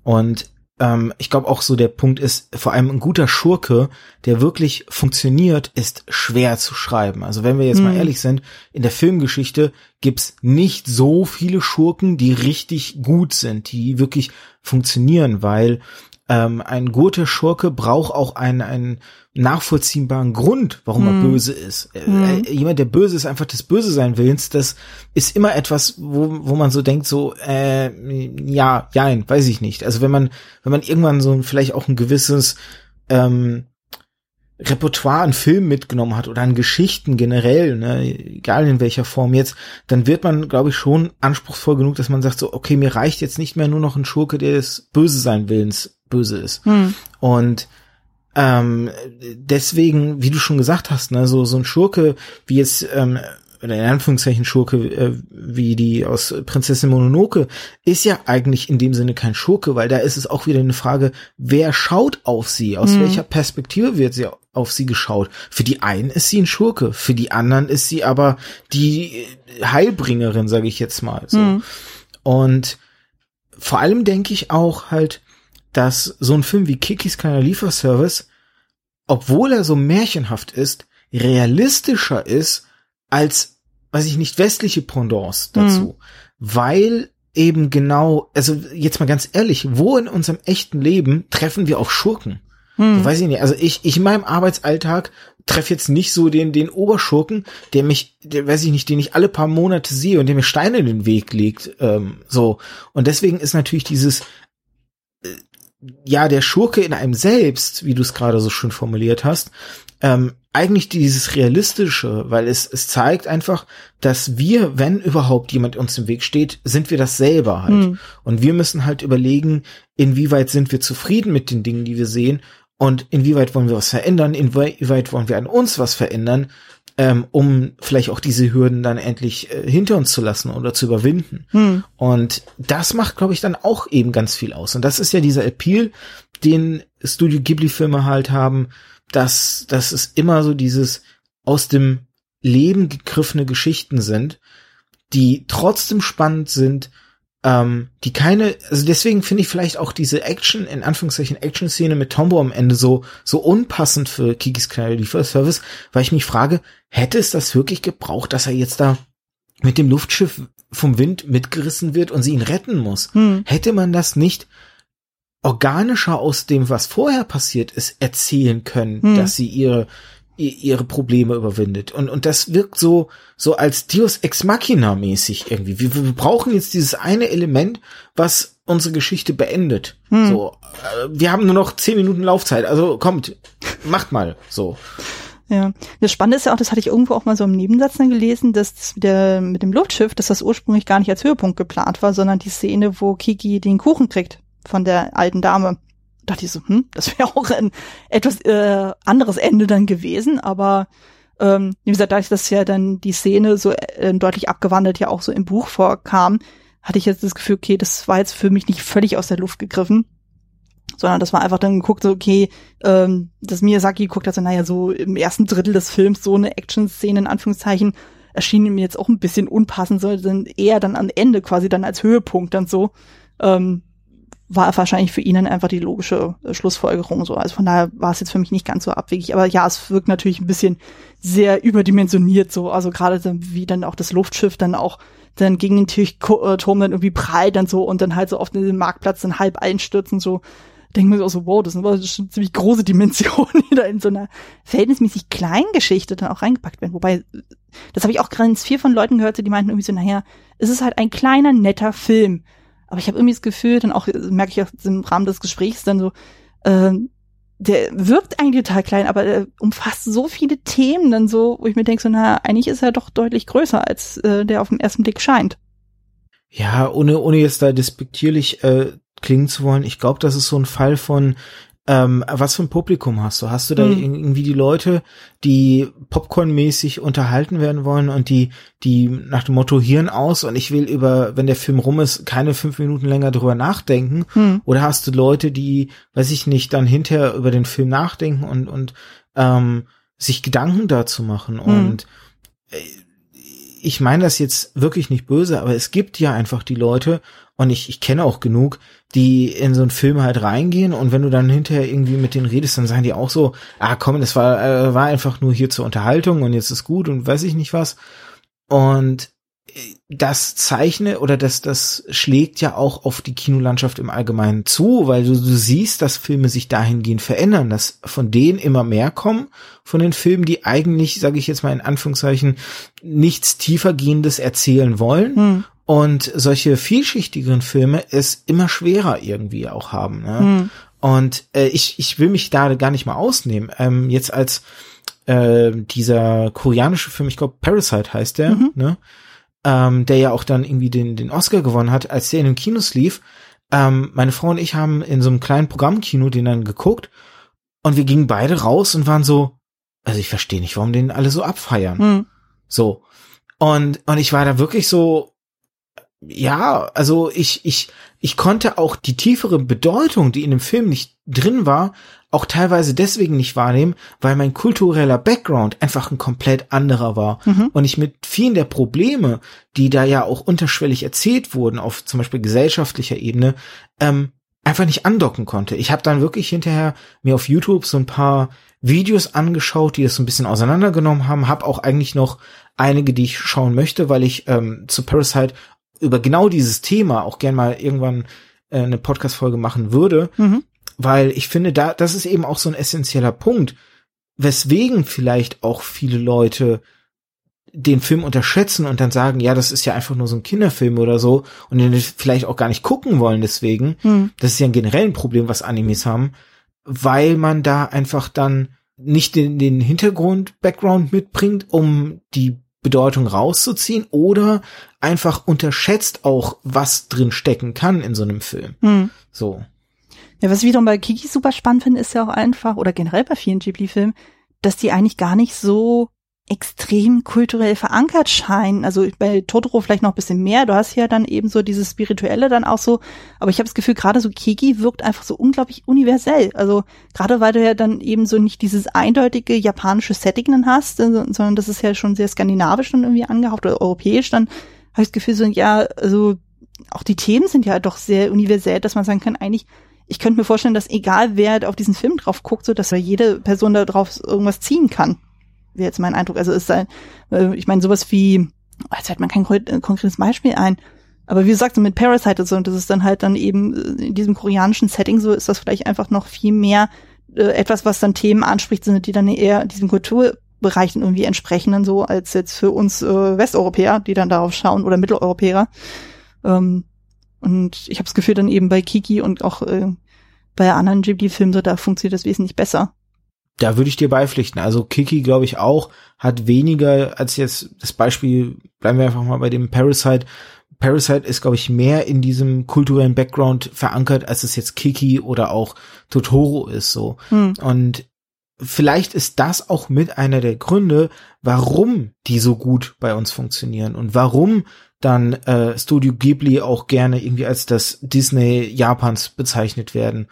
Und ähm, ich glaube auch so der Punkt ist, vor allem ein guter Schurke, der wirklich funktioniert, ist schwer zu schreiben. Also wenn wir jetzt mhm. mal ehrlich sind, in der Filmgeschichte gibt's nicht so viele Schurken, die richtig gut sind, die wirklich funktionieren, weil ähm, ein guter Schurke braucht auch einen, einen nachvollziehbaren Grund, warum mm. er mhm. böse ist. Mm. jemand, der böse ist, einfach des Böse sein Willens, das ist immer etwas, wo, wo man so denkt, so, äh, ja, ja, weiß ich nicht. Also wenn man, wenn man irgendwann so vielleicht auch ein gewisses ähm, Repertoire an Filmen mitgenommen hat oder an Geschichten generell, ne, egal in welcher Form jetzt, dann wird man, glaube ich, schon anspruchsvoll genug, dass man sagt so, okay, mir reicht jetzt nicht mehr nur noch ein Schurke, der des Böse sein Willens böse ist. Hm. Und ähm, deswegen, wie du schon gesagt hast, ne, so, so ein Schurke, wie jetzt, ähm, oder in Anführungszeichen Schurke, äh, wie die aus Prinzessin Mononoke, ist ja eigentlich in dem Sinne kein Schurke, weil da ist es auch wieder eine Frage, wer schaut auf sie? Aus mhm. welcher Perspektive wird sie auf sie geschaut? Für die einen ist sie ein Schurke, für die anderen ist sie aber die Heilbringerin, sage ich jetzt mal. So. Mhm. Und vor allem denke ich auch halt, dass so ein Film wie Kikis kleiner Lieferservice, obwohl er so märchenhaft ist, realistischer ist als, weiß ich nicht, westliche Pendants dazu. Mhm. Weil eben genau, also jetzt mal ganz ehrlich, wo in unserem echten Leben treffen wir auf Schurken? Hm. weiß ich nicht. Also ich, ich in meinem Arbeitsalltag treffe jetzt nicht so den, den Oberschurken, der mich, der weiß ich nicht, den ich alle paar Monate sehe und der mir Steine in den Weg legt. Ähm, so. Und deswegen ist natürlich dieses, ja, der Schurke in einem selbst, wie du es gerade so schön formuliert hast, ähm, eigentlich dieses Realistische, weil es, es zeigt einfach, dass wir, wenn überhaupt jemand uns im Weg steht, sind wir das selber halt. Mhm. Und wir müssen halt überlegen, inwieweit sind wir zufrieden mit den Dingen, die wir sehen und inwieweit wollen wir was verändern, inwieweit wollen wir an uns was verändern, ähm, um vielleicht auch diese Hürden dann endlich äh, hinter uns zu lassen oder zu überwinden. Hm. Und das macht, glaube ich, dann auch eben ganz viel aus. Und das ist ja dieser Appeal, den Studio Ghibli-Filme halt haben, dass, dass es immer so dieses aus dem Leben gegriffene Geschichten sind, die trotzdem spannend sind, ähm, die keine, also deswegen finde ich vielleicht auch diese Action, in Anführungszeichen Action-Szene mit Tombo am Ende so, so unpassend für Kikis kleine Lieferservice, weil ich mich frage, hätte es das wirklich gebraucht, dass er jetzt da mit dem Luftschiff vom Wind mitgerissen wird und sie ihn retten muss? Hm. Hätte man das nicht organischer aus dem, was vorher passiert ist, erzählen können, hm. dass sie ihre ihre Probleme überwindet. Und, und das wirkt so, so als Dios Ex Machina mäßig irgendwie. Wir, wir brauchen jetzt dieses eine Element, was unsere Geschichte beendet. Hm. So, äh, wir haben nur noch zehn Minuten Laufzeit. Also kommt, macht mal so. Ja, das Spannende ist ja auch, das hatte ich irgendwo auch mal so im Nebensatz dann gelesen, dass das mit, der, mit dem Luftschiff, dass das ursprünglich gar nicht als Höhepunkt geplant war, sondern die Szene, wo Kiki den Kuchen kriegt von der alten Dame. Da dachte ich so, hm, das wäre <laughs> auch ein etwas äh, anderes Ende dann gewesen, aber ähm, wie gesagt, dadurch, dass ja dann die Szene so äh, deutlich abgewandelt ja auch so im Buch vorkam, hatte ich jetzt das Gefühl, okay, das war jetzt für mich nicht völlig aus der Luft gegriffen, sondern das war einfach dann geguckt, so, okay, ähm, das Miyazaki guckt also, naja, so im ersten Drittel des Films so eine Action-Szene in Anführungszeichen erschien mir jetzt auch ein bisschen unpassend, sondern eher dann am Ende quasi dann als Höhepunkt dann so. Ähm, war wahrscheinlich für ihn dann einfach die logische äh, Schlussfolgerung so. Also von daher war es jetzt für mich nicht ganz so abwegig. Aber ja, es wirkt natürlich ein bisschen sehr überdimensioniert so. Also gerade wie dann auch das Luftschiff dann auch dann gegen den Turm dann irgendwie prallt dann so und dann halt so auf den Marktplatz dann halb einstürzen so. Denken wir so, wow, das sind aber schon ziemlich große Dimensionen, <laughs> die da in so einer verhältnismäßig kleinen Geschichte dann auch reingepackt werden. Wobei, das habe ich auch ganz viel von Leuten gehört, die meinten irgendwie so, naja, es ist halt ein kleiner, netter Film aber ich habe irgendwie das Gefühl, dann auch merke ich auch im Rahmen des Gesprächs dann so, äh, der wirkt eigentlich total klein, aber er umfasst so viele Themen dann so, wo ich mir denke, so, na, eigentlich ist er doch deutlich größer, als äh, der auf den ersten Blick scheint. Ja, ohne, ohne jetzt da despektierlich äh, klingen zu wollen, ich glaube, das ist so ein Fall von, ähm, was für ein Publikum hast du? Hast du da Hm. irgendwie die Leute, die Popcorn-mäßig unterhalten werden wollen und die, die nach dem Motto Hirn aus und ich will über, wenn der Film rum ist, keine fünf Minuten länger drüber nachdenken? Hm. Oder hast du Leute, die, weiß ich nicht, dann hinterher über den Film nachdenken und, und ähm, sich Gedanken dazu machen? Und äh, ich meine das jetzt wirklich nicht böse, aber es gibt ja einfach die Leute, und ich, ich kenne auch genug, die in so einen Film halt reingehen und wenn du dann hinterher irgendwie mit denen redest, dann sagen die auch so, ah komm, das war, äh, war einfach nur hier zur Unterhaltung und jetzt ist gut und weiß ich nicht was. Und äh, das zeichne oder das, das schlägt ja auch auf die Kinolandschaft im Allgemeinen zu, weil du, du siehst, dass Filme sich dahingehend verändern, dass von denen immer mehr kommen, von den Filmen, die eigentlich, sage ich jetzt mal in Anführungszeichen, nichts tiefergehendes erzählen wollen Hm. Und solche vielschichtigeren Filme es immer schwerer irgendwie auch haben. Ne? Hm. Und äh, ich, ich will mich da gar nicht mal ausnehmen. Ähm, jetzt als äh, dieser koreanische Film, ich glaube Parasite heißt der, Mhm. ne? ähm, der ja auch dann irgendwie den, den Oscar gewonnen hat, als der in den Kinos lief. Ähm, meine Frau und ich haben in so einem kleinen Programmkino den dann geguckt und wir gingen beide raus und waren so, also ich verstehe nicht, warum den alle so abfeiern. Hm. So. Und, und ich war da wirklich so, ja, also ich, ich, ich konnte auch die tiefere Bedeutung, die in dem Film nicht drin war, auch teilweise deswegen nicht wahrnehmen, weil mein kultureller Background einfach ein komplett anderer war. Mhm. Und ich mit vielen der Probleme, die da ja auch unterschwellig erzählt wurden, auf zum Beispiel gesellschaftlicher Ebene, ähm, einfach nicht andocken konnte. Ich habe dann wirklich hinterher mir auf YouTube so ein paar Videos angeschaut, die das so ein bisschen auseinandergenommen haben, habe auch eigentlich noch einige, die ich schauen möchte, weil ich ähm, zu Parasite über genau dieses Thema auch gern mal irgendwann äh, eine Podcast-Folge machen würde, Mhm. weil ich finde, da das ist eben auch so ein essentieller Punkt, weswegen vielleicht auch viele Leute den Film unterschätzen und dann sagen, ja, das ist ja einfach nur so ein Kinderfilm oder so und den vielleicht auch gar nicht gucken wollen deswegen. Hm. Das ist ja ein generelles Problem, was Animes haben, weil man da einfach dann nicht den, den Hintergrund, Background mitbringt, um die Bedeutung rauszuziehen oder einfach unterschätzt auch, was drin stecken kann in so einem Film. Hm. So. Ja, was ich wiederum bei Kiki super spannend finde, ist ja auch einfach, oder generell bei vielen Ghibli-Filmen, dass die eigentlich gar nicht so extrem kulturell verankert scheinen. Also bei Totoro vielleicht noch ein bisschen mehr. Du hast ja dann eben so dieses Spirituelle dann auch so. Aber ich habe das Gefühl, gerade so Kiki wirkt einfach so unglaublich universell. Also gerade weil du ja dann eben so nicht dieses eindeutige japanische Setting dann hast, äh, sondern das ist ja schon sehr skandinavisch dann irgendwie angehaucht oder europäisch, dann habe ich das Gefühl, so ja, also auch die Themen sind ja doch sehr universell, dass man sagen kann, eigentlich ich könnte mir vorstellen, dass egal wer auf diesen Film drauf guckt, so dass jede Person da drauf irgendwas ziehen kann. Wäre jetzt mein Eindruck. Also ist ein, äh, ich meine, sowas wie, jetzt fällt mir kein äh, konkretes Beispiel ein. Aber wie gesagt, so mit Parasite und so, und das ist dann halt dann eben äh, in diesem koreanischen Setting so, ist das vielleicht einfach noch viel mehr äh, etwas, was dann Themen anspricht, sind, die dann eher diesem Kulturbereichen irgendwie entsprechen, dann so, als jetzt für uns äh, Westeuropäer, die dann darauf schauen, oder Mitteleuropäer. Ähm, und ich habe das Gefühl, dann eben bei Kiki und auch äh, bei anderen Ghibli-Filmen, so da funktioniert das wesentlich besser. Da würde ich dir beipflichten. Also Kiki, glaube ich, auch, hat weniger als jetzt das Beispiel, bleiben wir einfach mal bei dem Parasite. Parasite ist, glaube ich, mehr in diesem kulturellen Background verankert, als es jetzt Kiki oder auch Totoro ist so. Hm. Und vielleicht ist das auch mit einer der Gründe, warum die so gut bei uns funktionieren und warum dann äh, Studio Ghibli auch gerne irgendwie als das Disney Japans bezeichnet werden.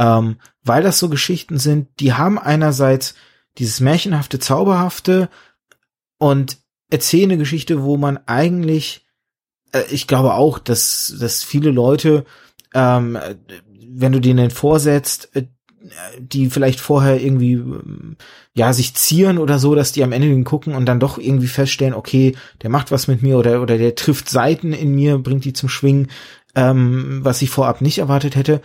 Ähm, weil das so Geschichten sind, die haben einerseits dieses märchenhafte, zauberhafte und erzählen eine Geschichte, wo man eigentlich, äh, ich glaube auch, dass, dass viele Leute, ähm, wenn du denen vorsetzt, äh, die vielleicht vorher irgendwie ähm, ja sich zieren oder so, dass die am Ende den gucken und dann doch irgendwie feststellen, okay, der macht was mit mir oder oder der trifft Seiten in mir, bringt die zum Schwingen, ähm, was ich vorab nicht erwartet hätte,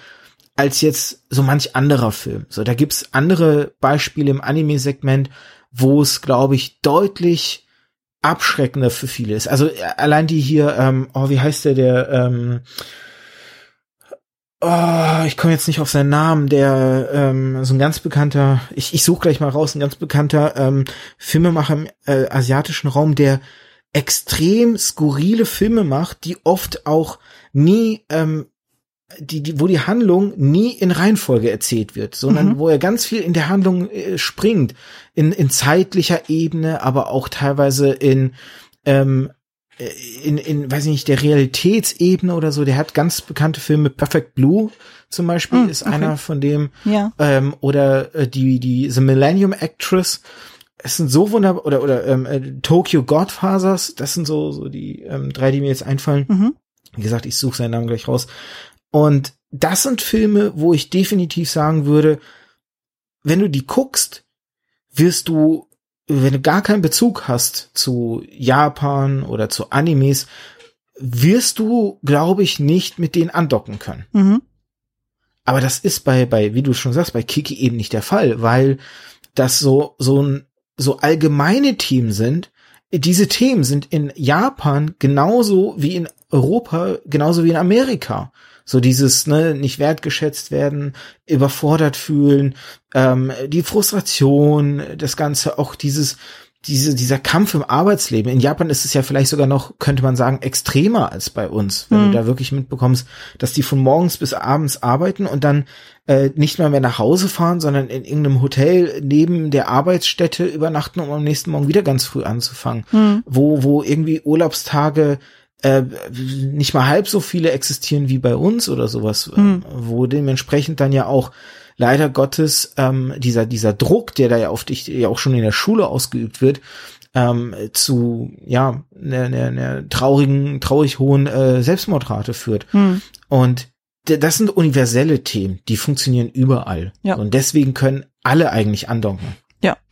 als jetzt so manch anderer Film. So, da gibt's andere Beispiele im Anime-Segment, wo es, glaube ich, deutlich abschreckender für viele ist. Also äh, allein die hier, ähm, oh, wie heißt der, der, ähm, oh, ich komme jetzt nicht auf seinen Namen, der ähm, so ein ganz bekannter, ich, ich suche gleich mal raus, ein ganz bekannter ähm, Filmemacher im äh, asiatischen Raum, der extrem skurrile Filme macht, die oft auch nie ähm, die, die, wo die Handlung nie in Reihenfolge erzählt wird, sondern mhm. wo er ganz viel in der Handlung äh, springt, in, in zeitlicher Ebene, aber auch teilweise in ähm, äh, in, in, weiß ich nicht, der Realitätsebene oder so, der hat ganz bekannte Filme, Perfect Blue zum Beispiel mm, ist okay. einer von dem, ja. ähm, oder äh, die, die The Millennium Actress, es sind so wunderbar, oder, oder ähm, äh, Tokyo Godfathers, das sind so, so die ähm, drei, die mir jetzt einfallen. Mhm. Wie gesagt, ich suche seinen Namen gleich raus. Und das sind Filme, wo ich definitiv sagen würde, wenn du die guckst, wirst du wenn du gar keinen Bezug hast zu Japan oder zu Animes, wirst du, glaube ich, nicht mit denen andocken können. Mhm. Aber das ist bei, bei, wie du schon sagst, bei Kiki eben nicht der Fall, weil das so, so ein, so allgemeine Themen sind. Diese Themen sind in Japan genauso wie in Europa, genauso wie in Amerika. So dieses, ne, nicht wertgeschätzt werden, überfordert fühlen, ähm, die Frustration, das Ganze, auch dieses, diese, dieser Kampf im Arbeitsleben. In Japan ist es ja vielleicht sogar noch, könnte man sagen, extremer als bei uns, wenn mhm. du da wirklich mitbekommst, dass die von morgens bis abends arbeiten und dann äh, nicht mal mehr nach Hause fahren, sondern in irgendeinem Hotel neben der Arbeitsstätte übernachten, um am nächsten Morgen wieder ganz früh anzufangen. Mhm. Wo, wo irgendwie Urlaubstage äh, nicht mal halb so viele existieren wie bei uns oder sowas, mhm. wo dementsprechend dann ja auch leider Gottes ähm, dieser dieser Druck, der da ja auf dich ja auch schon in der Schule ausgeübt wird, ähm, zu ja einer ne, ne traurigen, traurig hohen äh, Selbstmordrate führt. Mhm. Und das sind universelle Themen, die funktionieren überall. Ja. Und deswegen können alle eigentlich andocken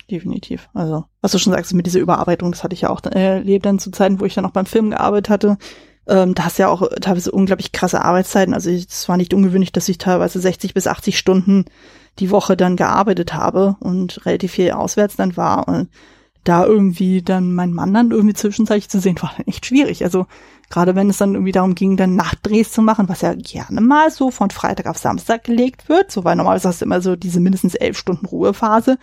definitiv. Also, was du schon sagst, mit dieser Überarbeitung, das hatte ich ja auch erlebt dann zu Zeiten, wo ich dann auch beim Film gearbeitet hatte. Ähm, da hast ja auch teilweise unglaublich krasse Arbeitszeiten. Also es war nicht ungewöhnlich, dass ich teilweise 60 bis 80 Stunden die Woche dann gearbeitet habe und relativ viel auswärts dann war. Und da irgendwie dann mein Mann dann irgendwie zwischenzeitlich zu sehen, war dann echt schwierig. Also gerade wenn es dann irgendwie darum ging, dann Nachtdrehs zu machen, was ja gerne mal so von Freitag auf Samstag gelegt wird, so weil normalerweise hast du immer so diese mindestens elf Stunden Ruhephase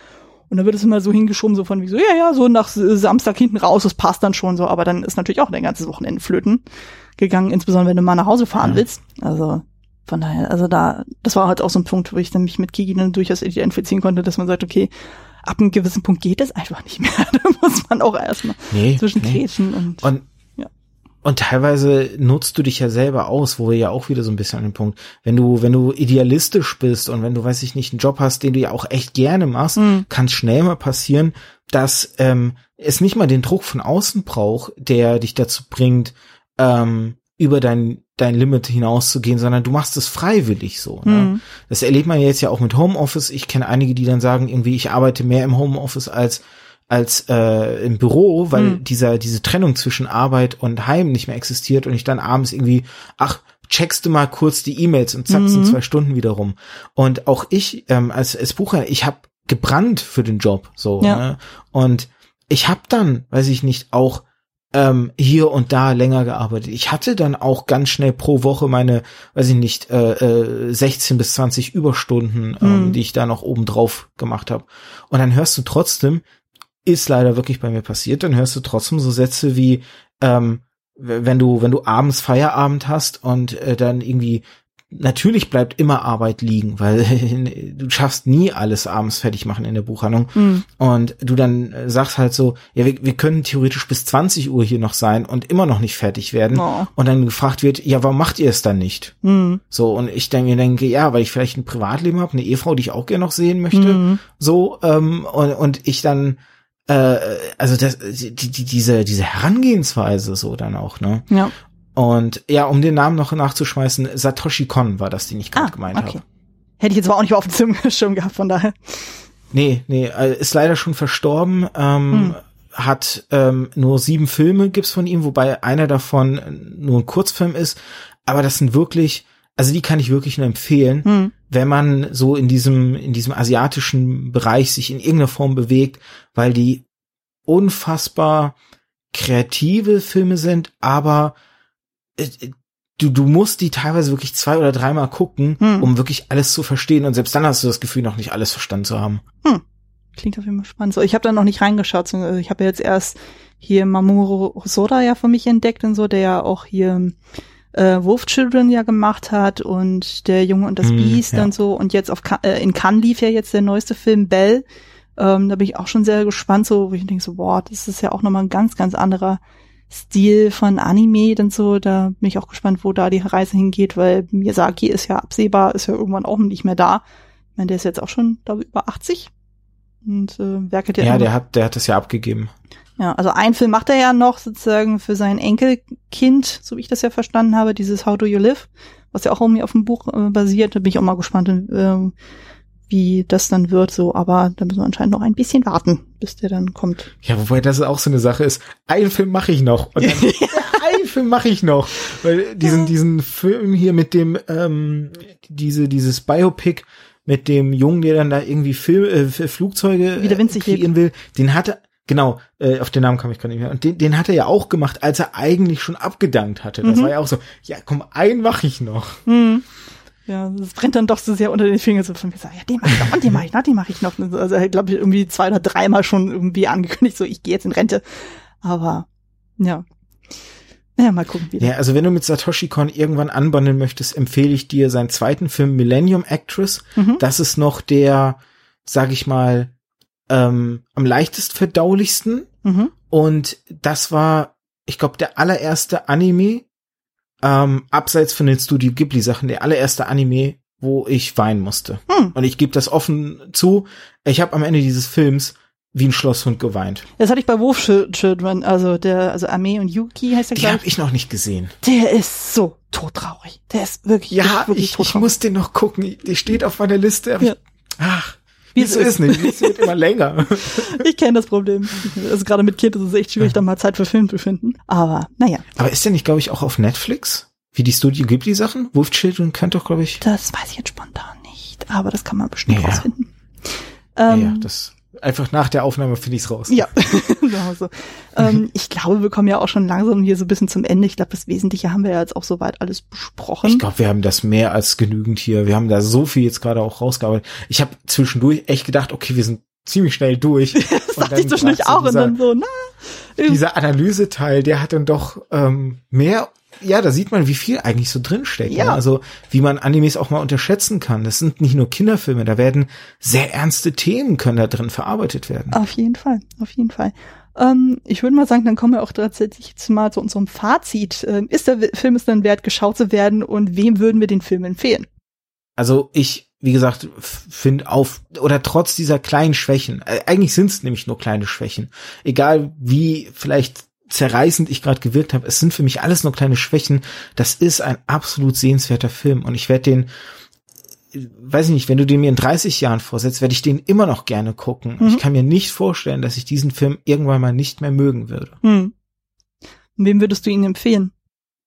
und dann wird es immer so hingeschoben, so von wie so, ja, ja, so nach Samstag hinten raus, das passt dann schon so. Aber dann ist natürlich auch dein ganzes Wochenende flöten gegangen, insbesondere wenn du mal nach Hause fahren ja. willst. Also von daher, also da, das war halt auch so ein Punkt, wo ich dann mich mit Kiki dann durchaus identifizieren konnte, dass man sagt, okay, ab einem gewissen Punkt geht es einfach nicht mehr. <laughs> da muss man auch erstmal nee, zwischen nee. und, und und teilweise nutzt du dich ja selber aus, wo wir ja auch wieder so ein bisschen an dem Punkt, wenn du, wenn du idealistisch bist und wenn du, weiß ich nicht, einen Job hast, den du ja auch echt gerne machst, mhm. kann schnell mal passieren, dass ähm, es nicht mal den Druck von außen braucht, der dich dazu bringt, ähm, über dein, dein Limit hinauszugehen, sondern du machst es freiwillig so. Ne? Mhm. Das erlebt man jetzt ja auch mit Homeoffice. Ich kenne einige, die dann sagen, irgendwie, ich arbeite mehr im Homeoffice als als äh, im Büro, weil hm. dieser diese Trennung zwischen Arbeit und Heim nicht mehr existiert und ich dann abends irgendwie ach checkst du mal kurz die E-Mails und zack, mhm. sind zwei Stunden wieder rum. Und auch ich ähm, als, als Bucher, ich habe gebrannt für den Job so. Ja. Ne? Und ich habe dann, weiß ich nicht, auch ähm, hier und da länger gearbeitet. Ich hatte dann auch ganz schnell pro Woche meine, weiß ich nicht, äh, äh, 16 bis 20 Überstunden, ähm, mhm. die ich da noch oben drauf gemacht habe. Und dann hörst du trotzdem, ist leider wirklich bei mir passiert, dann hörst du trotzdem so Sätze wie, ähm, wenn du, wenn du abends Feierabend hast und äh, dann irgendwie natürlich bleibt immer Arbeit liegen, weil <laughs> du schaffst nie alles abends fertig machen in der Buchhandlung. Mhm. Und du dann äh, sagst halt so, ja, wir, wir können theoretisch bis 20 Uhr hier noch sein und immer noch nicht fertig werden. Oh. Und dann gefragt wird, ja, warum macht ihr es dann nicht? Mhm. So, und ich denke, denke, ja, weil ich vielleicht ein Privatleben habe, eine Ehefrau, die ich auch gerne noch sehen möchte. Mhm. So, ähm, und, und ich dann äh, also das, die, die, diese, diese Herangehensweise so dann auch, ne? Ja. Und ja, um den Namen noch nachzuschmeißen, Satoshi Kon war das, den ich gerade ah, gemeint okay. habe. Hätte ich jetzt aber auch nicht auf dem Schirm gehabt, von daher. Nee, nee, äh, ist leider schon verstorben. Ähm, hm. Hat ähm, nur sieben Filme gibt's von ihm, wobei einer davon nur ein Kurzfilm ist. Aber das sind wirklich, also die kann ich wirklich nur empfehlen. Hm wenn man so in diesem, in diesem asiatischen Bereich sich in irgendeiner Form bewegt, weil die unfassbar kreative Filme sind, aber äh, du, du musst die teilweise wirklich zwei oder dreimal gucken, Hm. um wirklich alles zu verstehen. Und selbst dann hast du das Gefühl, noch nicht alles verstanden zu haben. Klingt auf jeden Fall spannend. So, ich habe da noch nicht reingeschaut. also Ich habe ja jetzt erst hier Mamoru Hosoda ja für mich entdeckt und so, der ja auch hier äh, Wolf Children ja gemacht hat und der Junge und das Hm, Biest ja. und so. Und jetzt auf äh, in Cannes lief ja jetzt der neueste Film Belle. Ähm, da bin ich auch schon sehr gespannt, so, wo ich denke so, boah, das ist ja auch nochmal ein ganz, ganz anderer Stil von Anime und so. Da bin ich auch gespannt, wo da die Reise hingeht, weil Miyazaki ist ja absehbar, ist ja irgendwann auch nicht mehr da. Ich meine, der ist jetzt auch schon, glaube ich, über 80 und äh, werkelt ja, Ja, der hat, der hat das ja abgegeben. ja, also einen Film macht er ja noch sozusagen für sein Enkelkind, so wie ich das ja verstanden habe, dieses How Do You Live, was ja auch irgendwie auf dem Buch äh, basiert. Da bin ich auch mal gespannt, äh, wie das dann wird, so, aber da müssen wir anscheinend noch ein bisschen warten, bis der dann kommt. Ja, wobei das auch so eine Sache ist. Einen Film mache ich noch. Und dann, <laughs> einen Film mache ich noch. Weil diesen, diesen Film hier mit dem, ähm, diese, dieses Biopic mit dem Jungen, der dann da irgendwie Film, äh, Flugzeuge Wie der Wind sich kreieren will, den hatte, genau, äh, auf den Namen kam ich gar nicht mehr. Und den, den hat er ja auch gemacht, als er eigentlich schon abgedankt hatte. Das Mhm. war ja auch so, ja komm, einen mache ich noch. Hm. Ja, das brennt dann doch so sehr unter den Fingern so von mir, so, ja, den mach ich noch und den mach ich noch, den mach ich noch. Also er glaube ich irgendwie zwei oder dreimal schon irgendwie angekündigt, so ich gehe jetzt in Rente. Aber ja. Naja, mal gucken, wie Ja, also wenn du mit Satoshi Kon irgendwann anbandeln möchtest, empfehle ich dir seinen zweiten Film Millennium Actress. Mhm. Das ist noch der, sag ich mal, ähm, am leichtest verdaulichsten. Mhm. Und das war, ich glaube, der allererste Anime, ähm, abseits von den Studio Ghibli Sachen, der allererste Anime, wo ich weinen musste. Hm. Und ich gebe das offen zu. Ich habe am Ende dieses Films wie ein Schlosshund geweint. Das hatte ich bei Wolf Chil- Children, also der, also Armee und Yuki heißt der, Die glaube habe ich noch nicht gesehen. ich. Der ist so todtraurig. Der ist wirklich, Ja, wirklich, wirklich ich, ich todtraurig. muss den noch gucken. Die steht auf meiner Liste. Ja. Ich, ach, Wie es ist nicht. Es wird immer länger. <laughs> Ich kenne das Problem. Also gerade mit Kind ist es echt schwierig, da mal Zeit für Film zu finden. Aber naja, Aber ist der nicht, glaube ich, auch auf Netflix? Wie die Studio Ghibli Sachen? Wolf Children könnte doch, glaube ich. das weiß ich jetzt spontan nicht. Aber das kann man bestimmt Ja. rausfinden. Ja, Ähm, ja, das einfach nach der Aufnahme finde ich's raus. Ja, <laughs> genau so. ähm, ich glaube, wir kommen ja auch schon langsam hier so ein bisschen zum Ende. Ich glaube, das Wesentliche haben wir ja jetzt auch soweit alles besprochen. Ich glaube, wir haben das mehr als genügend hier. Wir haben da so viel jetzt gerade auch rausgearbeitet. Ich habe zwischendurch echt gedacht, okay, wir sind ziemlich schnell durch. <laughs> das dachte ich zwischendurch auch und dieser, dann so, na. dieser Analyseteil, der hat dann doch ähm, mehr. Ja, da sieht man, wie viel eigentlich so drinsteckt. Ja. Ne? Also wie man Animes auch mal unterschätzen kann. Das sind nicht nur Kinderfilme, da werden sehr ernste Themen können da drin verarbeitet werden. Auf jeden Fall, auf jeden Fall. Ähm, ich würde mal sagen, dann kommen wir auch tatsächlich jetzt mal zu unserem Fazit. Ähm, ist der Film es dann wert, geschaut zu werden und wem würden wir den Film empfehlen? Also ich, wie gesagt, finde auf oder trotz dieser kleinen Schwächen, äh, eigentlich sind es nämlich nur kleine Schwächen, egal wie vielleicht zerreißend ich gerade gewirkt habe, es sind für mich alles nur kleine Schwächen. Das ist ein absolut sehenswerter Film und ich werde den, weiß ich nicht, wenn du den mir in 30 Jahren vorsetzt, werde ich den immer noch gerne gucken. Mhm. Ich kann mir nicht vorstellen, dass ich diesen Film irgendwann mal nicht mehr mögen würde. Hm. Wem würdest du ihn empfehlen?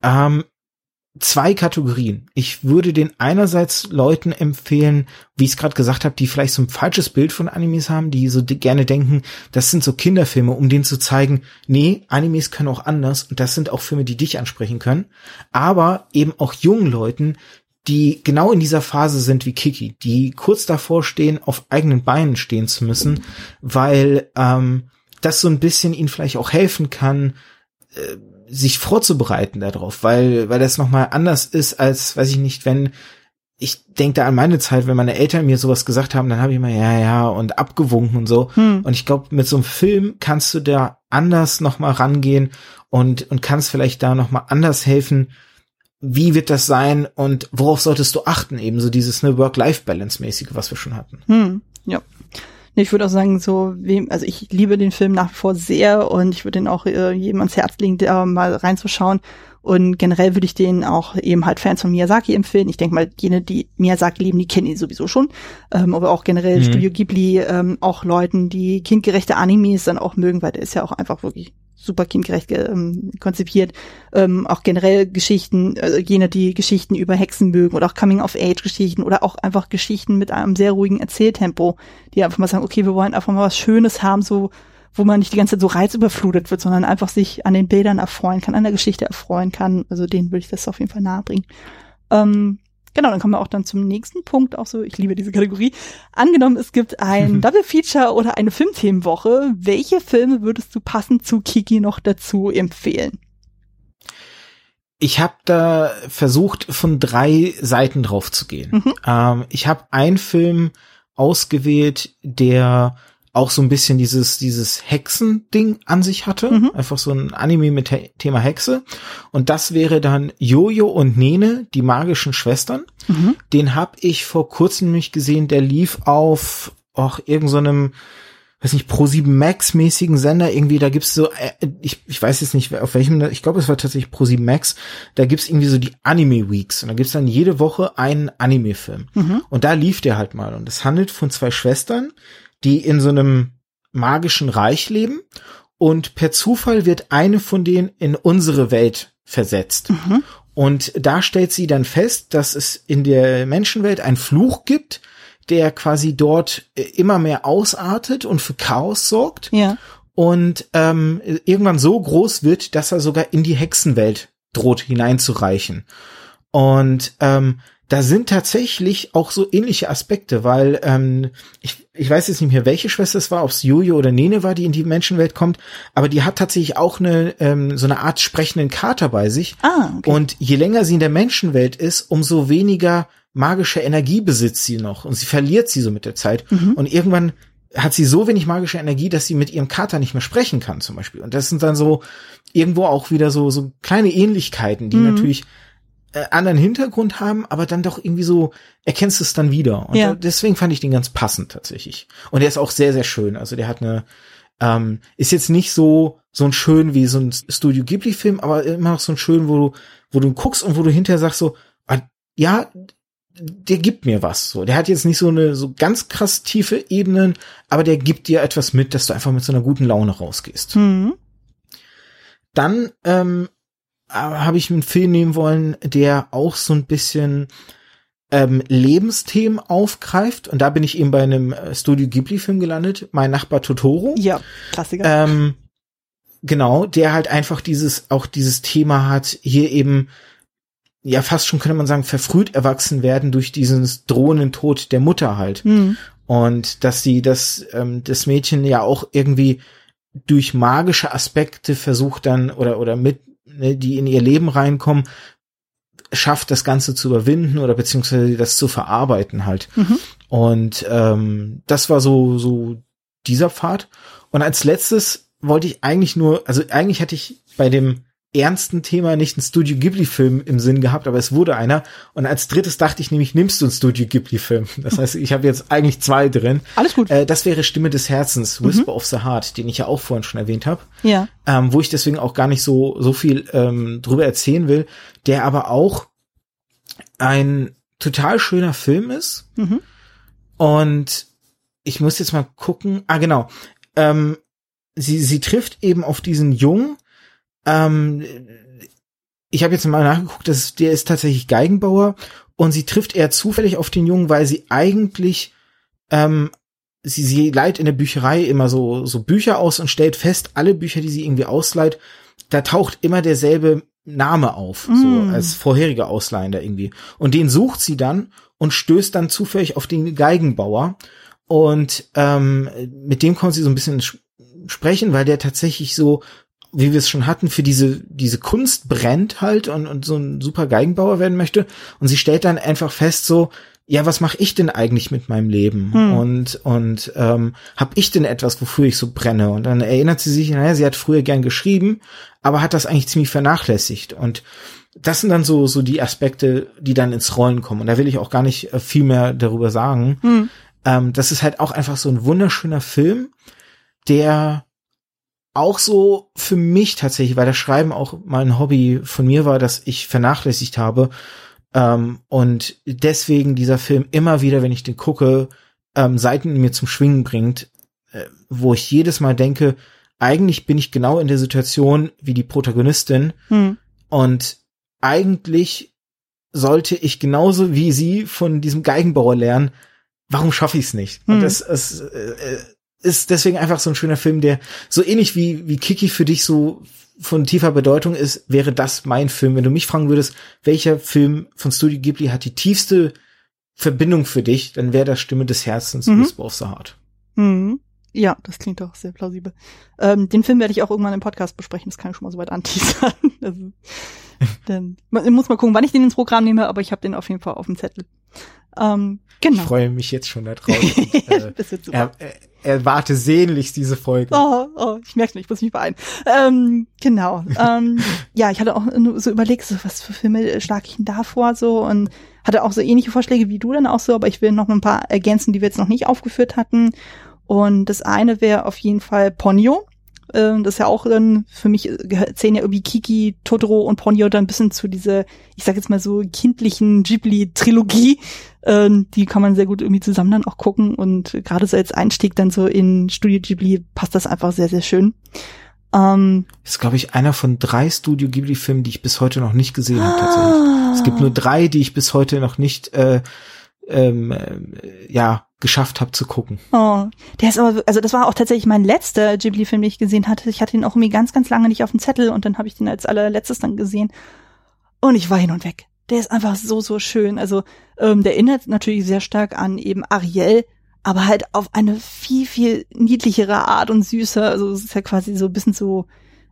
Ähm, zwei Kategorien. Ich würde den einerseits Leuten empfehlen, wie ich es gerade gesagt habe, die vielleicht so ein falsches Bild von Animes haben, die so gerne denken, das sind so Kinderfilme, um denen zu zeigen, nee, Animes können auch anders und das sind auch Filme, die dich ansprechen können. Aber eben auch jungen Leuten, die genau in dieser Phase sind wie Kiki, die kurz davor stehen, auf eigenen Beinen stehen zu müssen, weil ähm, das so ein bisschen ihnen vielleicht auch helfen kann, äh, sich vorzubereiten darauf, weil weil das noch mal anders ist als, weiß ich nicht, wenn ich denke da an meine Zeit, wenn meine Eltern mir sowas gesagt haben, dann habe ich immer ja ja und abgewunken und so. Hm. Und ich glaube, mit so einem Film kannst du da anders noch mal rangehen und und kannst vielleicht da noch mal anders helfen. Wie wird das sein und worauf solltest du achten? Eben so dieses ne Work-Life-Balance-mäßige, was wir schon hatten. Hm, ja. Ich würde auch sagen, so wem, also ich liebe den Film nach wie vor sehr und ich würde den auch äh, jedem ans Herz legen, da mal reinzuschauen. Und generell würde ich den auch eben halt Fans von Miyazaki empfehlen. Ich denke mal, jene, die Miyazaki lieben, die kennen ihn sowieso schon. Ähm, aber auch generell Mhm. Studio Ghibli, ähm, auch Leuten, die kindgerechte Animes dann auch mögen, weil der ist ja auch einfach wirklich super kindgerecht ge- ähm, konzipiert. Ähm, auch generell Geschichten, äh, jene, die Geschichten über Hexen mögen oder auch Coming-of-Age-Geschichten oder auch einfach Geschichten mit einem sehr ruhigen Erzähltempo, die einfach mal sagen, okay, wir wollen einfach mal was Schönes haben, so wo man nicht die ganze Zeit so reizüberflutet wird, sondern einfach sich an den Bildern erfreuen kann, an der Geschichte erfreuen kann. Also denen würde ich das auf jeden Fall nahebringen. Ähm, genau, dann kommen wir auch dann zum nächsten Punkt, auch so, ich liebe diese Kategorie. Angenommen, es gibt ein <laughs> Double Feature oder eine Filmthemenwoche. Welche Filme würdest du passend zu Kiki noch dazu empfehlen? Ich habe da versucht, von drei Seiten drauf zu gehen. Mhm. Ähm, ich habe einen Film ausgewählt, der auch so ein bisschen dieses, dieses Hexen-Ding an sich hatte. Mhm. Einfach so ein Anime mit The Thema Hexe. Und das wäre dann Jojo und Nene, die magischen Schwestern. Mhm. Den habe ich vor kurzem nämlich gesehen, der lief auf auch irgendeinem, so weiß nicht, Pro7 Max mäßigen Sender irgendwie, da gibt's so, äh, ich, ich weiß jetzt nicht, auf welchem, ich glaube, es war tatsächlich Pro7 Max, da gibt's irgendwie so die Anime Weeks und da gibt's dann jede Woche einen Anime-Film. Mhm. Und da lief der halt mal und es handelt von zwei Schwestern, die in so einem magischen Reich leben und per Zufall wird eine von denen in unsere Welt versetzt. Mhm. Und da stellt sie dann fest, dass es in der Menschenwelt einen Fluch gibt, der quasi dort äh, immer mehr ausartet und für Chaos sorgt. Ja. Und ähm, irgendwann so groß wird, dass er sogar in die Hexenwelt droht hineinzureichen. Und ähm, da sind tatsächlich auch so ähnliche Aspekte, weil ähm, ich, ich weiß jetzt nicht mehr, welche Schwester es war, ob es Jojo oder Nene war, die in die Menschenwelt kommt, aber die hat tatsächlich auch eine ähm, so eine Art sprechenden Kater bei sich. Ah, okay. Und je länger sie in der Menschenwelt ist, umso weniger magische Energie besitzt sie noch und sie verliert sie so mit der Zeit. Mhm. Und irgendwann hat sie so wenig magische Energie, dass sie mit ihrem Kater nicht mehr sprechen kann, zum Beispiel. Und das sind dann so irgendwo auch wieder so so kleine Ähnlichkeiten, die mhm. natürlich äh, anderen Hintergrund haben, aber dann doch irgendwie so erkennst du es dann wieder. Und ja. deswegen fand ich den ganz passend tatsächlich. Und der ist auch sehr, sehr schön. Also der hat eine, ähm, ist jetzt nicht so, so ein schön wie so ein Studio Ghibli-Film, aber immer noch so ein schön, wo du, wo du guckst und wo du hinterher sagst so, ah, ja, der gibt mir was. So, der hat jetzt nicht so eine so ganz krass tiefe Ebenen, aber der gibt dir etwas mit, dass du einfach mit so einer guten Laune rausgehst. Mhm. Dann ähm, habe ich einen Film nehmen wollen, der auch so ein bisschen ähm, Lebensthemen aufgreift. Und da bin ich eben bei einem äh, Studio Ghibli-Film gelandet, Mein Nachbar Totoro. Ja, Klassiker. Ähm, genau, der halt einfach dieses, auch dieses Thema hat, hier eben, ja, fast schon könnte man sagen, verfrüht erwachsen werden durch diesen drohenden Tod der Mutter halt. Mhm. Und dass sie das, ähm, das Mädchen ja auch irgendwie durch magische Aspekte versucht dann oder, oder mit die in ihr Leben reinkommen, schafft, das Ganze zu überwinden oder beziehungsweise das zu verarbeiten halt. Mhm. Und ähm, das war so, so dieser Pfad. Und als letztes wollte ich eigentlich nur, also eigentlich hatte ich bei dem ernsten Thema nicht einen Studio Ghibli-Film im Sinn gehabt, aber es wurde einer. Und als drittes dachte ich nämlich, nimmst du einen Studio Ghibli-Film. Das heißt, ich habe jetzt eigentlich zwei drin. Alles gut. Äh, das wäre Stimme des Herzens, Whisper mhm. of the Heart, den ich ja auch vorhin schon erwähnt habe. Ja. Ähm, wo ich deswegen auch gar nicht so, so viel ähm, drüber erzählen will, der aber auch ein total schöner Film ist. Mhm. Und ich muss jetzt mal gucken. Ah, genau. Ähm, sie, sie trifft eben auf diesen Jungen, ähm, ich habe jetzt mal nachgeguckt, dass der ist tatsächlich Geigenbauer und sie trifft eher zufällig auf den Jungen, weil sie eigentlich ähm, sie sie leiht in der Bücherei immer so so Bücher aus und stellt fest, alle Bücher, die sie irgendwie ausleiht, da taucht immer derselbe Name auf, mm. so als vorheriger Ausleihender irgendwie. Und den sucht sie dann und stößt dann zufällig auf den Geigenbauer und ähm, mit dem kommt sie so ein bisschen sprechen, weil der tatsächlich so wie wir es schon hatten, für diese, diese Kunst brennt halt und, und so ein super Geigenbauer werden möchte. Und sie stellt dann einfach fest, so, ja, was mache ich denn eigentlich mit meinem Leben? Hm. Und, und ähm, habe ich denn etwas, wofür ich so brenne? Und dann erinnert sie sich, naja, sie hat früher gern geschrieben, aber hat das eigentlich ziemlich vernachlässigt. Und das sind dann so, so die Aspekte, die dann ins Rollen kommen. Und da will ich auch gar nicht äh, viel mehr darüber sagen. Hm. Ähm, das ist halt auch einfach so ein wunderschöner Film, der auch so für mich tatsächlich, weil das Schreiben auch mal ein Hobby von mir war, das ich vernachlässigt habe. Ähm, und deswegen dieser Film immer wieder, wenn ich den gucke, ähm, Seiten in mir zum Schwingen bringt, äh, wo ich jedes Mal denke, eigentlich bin ich genau in der Situation wie die Protagonistin hm. und eigentlich sollte ich genauso wie sie von diesem Geigenbauer lernen, warum schaffe ich es nicht? Hm. Und das, es, äh, ist deswegen einfach so ein schöner Film, der so ähnlich wie, wie Kiki für dich so von tiefer Bedeutung ist, wäre das mein Film. Wenn du mich fragen würdest, welcher Film von Studio Ghibli hat die tiefste Verbindung für dich, dann wäre das Stimme des Herzens mhm. Whisper of the Heart. Mhm. Ja, das klingt doch sehr plausibel. Ähm, den Film werde ich auch irgendwann im Podcast besprechen, das kann ich schon mal so weit anteasern. <laughs> also, dann man, muss mal gucken, wann ich den ins Programm nehme, aber ich habe den auf jeden Fall auf dem Zettel. Ähm, genau. Ich freue mich jetzt schon darauf. <laughs> äh, er, er, erwarte sehnlichst diese Folge. Oh, oh ich merke nicht, ich muss mich beeilen. Ähm, genau. ähm, <laughs> ja, ich hatte auch so überlegt, so, was für Filme schlage ich denn da vor, so und hatte auch so ähnliche Vorschläge wie du dann auch so, aber ich will noch ein paar ergänzen, die wir jetzt noch nicht aufgeführt hatten. Und das eine wäre auf jeden Fall Ponyo. Ähm, das ist ja auch dann, für mich zählen ja irgendwie Kiki, Totoro und Ponyo dann ein bisschen zu dieser, ich sag jetzt mal so, kindlichen Ghibli-Trilogie. Ähm, die kann man sehr gut irgendwie zusammen dann auch gucken und gerade so als Einstieg dann so in Studio Ghibli passt das einfach sehr, sehr schön. Ähm, ist, glaube ich, einer von drei Studio Ghibli-Filmen, die ich bis heute noch nicht gesehen habe, tatsächlich. Es gibt nur drei, die ich bis heute noch nicht äh, ähm, äh, ja geschafft habe zu gucken. Oh, der ist aber, also das war auch tatsächlich mein letzter Ghibli-Film, den ich gesehen hatte. Ich hatte ihn auch irgendwie ganz, ganz lange nicht auf dem Zettel und dann habe ich den als allerletztes dann gesehen. Und ich war hin und weg. Der ist einfach so, so schön. Also ähm, der erinnert natürlich sehr stark an eben Ariel, aber halt auf eine viel, viel niedlichere Art und süßer. Also es ist ja quasi so ein bisschen so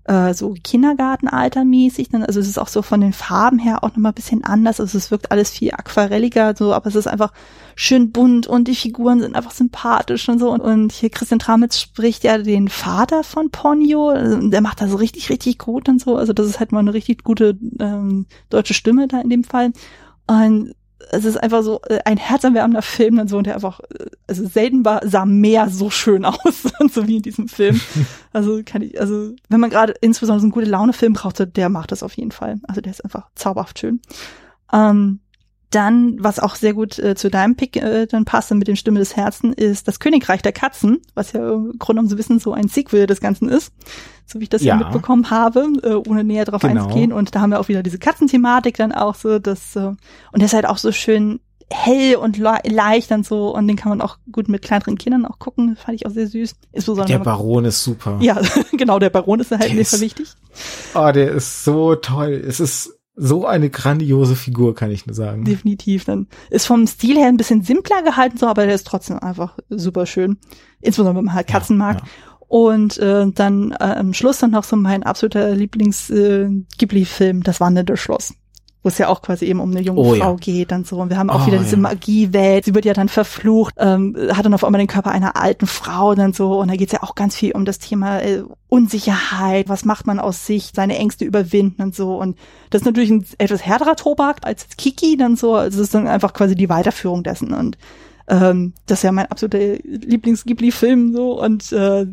äh, so Kindergartenalter-mäßig. Also es ist auch so von den Farben her auch nochmal ein bisschen anders. Also es wirkt alles viel aquarelliger, so, aber es ist einfach schön bunt und die Figuren sind einfach sympathisch und so. Und, und hier Christian Tramitz spricht ja den Vater von Ponyo. Also der macht das richtig, richtig gut und so. Also das ist halt mal eine richtig gute ähm, deutsche Stimme da in dem Fall. Und es ist einfach so äh, ein herzerwärmender Film und so und der einfach, äh, also selten war, sah mehr so schön <laughs> aus, so wie in diesem Film. <laughs> Also kann ich, also wenn man gerade insbesondere so einen gute Laune-Film braucht, der macht das auf jeden Fall. Also der ist einfach zauberhaft schön. Ähm, dann, was auch sehr gut äh, zu deinem Pick äh, dann passt mit dem Stimme des Herzen, ist das Königreich der Katzen, was ja im Grunde genommen so wissen so ein Sequel des Ganzen ist, so wie ich das ja, mitbekommen habe, äh, ohne näher darauf genau. einzugehen. Und da haben wir auch wieder diese Katzenthematik dann auch so, das äh, und der ist halt auch so schön hell und le leicht und so und den kann man auch gut mit kleineren Kindern auch gucken, fand ich auch sehr süß. Ist der Baron ist super. Ja, <laughs> genau, der Baron ist halt mir wichtig. Oh, der ist so toll. Es ist so eine grandiose Figur, kann ich nur sagen. Definitiv. Dann ist vom Stil her ein bisschen simpler gehalten, so, aber der ist trotzdem einfach super schön. Insbesondere wenn man halt Katzen ja, mag. Ja. Und äh, dann äh, am Schluss dann noch so mein absoluter Lieblings-Ghibli-Film, äh, das Wandelnde Schloss wo es ja auch quasi eben um eine junge oh, Frau ja. geht und so. Und wir haben auch oh, wieder diese ja. Magiewelt. Sie wird ja dann verflucht, ähm, hat dann auf einmal den Körper einer alten Frau und dann so. Und da geht's ja auch ganz viel um das Thema äh, Unsicherheit. Was macht man aus sich, seine Ängste überwinden und so. Und das ist natürlich ein etwas härterer Tobak als Kiki dann so. Also es ist dann einfach quasi die Weiterführung dessen. Und ähm, das ist ja mein absoluter Lieblings-Ghibli-Film so. Und äh,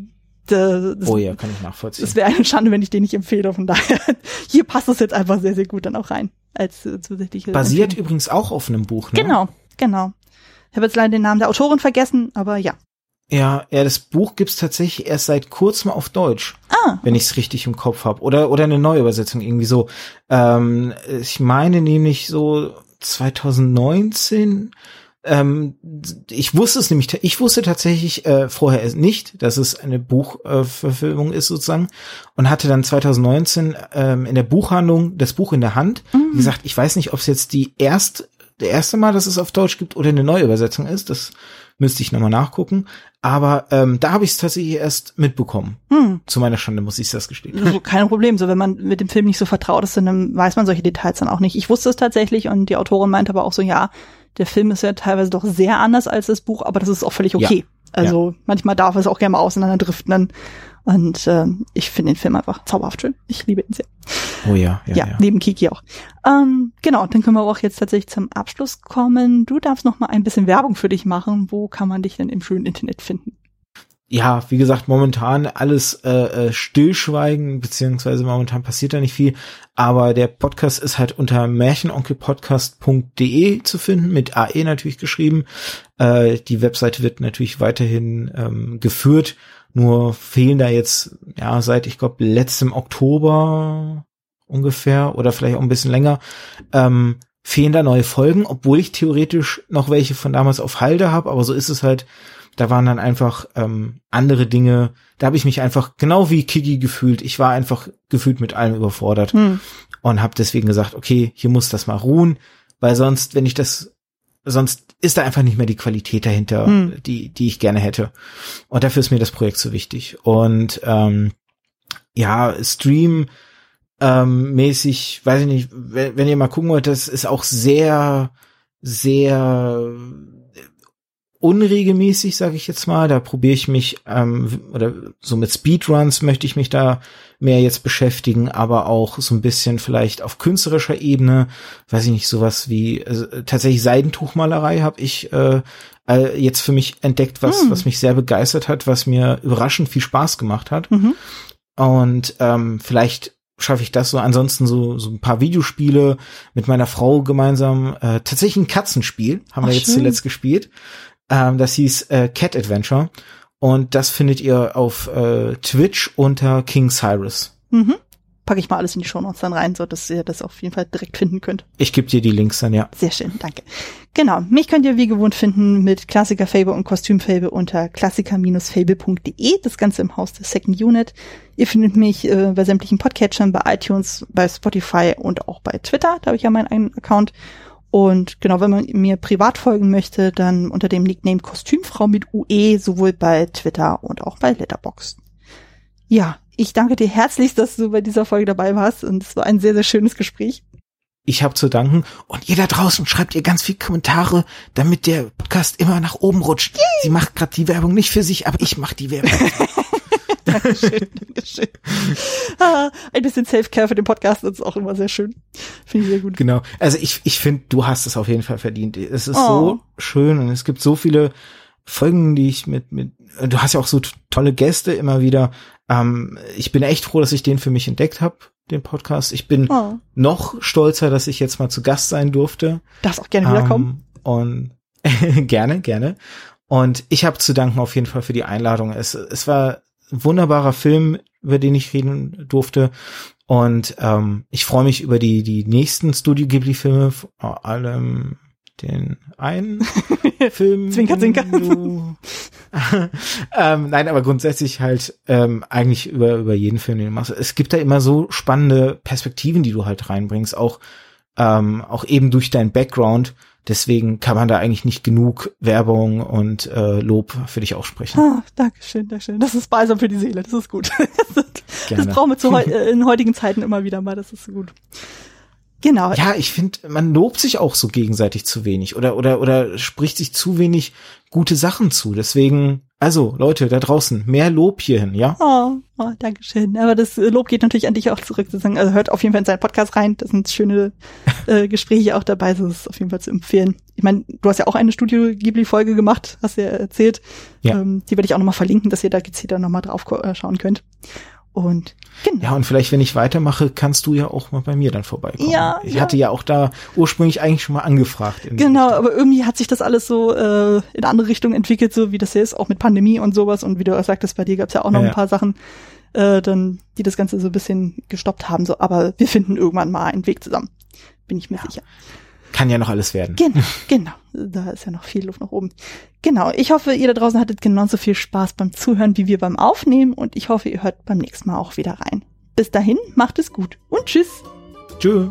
das, oh ja, kann ich nachvollziehen. Das wäre eine Schande, wenn ich den nicht empfehle. Von daher, <laughs> hier passt das jetzt einfach sehr, sehr gut dann auch rein als zusätzliche. Basiert Empfehlung. übrigens auch auf einem Buch, ne? Genau, genau. Ich habe jetzt leider den Namen der Autorin vergessen, aber ja. Ja, ja, das Buch gibt's tatsächlich erst seit kurzem auf Deutsch, ah. wenn ich es richtig im Kopf habe. Oder oder eine Neuübersetzung irgendwie so. Ähm, ich meine nämlich so 2019 ähm, ich wusste es nämlich, ich wusste tatsächlich äh, vorher nicht, dass es eine Buchverfilmung äh, ist sozusagen und hatte dann 2019 ähm, in der Buchhandlung das Buch in der Hand. Mhm. Wie gesagt, ich weiß nicht, ob es jetzt die erst, der erste Mal, dass es auf Deutsch gibt oder eine Neuübersetzung ist. Das müsste ich nochmal nachgucken. Aber ähm, da habe ich es tatsächlich erst mitbekommen. Hm. Zu meiner Schande muss ich das gestehen. Also, kein Problem. So, wenn man mit dem Film nicht so vertraut ist, dann weiß man solche Details dann auch nicht. Ich wusste es tatsächlich und die Autorin meinte aber auch so, ja, der Film ist ja teilweise doch sehr anders als das Buch, aber das ist auch völlig okay. Ja. Also ja. manchmal darf es auch gerne mal auseinanderdriften. Dann. Und äh, ich finde den Film einfach zauberhaft schön. Ich liebe ihn sehr. Oh ja, ja, ja, ja. neben Kiki auch. Ähm, genau, dann können wir auch jetzt tatsächlich zum Abschluss kommen. Du darfst noch mal ein bisschen Werbung für dich machen. Wo kann man dich denn im schönen Internet finden? Ja, wie gesagt, momentan alles äh, äh, stillschweigen, beziehungsweise momentan passiert da nicht viel. Aber der Podcast ist halt unter märchenonkelpodcast.de zu finden, mit AE natürlich geschrieben. Äh, die Webseite wird natürlich weiterhin ähm, geführt, nur fehlen da jetzt, ja, seit ich glaube letztem Oktober ungefähr oder vielleicht auch ein bisschen länger, ähm, fehlen da neue Folgen, obwohl ich theoretisch noch welche von damals auf Halde habe, aber so ist es halt da waren dann einfach ähm, andere Dinge, da habe ich mich einfach genau wie Kiki gefühlt. Ich war einfach gefühlt mit allem überfordert hm. und habe deswegen gesagt, okay, hier muss das mal ruhen, weil sonst, wenn ich das, sonst ist da einfach nicht mehr die Qualität dahinter, hm. die die ich gerne hätte. Und dafür ist mir das Projekt so wichtig. Und ähm, ja, Stream ähm, mäßig, weiß ich nicht, wenn, wenn ihr mal gucken wollt, das ist auch sehr, sehr unregelmäßig, sage ich jetzt mal. Da probiere ich mich, ähm, oder so mit Speedruns möchte ich mich da mehr jetzt beschäftigen, aber auch so ein bisschen vielleicht auf künstlerischer Ebene, weiß ich nicht, sowas wie also, tatsächlich Seidentuchmalerei habe ich äh, jetzt für mich entdeckt, was, hm. was mich sehr begeistert hat, was mir überraschend viel Spaß gemacht hat. Mhm. Und ähm, vielleicht schaffe ich das so. Ansonsten so, so ein paar Videospiele mit meiner Frau gemeinsam. Äh, tatsächlich ein Katzenspiel haben Ach, wir jetzt schön. zuletzt gespielt. Ähm, das hieß äh, Cat Adventure. Und das findet ihr auf äh, Twitch unter King Cyrus. Mhm. Packe ich mal alles in die Show Notes dann rein, so dass ihr das auf jeden Fall direkt finden könnt. Ich gebe dir die Links dann, ja. Sehr schön, danke. Genau, mich könnt ihr wie gewohnt finden mit Klassiker-Fable und Kostüm-Fable unter klassiker-fable.de, das Ganze im Haus der Second Unit. Ihr findet mich äh, bei sämtlichen Podcatchern, bei iTunes, bei Spotify und auch bei Twitter, da habe ich ja meinen eigenen Account. Und genau, wenn man mir privat folgen möchte, dann unter dem Nickname Kostümfrau mit UE, sowohl bei Twitter und auch bei Letterboxd. Ja, ich danke dir herzlichst, dass du bei dieser Folge dabei warst und es war ein sehr, sehr schönes Gespräch. Ich habe zu danken und ihr da draußen schreibt ihr ganz viel Kommentare, damit der Podcast immer nach oben rutscht. Yay. Sie macht gerade die Werbung nicht für sich, aber ich mache die Werbung. <laughs> Dankeschön, Dankeschön. Ah, ein bisschen Self-Care für den Podcast ist auch immer sehr schön. Finde ich sehr gut. Genau. Also ich, ich finde, du hast es auf jeden Fall verdient. Es ist oh. so schön und es gibt so viele Folgen, die ich mit, mit, du hast ja auch so tolle Gäste immer wieder. Ähm, ich bin echt froh, dass ich den für mich entdeckt habe, den Podcast. Ich bin oh. noch stolzer, dass ich jetzt mal zu Gast sein durfte. Darfst auch gerne ähm, wiederkommen. Und <laughs> gerne, gerne. Und ich habe zu danken auf jeden Fall für die Einladung. Es, es war wunderbarer Film, über den ich reden durfte. Und ähm, ich freue mich über die, die nächsten Studio Ghibli-Filme, vor allem den einen <laughs> Film. zwinker, zwinker. <laughs> ähm, nein, aber grundsätzlich halt ähm, eigentlich über, über jeden Film, den du machst. Es gibt da immer so spannende Perspektiven, die du halt reinbringst, auch, ähm, auch eben durch deinen Background. Deswegen kann man da eigentlich nicht genug Werbung und äh, Lob für dich aussprechen. Ah, Dankeschön, Dankeschön. Das ist balsam für die Seele, das ist gut. <laughs> das, das brauchen wir zu heu <laughs> äh, in heutigen Zeiten immer wieder mal, das ist gut. Genau. Ja, ich finde, man lobt sich auch so gegenseitig zu wenig oder oder oder spricht sich zu wenig gute Sachen zu. Deswegen, also Leute da draußen, mehr Lob hierhin, ja? Oh, oh danke schön. Aber das Lob geht natürlich an dich auch zurück. Also hört auf jeden Fall in seinen Podcast rein. Das sind schöne <laughs> äh, Gespräche auch dabei. Das ist auf jeden Fall zu empfehlen. Ich meine, du hast ja auch eine Studio Ghibli Folge gemacht, hast du ja erzählt. Ja. Ähm, die werde ich auch nochmal verlinken, dass ihr da gezielter nochmal drauf äh, schauen könnt. Und genau. Ja, und vielleicht, wenn ich weitermache, kannst du ja auch mal bei mir dann vorbeikommen. Ja. Ich ja. hatte ja auch da ursprünglich eigentlich schon mal angefragt. Genau, aber irgendwie hat sich das alles so äh, in andere Richtungen entwickelt, so wie das hier ist, auch mit Pandemie und sowas. Und wie du auch sagtest, bei dir gab's ja auch noch ja, ein paar Sachen, äh, dann, die das Ganze so ein bisschen gestoppt haben. So, aber wir finden irgendwann mal einen Weg zusammen. Bin ich mir sicher. Kann ja noch alles werden. Genau, genau. Da ist ja noch viel Luft nach oben. Genau. Ich hoffe, ihr da draußen hattet genauso viel Spaß beim Zuhören wie wir beim Aufnehmen und ich hoffe, ihr hört beim nächsten Mal auch wieder rein. Bis dahin, macht es gut und tschüss. Tschüss.